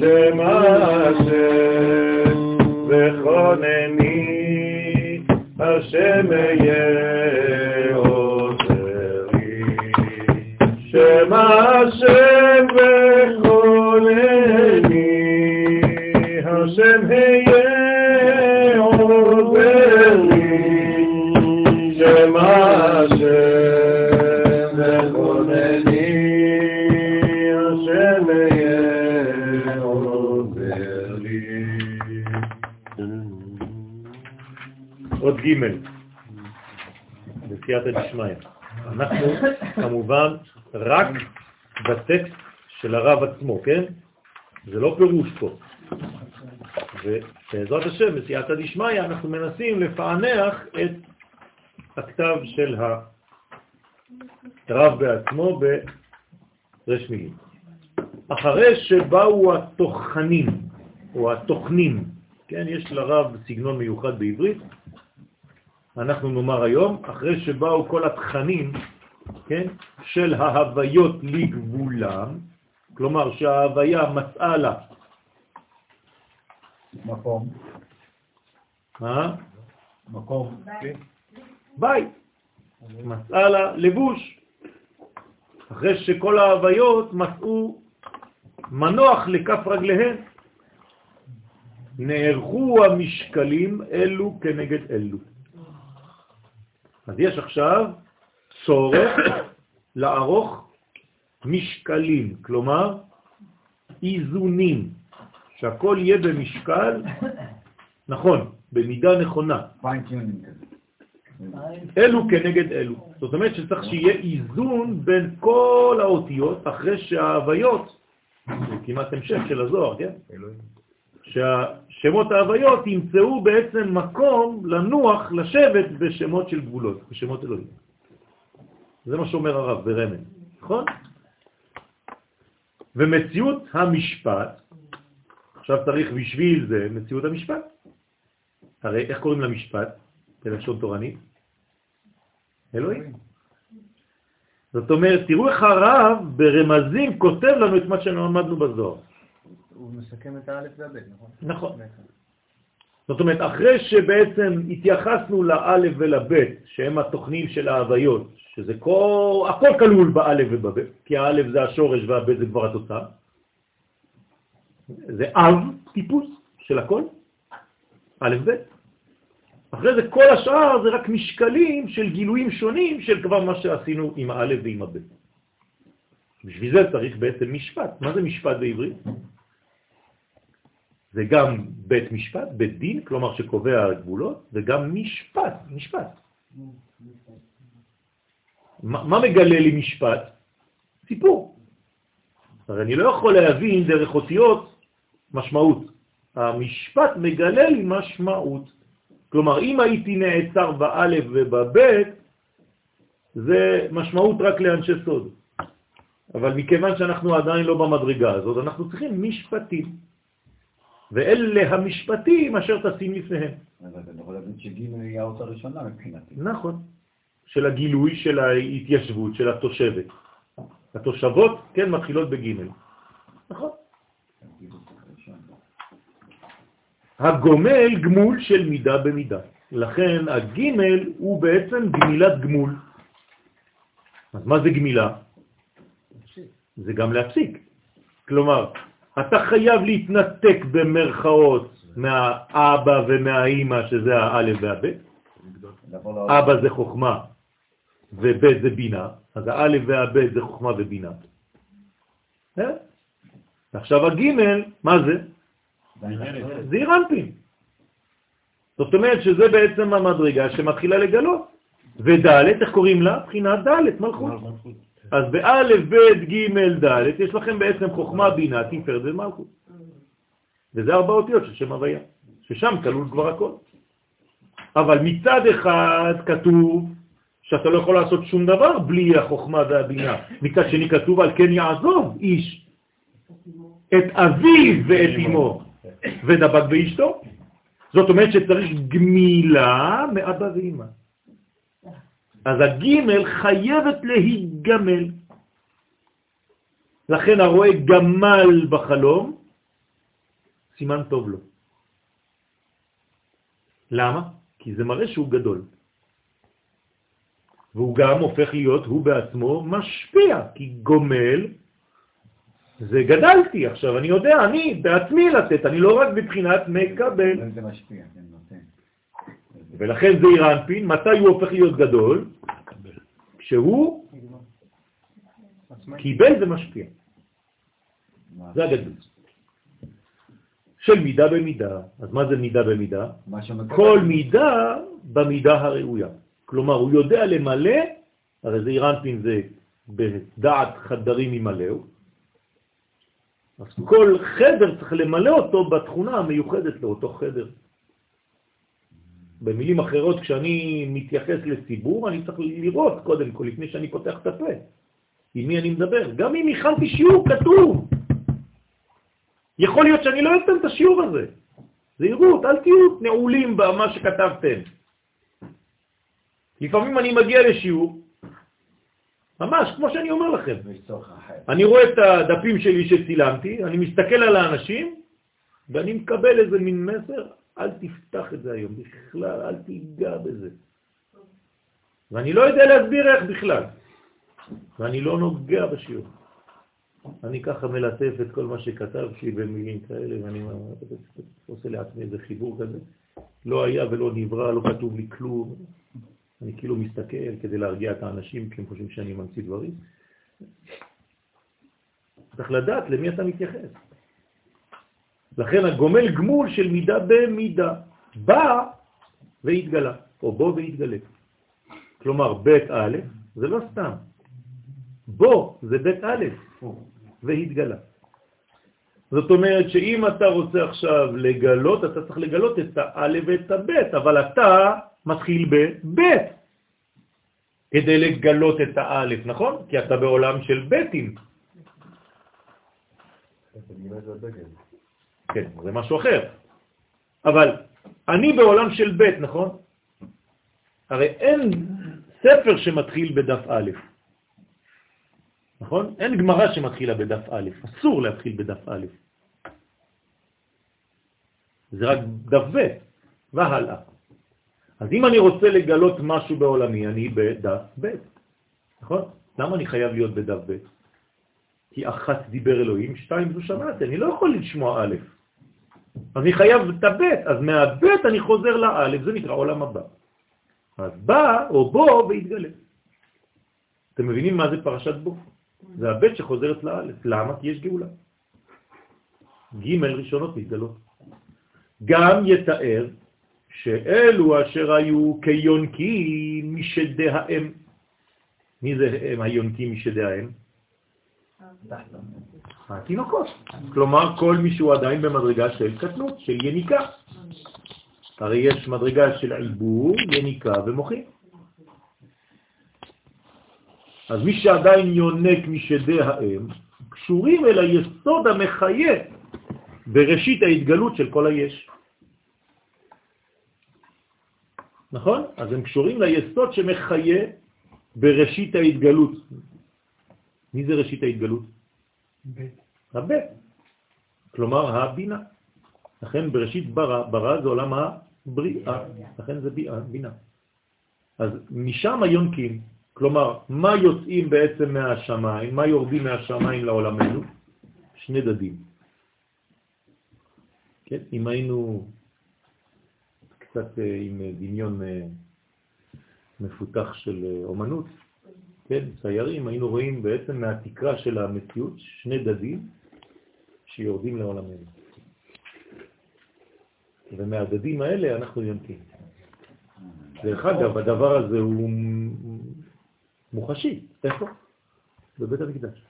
שם השם וכונני השם היה שם השם השם היה ג' בסייעתא דשמיא. אנחנו כמובן רק בטקסט של הרב עצמו, כן? זה לא פירוש פה. ובעזרת השם, בסייעתא דשמיא, אנחנו מנסים לפענח את הכתב של הרב בעצמו ברש מילים. אחרי שבאו התוכנים, או התוכנים, כן, יש לרב סגנון מיוחד בעברית, אנחנו נאמר היום, אחרי שבאו כל התכנים, כן, של ההוויות לגבולם, כלומר שההוויה מצאה לה, מקום. מה? מקום. בית, מצאה לה לבוש, אחרי שכל ההוויות מצאו מנוח לכף רגליהן. נערכו המשקלים אלו כנגד אלו. אז יש עכשיו צורך לערוך משקלים, כלומר איזונים, שהכל יהיה במשקל נכון, במידה נכונה. אלו כנגד אלו. זאת אומרת שצריך שיהיה איזון בין כל האותיות אחרי שההוויות, זה כמעט המשך של הזוהר, כן? שהשמות ההוויות ימצאו בעצם מקום לנוח, לשבת בשמות של גבולות, בשמות אלוהים. זה מה שאומר הרב ברמז, נכון? ומציאות המשפט, עכשיו צריך בשביל זה מציאות המשפט. הרי איך קוראים למשפט בלשון תורנית? אלוהים. זאת אומרת, תראו איך הרב ברמזים כותב לנו את מה שלמדנו בזוהר. הוא מסכם את האלף והבית, נכון? נכון. זאת אומרת, אחרי שבעצם התייחסנו לאלף ולבית, שהם התוכנים של ההוויות, שזה כל, הכל כלול באלף ובבית, כי האלף זה השורש והבית זה כבר התוצאה. זה אב טיפוס של הכל, א' ב'. אחרי זה כל השאר זה רק משקלים של גילויים שונים של כבר מה שעשינו עם הא' ועם הב'. בשביל זה צריך בעצם משפט. מה זה משפט בעברית? זה גם בית משפט, בית דין, כלומר שקובע גבולות, וגם משפט, משפט. מה, מה מגלה לי משפט? סיפור. הרי אני לא יכול להבין דרך אותיות משמעות. המשפט מגלה לי משמעות. כלומר, אם הייתי נעצר באלף ובבית, זה משמעות רק לאנשי סוד. אבל מכיוון שאנחנו עדיין לא במדרגה הזאת, אנחנו צריכים משפטים. ואלה המשפטים אשר תשים לפניהם. אבל אתה יכול להגיד שג' היא האות הראשונה מבחינתי. נכון. של הגילוי של ההתיישבות, של התושבת. התושבות, כן, מתחילות בג' נכון. הגומל גמול של מידה במידה. לכן הגימל הוא בעצם גמילת גמול. אז מה זה גמילה? זה גם להפסיק. כלומר, אתה חייב להתנתק במרכאות מהאבא ומהאימא, שזה האלף והבית. אבא זה חוכמה ובית זה בינה, אז האלף והבית זה חוכמה ובינה. אה? עכשיו הגימל, מה זה? זה אירנפין. זאת אומרת שזה בעצם המדרגה שמתחילה לגלות. וד', איך קוראים לה? בחינת ד', מלכות. אז באלף, ב', ג', ד', יש לכם בעצם חוכמה, בינה, תפארת ומלכות. וזה ארבע אותיות של שם הוויה, ששם כלול כבר הכל. אבל מצד אחד כתוב שאתה לא יכול לעשות שום דבר בלי החוכמה והבינה. מצד שני כתוב על כן יעזוב איש את אביו ואת אמו ודבק באשתו. זאת אומרת שצריך גמילה מאבא ואמא. אז הגימל חייבת להיגמל. לכן הרואה גמל בחלום, סימן טוב לו. למה? כי זה מראה שהוא גדול. והוא גם הופך להיות, הוא בעצמו, משפיע, כי גומל זה גדלתי עכשיו, אני יודע, אני בעצמי לתת, אני לא רק בבחינת מקבל. זה משפיע, נותן. ולכן זה אירנפין, מתי הוא הופך להיות גדול? כשהוא קיבל ומשפיע. זה הגדלות. של מידה במידה. אז מה זה מידה במידה? כל מידה במידה הראויה. כלומר, הוא יודע למלא, הרי זה אירנפין זה בדעת חדרים ימלאו, אז כל חדר צריך למלא אותו בתכונה המיוחדת לאותו חדר. במילים אחרות, כשאני מתייחס לציבור, אני צריך לראות קודם כל, לפני שאני פותח את הפה, עם מי אני מדבר. גם אם הכנתי שיעור כתוב, יכול להיות שאני לא אתן את השיעור הזה. זהירות, אל תהיו נעולים במה שכתבתם. לפעמים אני מגיע לשיעור, ממש, כמו שאני אומר לכם. אני רואה את הדפים שלי שצילמתי, אני מסתכל על האנשים, ואני מקבל איזה מין מסר, אל תפתח את זה היום בכלל, אל תיגע בזה. ואני לא יודע להסביר איך בכלל, ואני לא נוגע בשיעור. אני ככה מלטף את כל מה שכתבתי במילים כאלה, ואני עושה לעצמי איזה חיבור כזה. לא היה ולא נברא, לא כתוב לי כלום. אני כאילו מסתכל כדי להרגיע את האנשים, כי הם חושבים שאני ממציא דברים. צריך לדעת למי אתה מתייחס. לכן הגומל גמול של מידה במידה, בא והתגלה, או בוא והתגלה. כלומר, בית א' זה לא סתם. בוא זה בית א', והתגלה. זאת אומרת שאם אתה רוצה עכשיו לגלות, אתה צריך לגלות את הא' ואת הב', אבל אתה מתחיל בב' כדי לגלות את האלף, נכון? כי אתה בעולם של בטים. כן, זה משהו אחר. אבל אני בעולם של ב', נכון? הרי אין ספר שמתחיל בדף א', נכון? אין גמרא שמתחילה בדף א', אסור להתחיל בדף א'. זה רק דף ב' והלאה. אז אם אני רוצה לגלות משהו בעולמי, אני בדף ב', נכון? למה אני חייב להיות בדף ב'? כי אחת דיבר אלוהים, שתיים זו שמעתי, אני לא יכול לשמוע א'. אז אני חייב את הב', אז מהב' אני חוזר לא', זה נקרא עולם הבא. אז בא או בוא והתגלה. אתם מבינים מה זה פרשת בו? זה הב' שחוזרת לא'. למה? כי יש גאולה. ג' ראשונות מתגלות. גם יתאר שאלו אשר היו כיונקים משדי האם. מי זה הם היונקים משדי האם? התינוקות. כלומר, כל מי שהוא עדיין במדרגה של קטנות, של יניקה. הרי יש מדרגה של עיבור, יניקה ומוחים. אז מי שעדיין יונק משדי האם, קשורים אל היסוד המחיה בראשית ההתגלות של כל היש. נכון? אז הם קשורים ליסוד שמחיה בראשית ההתגלות. מי זה ראשית ההתגלות? הבא. כלומר, הבינה. לכן בראשית ברא, ברא זה עולם הבריאה, לכן זה בינה. אז משם היונקים, כלומר, מה יוצאים בעצם מהשמיים, מה יורדים מהשמיים לעולמנו? שני דדים. כן, אם היינו קצת אה, עם דמיון אה, מפותח של אה, אומנות, כן, ציירים, היינו רואים בעצם מהתקרה של המציאות שני דדים שיורדים לעולמנו. ומהדדים האלה אנחנו יונקים. דרך אגב, הדבר הזה הוא מוחשי. איפה? בבית המקדש.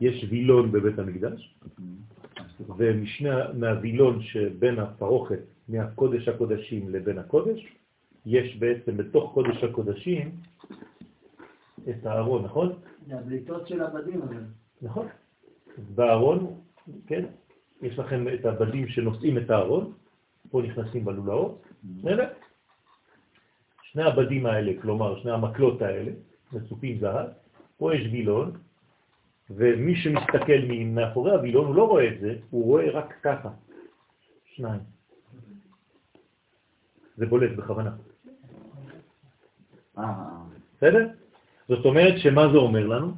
יש וילון בבית המקדש, ומשני, מהווילון שבין הפרוכת, מהקודש הקודשים לבין הקודש, יש בעצם בתוך קודש הקודשים את הארון, נכון? זה הבליטות של הבדים אבל. נכון. בארון, כן, יש לכם את הבדים שנושאים את הארון, פה נכנסים בלולאות, בסדר? שני הבדים האלה, כלומר שני המקלות האלה, מצופים זהב, פה יש וילון, ומי שמסתכל מאחורי הווילון הוא לא רואה את זה, הוא רואה רק ככה, שניים. זה בולט בכוונה. בסדר? זאת אומרת שמה זה אומר לנו?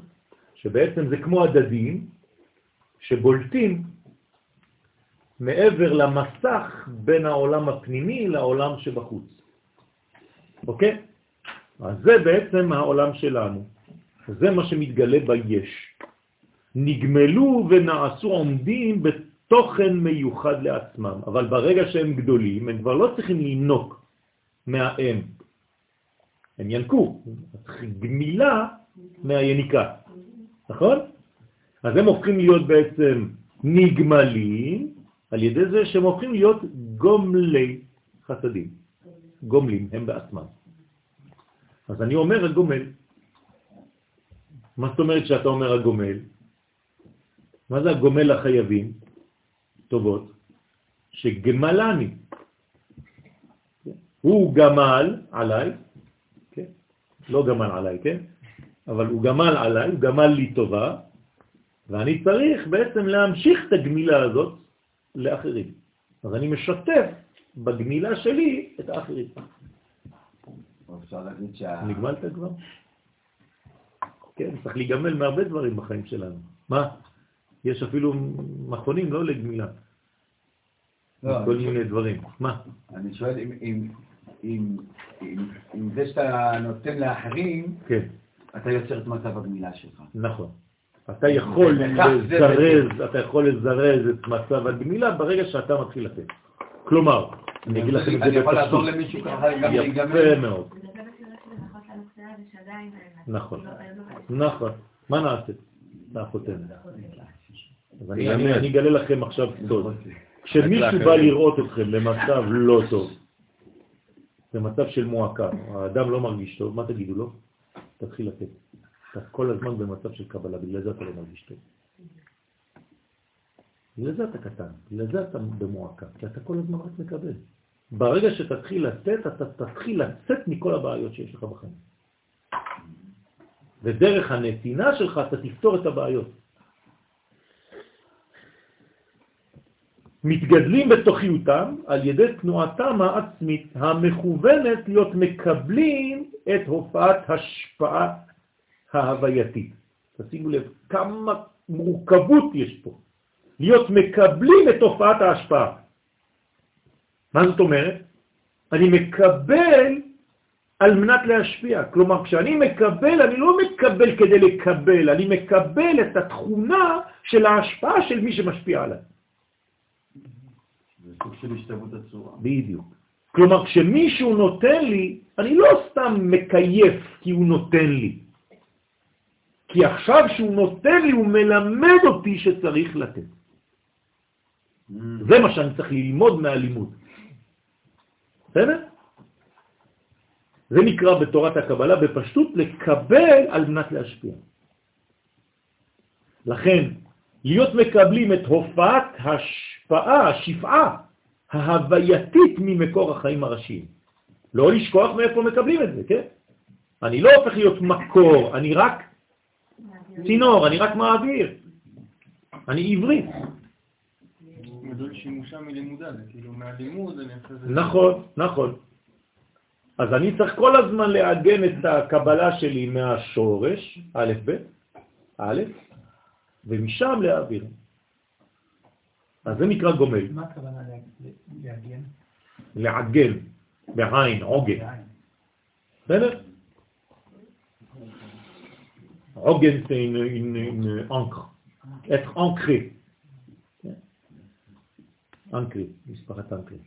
שבעצם זה כמו הדדים שבולטים מעבר למסך בין העולם הפנימי לעולם שבחוץ. אוקיי? אז זה בעצם העולם שלנו. זה מה שמתגלה ביש. נגמלו ונעשו עומדים בתוכן מיוחד לעצמם, אבל ברגע שהם גדולים, הם כבר לא צריכים לינוק מהאם. הם ינקו, גמילה מהיניקה, נכון? אז הם הופכים להיות בעצם נגמלים על ידי זה שהם הופכים להיות גומלי חסדים. גומלים הם בעצמם. אז אני אומר הגומל. מה זאת אומרת שאתה אומר הגומל? מה זה הגומל לחייבים? טובות. שגמלני. הוא גמל עליי? לא גמל עליי, כן? אבל הוא גמל עליי, הוא גמל לי טובה, ואני צריך בעצם להמשיך את הגמילה הזאת לאחרים. אז אני משתף בגמילה שלי את האחרים. נגמלת כבר? כן, צריך להיגמל מהרבה דברים בחיים שלנו. מה? יש אפילו מכונים לא לגמילה. לא, כל מיני דברים. מה? אני שואל אם- אם- אם אם- אם זה שאתה נותן לאחרים, כן, אתה יוצר את מצב הגמילה שלך. נכון. אתה יכול לזרז, אתה יכול לזרז את מצב הגמילה ברגע שאתה מתחיל לתת. כלומר, אני אגיד לכם את אני זה יכול לעזור בפשוט. למישהו ככה גם יפה להיגמל? מאוד. נכון. נכון. לא- נכון. מה נעשה? אז אני-. אני אני אגלה לכם עכשיו סוד. כשמישהו. בא לראות אתכם במצב לא טוב, במצב של מועקה, האדם לא מרגיש טוב, מה תגידו לו? תתחיל לתת. אתה כל הזמן במצב של קבלה, בגלל זה אתה לא מרגיש טוב. בגלל זה אתה קטן, בגלל זה אתה במועקה, כי אתה כל הזמן רק מקבל. ברגע שתתחיל לתת, אתה תתחיל לצאת מכל הבעיות שיש לך בחיים. ודרך הנתינה שלך אתה תפתור את הבעיות. מתגדלים בתוכיותם על ידי תנועתם העצמית המכוונת להיות מקבלים את הופעת השפעה ההווייתית. תשימו לב כמה מורכבות יש פה. להיות מקבלים את הופעת ההשפעה. מה זאת אומרת? אני מקבל על מנת להשפיע. כלומר, כשאני מקבל, אני לא מקבל כדי לקבל, אני מקבל את התכונה של ההשפעה של מי שמשפיע עליי. זה סוג של השתוות הצורה. בדיוק. כלומר, כשמישהו נותן לי, אני לא סתם מקייף כי הוא נותן לי. כי עכשיו שהוא נותן לי, הוא מלמד אותי שצריך לתת. זה מה שאני צריך ללמוד מהלימוד. בסדר? זה נקרא בתורת הקבלה בפשטות לקבל על מנת להשפיע. לכן, להיות מקבלים את הופעת השפעה, השפעה ההווייתית ממקור החיים הראשיים. לא לשכוח מאיפה מקבלים את זה, כן? אני לא הופך להיות מקור, אני רק צינור, אני רק מעביר. אני עברי. מדוד שימושה מלימודה, זה כאילו מהלימוד אני אחרי זה... נכון, נכון. אז אני צריך כל הזמן לעגן את הקבלה שלי מהשורש, א', ב', א', ומשם להעביר. אז זה נקרא גומל. מה הכוונה? לעגן, בעין, עוגן. בסדר? עוגן זה encre, être ancré. אנקרי, משפחת אנקרי.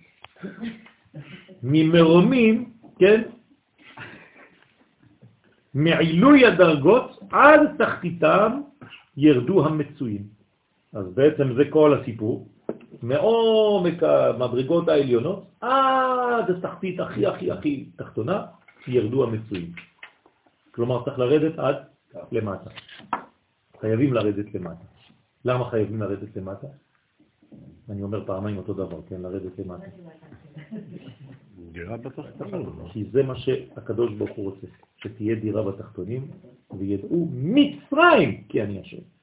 ממרומים, כן? מעילוי הדרגות עד תחתיתם ירדו המצויים. אז בעצם זה כל הסיפור, מעומק המדרגות העליונות עד התחתית הכי הכי הכי תחתונה ירדו המצויים. כלומר צריך לרדת עד למטה. חייבים לרדת למטה. למה חייבים לרדת למטה? אני אומר פעמיים אותו דבר, כן, לרדת למטה. דירה בתחתונים. כי זה מה שהקדוש ברוך הוא רוצה, שתהיה דירה בתחתונים, וידעו מצרים כי אני השם.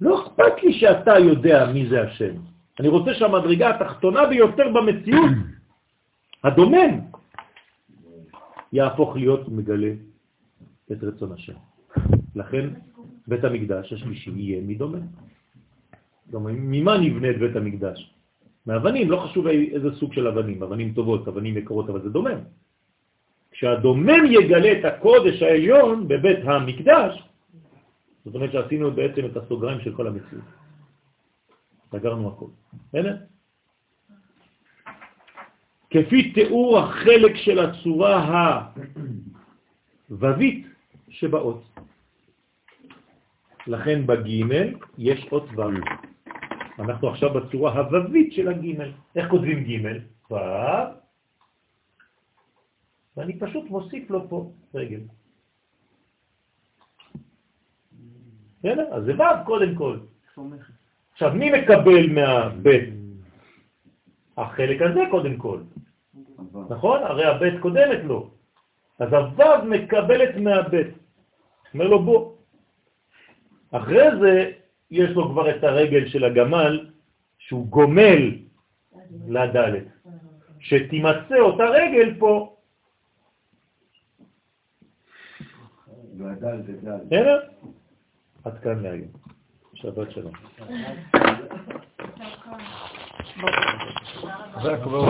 לא אכפת לי שאתה יודע מי זה השם. אני רוצה שהמדרגה התחתונה ביותר במציאות, הדומם, יהפוך להיות מגלה את רצון השם. לכן בית המקדש השלישי יהיה מדומם. ממה נבנה את בית המקדש? מאבנים, לא חשוב איזה סוג של אבנים, אבנים טובות, אבנים יקרות, אבל זה דומם. כשהדומם יגלה את הקודש העליון בבית המקדש, זאת אומרת שעשינו בעצם את הסוגריים של כל המציאות. סגרנו הכל. בסדר? כפי תיאור החלק של הצורה הו"בית שבאות. לכן בגימל יש אות ו'. אנחנו עכשיו בצורה הו"בית של הגימל. איך כותבים גימל? ו', ואני פשוט מוסיף לו פה רגל. בסדר? אז זה ו' קודם כל. עכשיו, מי מקבל מהבית? החלק הזה קודם כל. נכון? הרי הבית קודמת לו. אז הו' מקבלת מהבית. אומר לו בוא. אחרי זה יש לו כבר את הרגל של הגמל שהוא גומל לדלת. שתימצא אותה רגל פה. גדל, גדל. הנה, עד כאן להיום. שבת שלום. זה כבר...